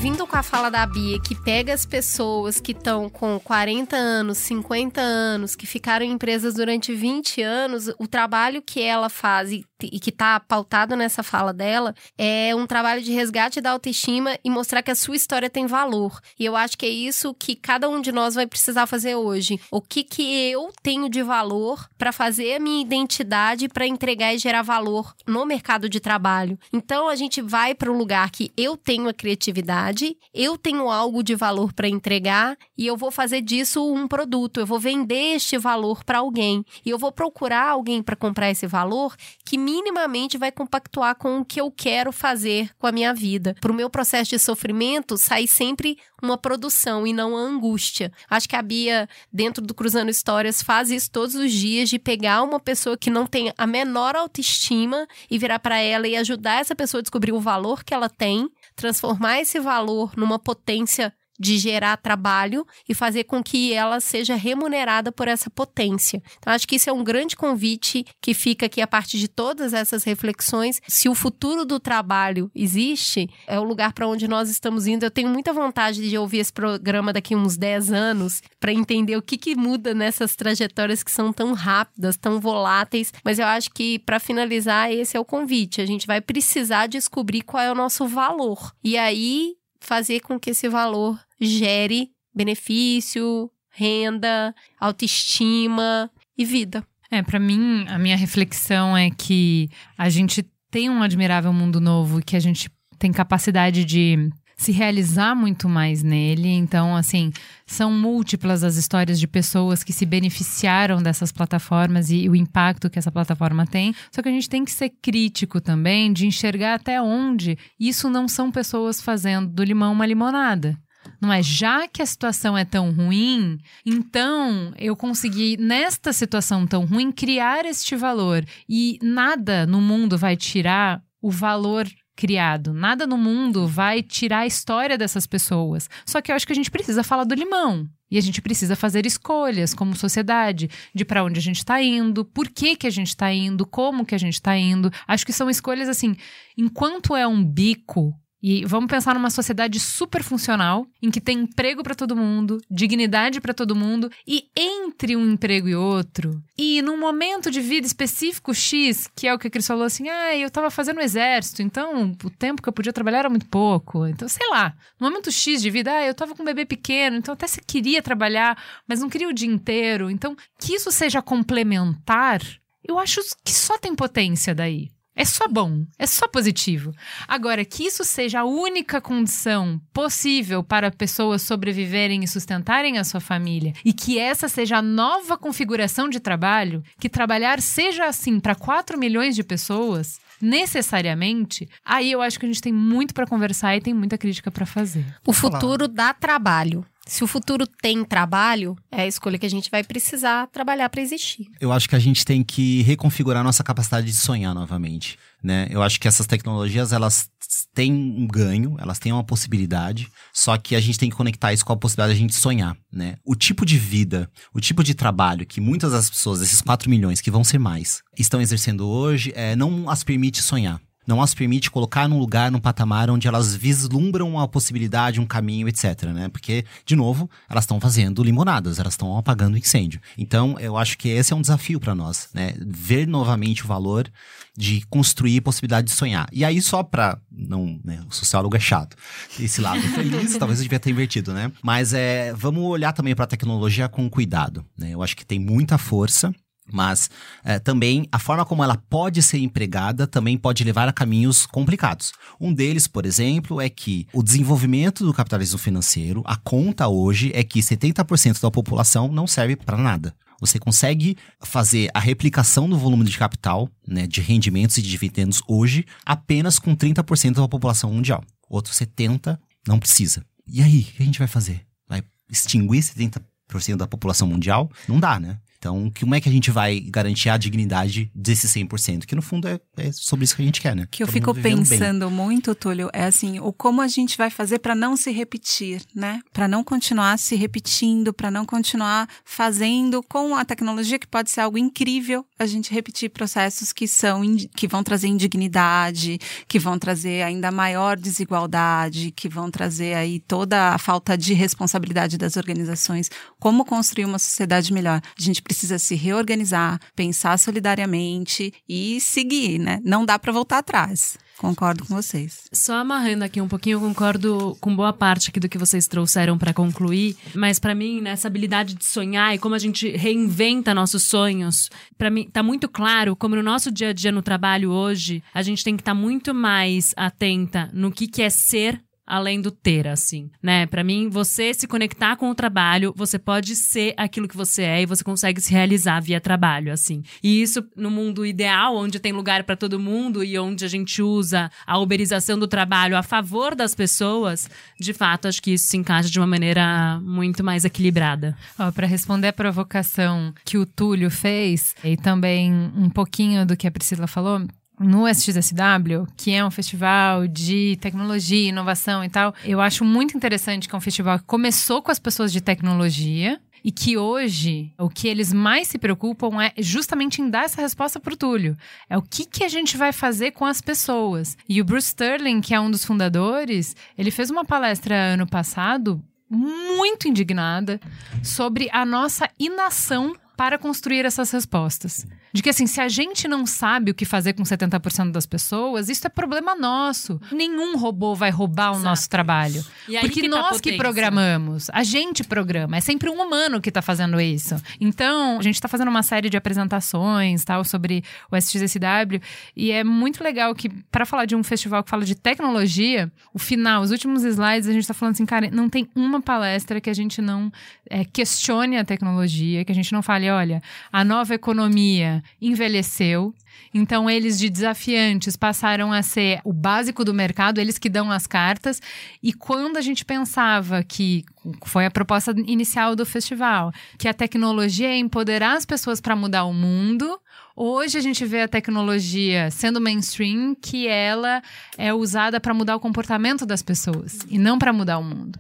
Vindo com a fala da Bia, que pega as pessoas que estão com 40 anos, 50 anos, que ficaram em empresas durante 20 anos, o trabalho que ela faz e, e que está pautado nessa fala dela é um trabalho de resgate da autoestima e mostrar que a sua história tem valor. E eu acho que é isso que cada um de nós vai precisar fazer hoje. O que, que eu tenho de valor para fazer a minha identidade para entregar e gerar valor no mercado de trabalho. Então a gente vai para o lugar que eu tenho a criatividade eu tenho algo de valor para entregar e eu vou fazer disso um produto, eu vou vender este valor para alguém e eu vou procurar alguém para comprar esse valor que minimamente vai compactuar com o que eu quero fazer com a minha vida. Para o meu processo de sofrimento, sai sempre uma produção e não a angústia. Acho que a Bia, dentro do Cruzando Histórias, faz isso todos os dias de pegar uma pessoa que não tem a menor autoestima e virar para ela e ajudar essa pessoa a descobrir o valor que ela tem, transformar esse valor numa potência de gerar trabalho e fazer com que ela seja remunerada por essa potência. Então, acho que isso é um grande convite que fica aqui a partir de todas essas reflexões. Se o futuro do trabalho existe, é o lugar para onde nós estamos indo. Eu tenho muita vontade de ouvir esse programa daqui uns 10 anos para entender o que, que muda nessas trajetórias que são tão rápidas, tão voláteis. Mas eu acho que, para finalizar, esse é o convite. A gente vai precisar descobrir qual é o nosso valor. E aí, fazer com que esse valor gere benefício, renda, autoestima e vida. É, para mim, a minha reflexão é que a gente tem um admirável mundo novo que a gente tem capacidade de se realizar muito mais nele. Então, assim, são múltiplas as histórias de pessoas que se beneficiaram dessas plataformas e o impacto que essa plataforma tem. Só que a gente tem que ser crítico também de enxergar até onde isso não são pessoas fazendo do limão uma limonada. Não é já que a situação é tão ruim, então eu consegui, nesta situação tão ruim, criar este valor. E nada no mundo vai tirar o valor criado. Nada no mundo vai tirar a história dessas pessoas. Só que eu acho que a gente precisa falar do limão. E a gente precisa fazer escolhas como sociedade de para onde a gente está indo, por que, que a gente está indo, como que a gente está indo. Acho que são escolhas assim, enquanto é um bico e vamos pensar numa sociedade super funcional, em que tem emprego para todo mundo, dignidade para todo mundo, e entre um emprego e outro, e num momento de vida específico X, que é o que a Cris falou assim: ah, eu tava fazendo exército, então o tempo que eu podia trabalhar era muito pouco. Então, sei lá, no momento X de vida, ah, eu tava com um bebê pequeno, então até se queria trabalhar, mas não queria o dia inteiro. Então, que isso seja complementar, eu acho que só tem potência daí. É só bom, é só positivo. Agora, que isso seja a única condição possível para pessoas sobreviverem e sustentarem a sua família, e que essa seja a nova configuração de trabalho, que trabalhar seja assim para 4 milhões de pessoas, necessariamente, aí eu acho que a gente tem muito para conversar e tem muita crítica para fazer. O futuro dá trabalho. Se o futuro tem trabalho, é a escolha que a gente vai precisar trabalhar para existir. Eu acho que a gente tem que reconfigurar nossa capacidade de sonhar novamente, né? Eu acho que essas tecnologias, elas têm um ganho, elas têm uma possibilidade, só que a gente tem que conectar isso com a possibilidade de a gente sonhar, né? O tipo de vida, o tipo de trabalho que muitas das pessoas, esses 4 milhões que vão ser mais, estão exercendo hoje, é, não as permite sonhar não as permite colocar num lugar, num patamar onde elas vislumbram uma possibilidade, um caminho, etc, né? Porque, de novo, elas estão fazendo limonadas, elas estão apagando incêndio. Então, eu acho que esse é um desafio para nós, né? Ver novamente o valor de construir possibilidade de sonhar. E aí, só pra. Não, né? O sociólogo é chato. Esse lado [LAUGHS] feliz, talvez eu devia ter invertido, né? Mas é, vamos olhar também para a tecnologia com cuidado, né? Eu acho que tem muita força mas é, também a forma como ela pode ser empregada também pode levar a caminhos complicados. Um deles, por exemplo, é que o desenvolvimento do capitalismo financeiro, a conta hoje é que 70% da população não serve para nada. Você consegue fazer a replicação do volume de capital, né, de rendimentos e de dividendos hoje, apenas com 30% da população mundial. Outro 70% não precisa. E aí, o que a gente vai fazer? Vai extinguir 70% da população mundial? Não dá, né? Então, como é que a gente vai garantir a dignidade desse 100%? Que no fundo é, é sobre isso que a gente quer, né? que eu Todo fico vivendo bem. pensando muito, Túlio, é assim, o como a gente vai fazer para não se repetir, né? Para não continuar se repetindo, para não continuar fazendo com a tecnologia que pode ser algo incrível, a gente repetir processos que são que vão trazer indignidade, que vão trazer ainda maior desigualdade, que vão trazer aí toda a falta de responsabilidade das organizações. Como construir uma sociedade melhor? A gente precisa se reorganizar, pensar solidariamente e seguir, né? Não dá para voltar atrás. Concordo com vocês. Só amarrando aqui um pouquinho, eu concordo com boa parte aqui do que vocês trouxeram pra concluir, mas pra mim, nessa habilidade de sonhar e como a gente reinventa nossos sonhos, pra mim tá muito claro como no nosso dia a dia no trabalho hoje, a gente tem que estar muito mais atenta no que que é ser além do ter, assim, né? Pra mim, você se conectar com o trabalho, você pode ser aquilo que você é e você consegue se realizar via trabalho, assim. E isso no mundo ideal, onde tem lugar pra todo mundo e onde a gente usa a uberização do trabalho a favor das pessoas, de fato, acho que isso se encaixa de uma maneira muito mais equilibrada. Para responder a provocação que o Túlio fez, e também um pouquinho do que a Priscila falou, no SXSW, que é um festival de tecnologia, inovação e tal, eu acho muito interessante que é um festival que começou com as pessoas de tecnologia. E que hoje o que eles mais se preocupam é justamente em dar essa resposta pro Túlio. É o que, que a gente vai fazer com as pessoas. E o Bruce Sterling, que é um dos fundadores, ele fez uma palestra ano passado muito indignada sobre a nossa inação para construir essas respostas. De que, assim, se a gente não sabe o que fazer com 70% das pessoas, isso é problema nosso. Nenhum robô vai roubar o Exato. nosso trabalho. Porque que tá nós que potência. programamos, a gente programa. É sempre um humano que tá fazendo isso. Então, a gente tá fazendo uma série de apresentações, tal, sobre o SXSW. E é muito legal que, para falar de um festival que fala de tecnologia, o final, os últimos slides, a gente tá falando assim, cara, não tem uma palestra que a gente não é, questione a tecnologia, que a gente não fale, olha, a nova economia envelheceu. Então, eles de desafiantes passaram a ser o básico do mercado, eles que dão as cartas. E quando a gente pensava que foi a proposta inicial do festival, que a tecnologia é empoderar as pessoas para mudar o mundo, Hoje a gente vê a tecnologia sendo mainstream, que ela é usada para mudar o comportamento das pessoas e não para mudar o mundo.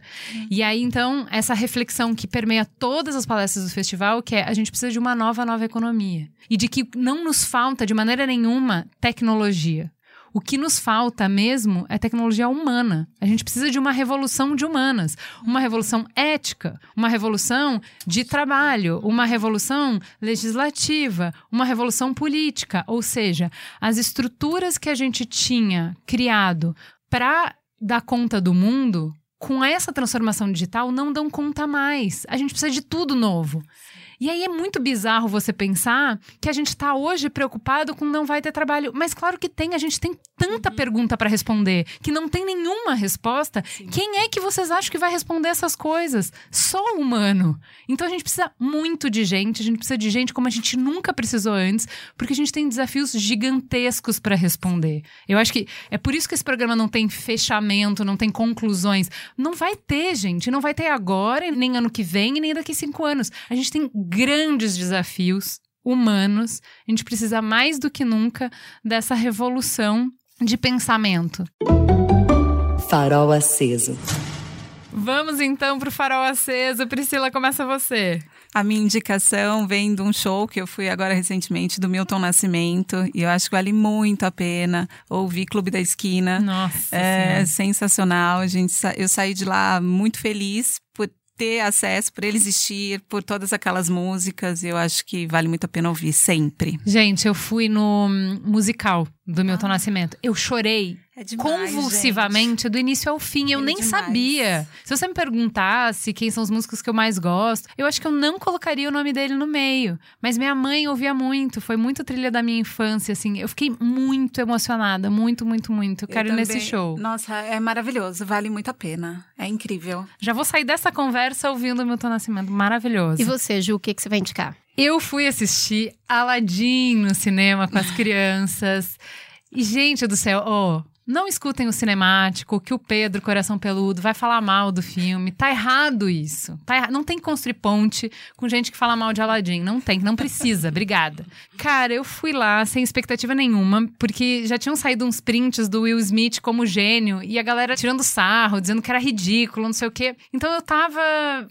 E aí então essa reflexão que permeia todas as palestras do festival, que é a gente precisa de uma nova nova economia e de que não nos falta de maneira nenhuma tecnologia. O que nos falta mesmo é tecnologia humana. A gente precisa de uma revolução de humanas, uma revolução ética, uma revolução de trabalho, uma revolução legislativa, uma revolução política. Ou seja, as estruturas que a gente tinha criado para dar conta do mundo, com essa transformação digital, não dão conta mais. A gente precisa de tudo novo. E aí é muito bizarro você pensar que a gente está hoje preocupado com não vai ter trabalho. Mas claro que tem, a gente tem tanta pergunta para responder que não tem nenhuma resposta. Quem é que vocês acham que vai responder essas coisas? Só o humano. Então a gente precisa muito de gente, a gente precisa de gente como a gente nunca precisou antes, porque a gente tem desafios gigantescos para responder. Eu acho que é por isso que esse programa não tem fechamento, não tem conclusões. Não vai ter, gente. Não vai ter agora, nem ano que vem, nem daqui cinco anos. A gente tem grandes desafios humanos. A gente precisa mais do que nunca dessa revolução de pensamento. Farol aceso. Vamos então pro farol aceso. Priscila, começa você. A minha indicação vem de um show que eu fui agora recentemente do Milton Nascimento e eu acho que vale muito a pena ouvir Clube da Esquina. Nossa. É Senhora. sensacional. A gente, eu saí de lá muito feliz por ter acesso, por ele existir, por todas aquelas músicas. Eu acho que vale muito a pena ouvir sempre. Gente, eu fui no musical do Milton Nascimento. Eu chorei É demais, convulsivamente do início ao fim. Eu é nem demais. sabia. Se você me perguntasse quem são os músicos que eu mais gosto, eu acho que eu não colocaria o nome dele no meio. Mas minha mãe ouvia muito, foi muito trilha da minha infância, assim. Eu fiquei muito emocionada, muito, muito, muito. Eu Eu quero ir nesse show. Nossa, é maravilhoso, vale muito a pena. É incrível. Já vou sair dessa conversa ouvindo o Milton Nascimento. Maravilhoso. E você, Ju, o que, que você vai indicar? Eu fui assistir Aladdin no cinema com as crianças. E, gente do céu, ó, Não escutem o cinemático, que o Pedro, Coração Peludo, vai falar mal do filme. Tá errado isso. Tá. Não tem que construir ponte com gente que fala mal de Aladdin. Não tem, não precisa. Obrigada. Cara, eu fui lá sem expectativa nenhuma, porque já tinham saído uns prints do Will Smith como gênio e a galera tirando sarro, dizendo que era ridículo, não sei o quê. Então eu tava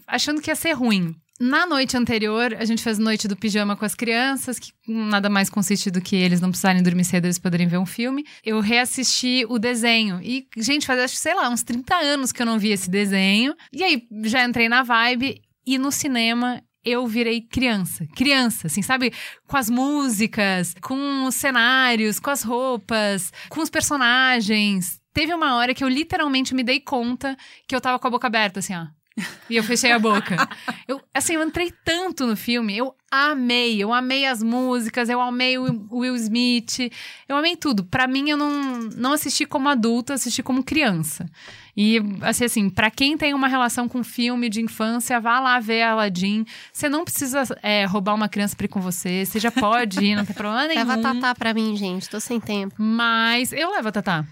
achando que ia ser ruim. Na noite anterior, a gente fez noite do pijama com as crianças, que nada mais consiste do que eles não precisarem dormir cedo, eles poderem ver um filme. Eu reassisti o desenho. E, gente, faz, acho, sei lá, uns 30 anos que eu não vi esse desenho. E aí, já entrei na vibe. E no cinema, eu virei criança. Criança, assim, sabe? Com as músicas, com os cenários, com as roupas, com os personagens. Teve uma hora que eu literalmente me dei conta que eu tava com a boca aberta, assim, ó. E eu fechei a boca. Eu, assim, eu entrei tanto no filme, eu amei, eu amei as músicas, eu amei o Will Smith, eu amei tudo. Para mim, eu não, não assisti como adulta, assisti como criança. E, assim, assim para quem tem uma relação com filme de infância, vá lá ver Aladdin. Você não precisa é, roubar uma criança pra ir com você, você já pode ir, não tem problema nenhum. Leva a Tatá pra mim, gente, tô sem tempo. Mas eu levo a Tatá.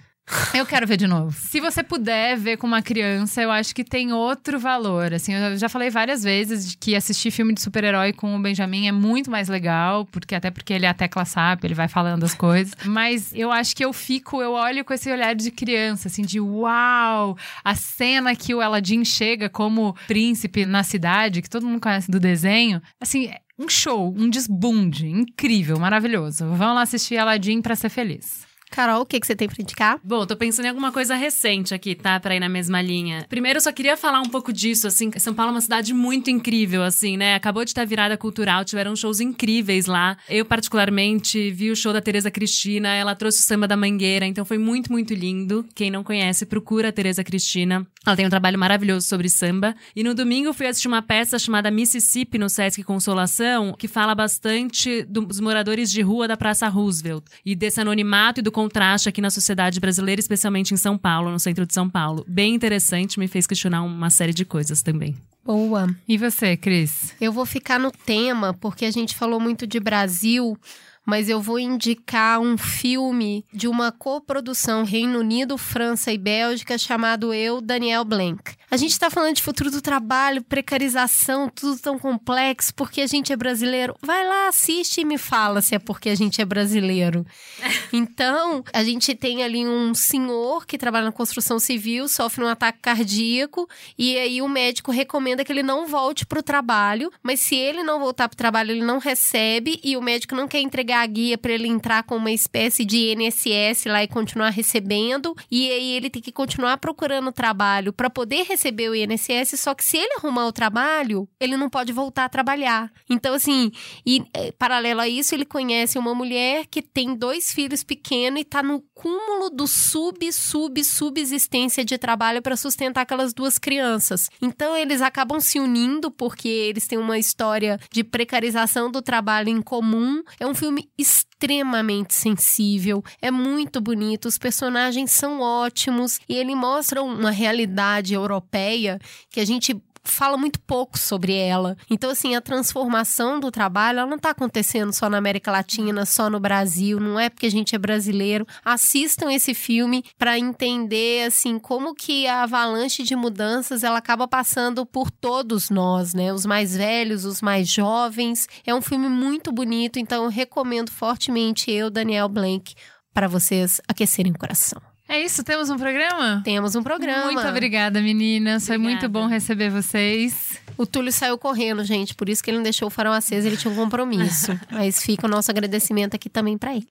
Eu quero ver de novo. Se você puder ver com uma criança, eu acho que tem outro valor. Assim, eu já falei várias vezes que assistir filme de super-herói com o Benjamin é muito mais legal, porque até porque ele é a tecla SAP, ele vai falando as coisas. [LAUGHS] Mas eu acho que eu fico, eu olho com esse olhar de criança, assim, de uau! A cena que o Aladdin chega como príncipe na cidade, que todo mundo conhece do desenho, assim, um show, um desbunde incrível, maravilhoso. Vamos lá assistir Aladdin para ser feliz. Carol, o que, que você tem pra indicar? Bom, tô pensando em alguma coisa recente aqui, tá? Pra ir na mesma linha. Primeiro, eu só queria falar um pouco disso, assim. São Paulo é uma cidade muito incrível, assim, né? Acabou de ter virada cultural, tiveram shows incríveis lá. Eu, particularmente, vi o show da Tereza Cristina, ela trouxe o samba da Mangueira, então foi muito, muito lindo. Quem não conhece, procura a Tereza Cristina. Ela tem um trabalho maravilhoso sobre samba. E no domingo, fui assistir uma peça chamada Mississippi no Sesc Consolação, que fala bastante dos moradores de rua da Praça Roosevelt e desse anonimato e do contraste aqui na sociedade brasileira, especialmente em São Paulo, no centro de São Paulo. Bem interessante, me fez questionar uma série de coisas também. Boa. E você, Cris? Eu vou ficar no tema, porque a gente falou muito de Brasil, mas eu vou indicar um filme de uma coprodução Reino Unido, França e Bélgica chamado Eu, Daniel Blanc. A gente está falando de futuro do trabalho, precarização, tudo tão complexo, porque a gente é brasileiro. Vai lá, assiste e me fala se é porque a gente é brasileiro. [LAUGHS] Então, a gente tem ali um senhor que trabalha na construção civil, sofre um ataque cardíaco, e aí o médico recomenda que ele não volte para o trabalho, mas se ele não voltar para o trabalho, ele não recebe, e o médico não quer entregar a guia para ele entrar com uma espécie de INSS lá e continuar recebendo, e aí ele tem que continuar procurando trabalho para poder receber o INSS, só que se ele arrumar o trabalho, ele não pode voltar a trabalhar. Então, assim, e é, paralelo a isso, ele conhece uma mulher que tem dois filhos pequenos e tá no cúmulo do sub, sub, subsistência de trabalho para sustentar aquelas duas crianças. Então, eles acabam se unindo porque eles têm uma história de precarização do trabalho em comum. É um filme extremamente sensível, é muito bonito, os personagens são ótimos e ele mostra uma realidade europeia que a gente fala muito pouco sobre ela. Então, assim, a transformação do trabalho, ela não está acontecendo só na América Latina, só no Brasil, não é porque a gente é brasileiro. Assistam esse filme para entender, assim, como que a avalanche de mudanças, ela acaba passando por todos nós, né? Os mais velhos, os mais jovens. É um filme muito bonito, então eu recomendo fortemente eu, Daniel Blank, para vocês aquecerem o coração. É isso, temos um programa? Temos um programa. Muito obrigada, meninas. Foi muito bom receber vocês. O Túlio saiu correndo, gente, por isso que ele não deixou o farol aceso, ele tinha um compromisso. [LAUGHS] Mas fica o nosso agradecimento aqui também para ele.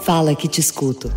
Fala que te escuto.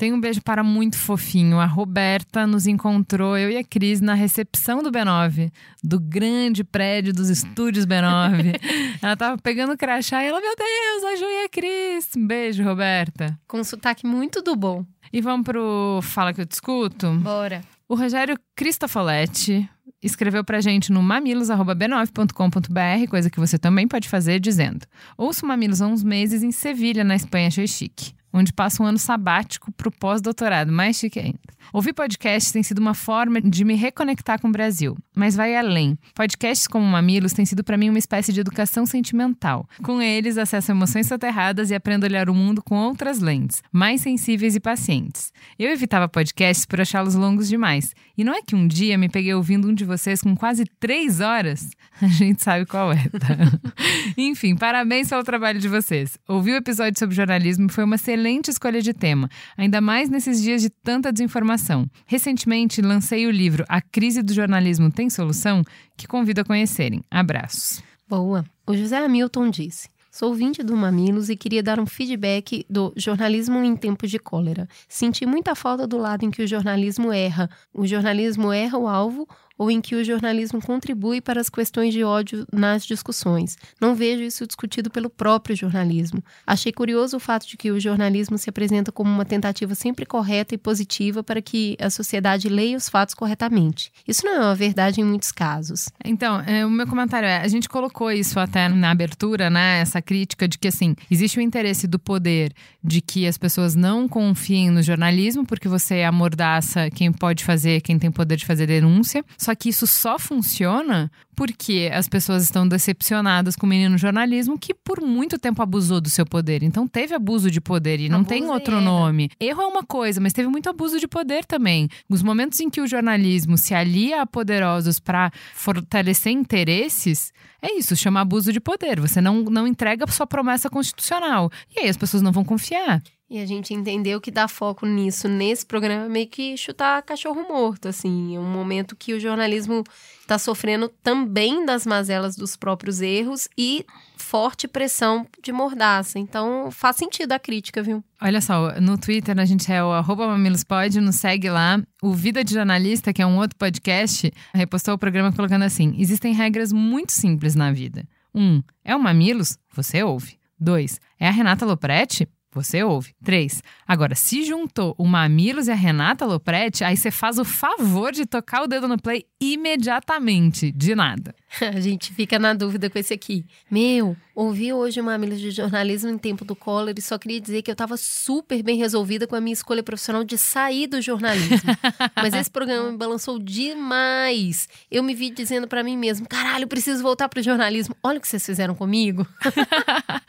Tem um beijo para muito fofinho. A Roberta nos encontrou, eu e a Cris, na recepção do B9, do grande prédio dos estúdios B9. [LAUGHS] ela tava pegando o crachá e ela, meu Deus, a Ju e a Cris. Um beijo, Roberta. Com um sotaque muito do bom. E vamos pro Fala que eu discuto? Bora. O Rogério Cristofoletti escreveu pra gente no mamilos.b9.com.br, coisa que você também pode fazer, dizendo: Ouço Mamilos há uns meses em Sevilha, na Espanha, achei chique. Onde passo um ano sabático pro pós-doutorado, mais chique ainda. Ouvir podcasts tem sido uma forma de me reconectar com o Brasil, mas vai além. Podcasts como Mamilos têm sido para mim uma espécie de educação sentimental. Com eles, acesso emoções soterradas e aprendo a olhar o mundo com outras lentes, mais sensíveis e pacientes. Eu evitava podcasts por achá-los longos demais. E não é que um dia me peguei ouvindo um de vocês com quase três horas? [LAUGHS] A gente sabe qual é, tá? [LAUGHS] Enfim, parabéns pelo trabalho de vocês. Ouvir o episódio sobre jornalismo foi uma excelente escolha de tema, ainda mais nesses dias de tanta desinformação. Recentemente lancei o livro A Crise do Jornalismo Tem Solução, que convido a conhecerem. Abraços. Boa. O José Hamilton disse. Sou ouvinte do Mamilos e queria dar um feedback do jornalismo em tempos de cólera. Senti muita falta do lado em que o jornalismo erra. O jornalismo erra o alvo ou em que o jornalismo contribui para as questões de ódio nas discussões. Não vejo isso discutido pelo próprio jornalismo. Achei curioso o fato de que o jornalismo se apresenta como uma tentativa sempre correta e positiva para que a sociedade leia os fatos corretamente. Isso não é uma verdade em muitos casos. Então, é, o meu comentário é: a gente colocou isso até na abertura, né? Essa crítica de que, assim, existe o interesse do poder de que as pessoas não confiem no jornalismo, porque você amordaça quem pode fazer, quem tem poder de fazer denúncia. Só que isso só funciona porque as pessoas estão decepcionadas com o menino jornalismo que por muito tempo abusou do seu poder. Então teve abuso de poder e não tem outro nome. Erro é uma coisa, mas teve muito abuso de poder também. Os momentos em que o jornalismo se alia a poderosos para fortalecer interesses, é isso, chama abuso de poder. Você não, não entrega sua promessa constitucional. E aí as pessoas não vão confiar. E a gente entendeu que dar foco nisso nesse programa é meio que chutar cachorro morto, assim. É um momento que o jornalismo está sofrendo também das mazelas dos próprios erros e forte pressão de mordaça. Então faz sentido a crítica, viu? Olha só, no Twitter a gente é o arroba mamilospod, nos segue lá. O Vida de Jornalista, que é um outro podcast, repostou o programa colocando assim: existem regras muito simples na vida. Um, é o Mamilos? Você ouve. Dois, é a Renata Lopretti? Você ouve. Três. Agora, se juntou o Mamilos e a Renata Lopretti, aí você faz o favor de tocar o dedo no play imediatamente. De nada. [LAUGHS] A gente fica na dúvida com esse aqui. Meu, ouvi hoje uma Mamilos de jornalismo em tempo do Collor e só queria dizer que eu estava super bem resolvida com a minha escolha profissional de sair do jornalismo. [LAUGHS] Mas esse programa me balançou demais. Eu me vi dizendo para mim mesmo: caralho, eu preciso voltar pro jornalismo. Olha o que vocês fizeram comigo. [LAUGHS]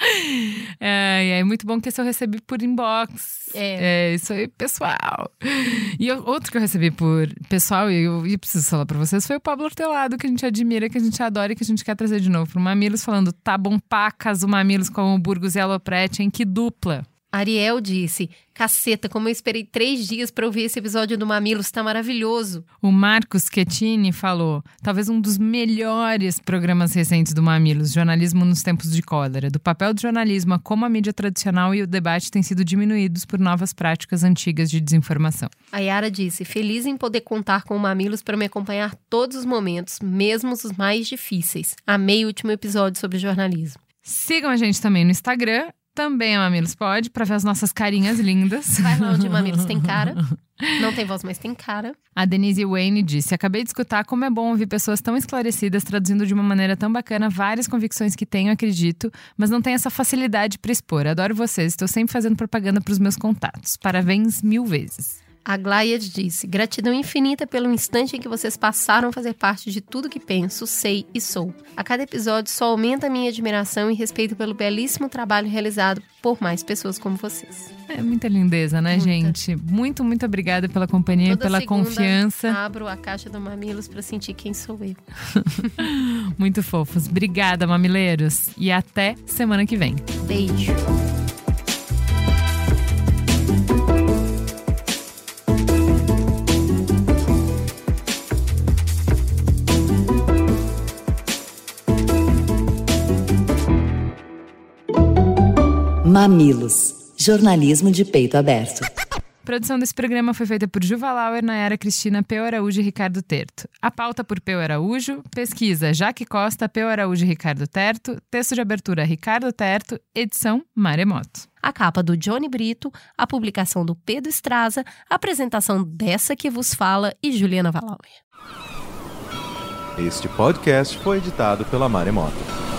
É, é muito bom que esse eu recebi por inbox. É. isso aí, pessoal. E eu- outro que eu recebi por pessoal, e eu, e preciso falar pra vocês, foi o Pablo Hortelado, que a gente admira, que a gente adora e que a gente quer trazer de novo pro Mamilos, falando: tá bom pacas o Mamilos com o Burgos e a Lopretti, hein? Que dupla. Ariel disse: Caceta, como eu esperei três dias para ouvir esse episódio do Mamilos, tá maravilhoso. O Marcos Schettini falou: talvez um dos melhores programas recentes do Mamilos, Jornalismo nos Tempos de Cólera, do papel do jornalismo a como a mídia tradicional e o debate têm sido diminuídos por novas práticas antigas de desinformação. A Yara disse: Feliz em poder contar com o Mamilos para me acompanhar todos os momentos, mesmo os mais difíceis. Amei o último episódio sobre jornalismo. Sigam a gente também no Instagram, também é Mamilos Pod, para ver as nossas carinhas lindas. [LAUGHS] Vai lá onde Mamilos tem cara. [LAUGHS] Não tem voz, mas tem cara. A Denise Wayne disse: Acabei de escutar como é bom ouvir pessoas tão esclarecidas traduzindo de uma maneira tão bacana várias convicções que tenho, acredito, mas não tenho essa facilidade para expor. Adoro vocês, estou sempre fazendo propaganda para os meus contatos. Parabéns mil vezes. A Glayad disse: Gratidão infinita pelo instante em que vocês passaram a fazer parte de tudo que penso, sei e sou. A cada episódio só aumenta a minha admiração e respeito pelo belíssimo trabalho realizado por mais pessoas como vocês. É muita lindeza, né, Muita. gente? Muito, muito obrigada pela companhia, Toda pela segunda, confiança. Abro a caixa do Mamilos para sentir quem sou eu. [LAUGHS] Muito fofos. Obrigada, mamileiros. E até semana que vem. Beijo. Mamilos. Jornalismo de peito aberto. A produção desse programa foi feita por Juva Lauer, Nayara Cristina, Peu Araújo e Ricardo Terto. A pauta por Peu Araújo, pesquisa Jaque Costa, Peu Araújo e Ricardo Terto, texto de abertura Ricardo Terto, edição Maremoto. A capa do Johnny Brito, a publicação do Pedro Estraza, a apresentação dessa que vos fala e Juliana Valauer. Este podcast foi editado pela Maremoto.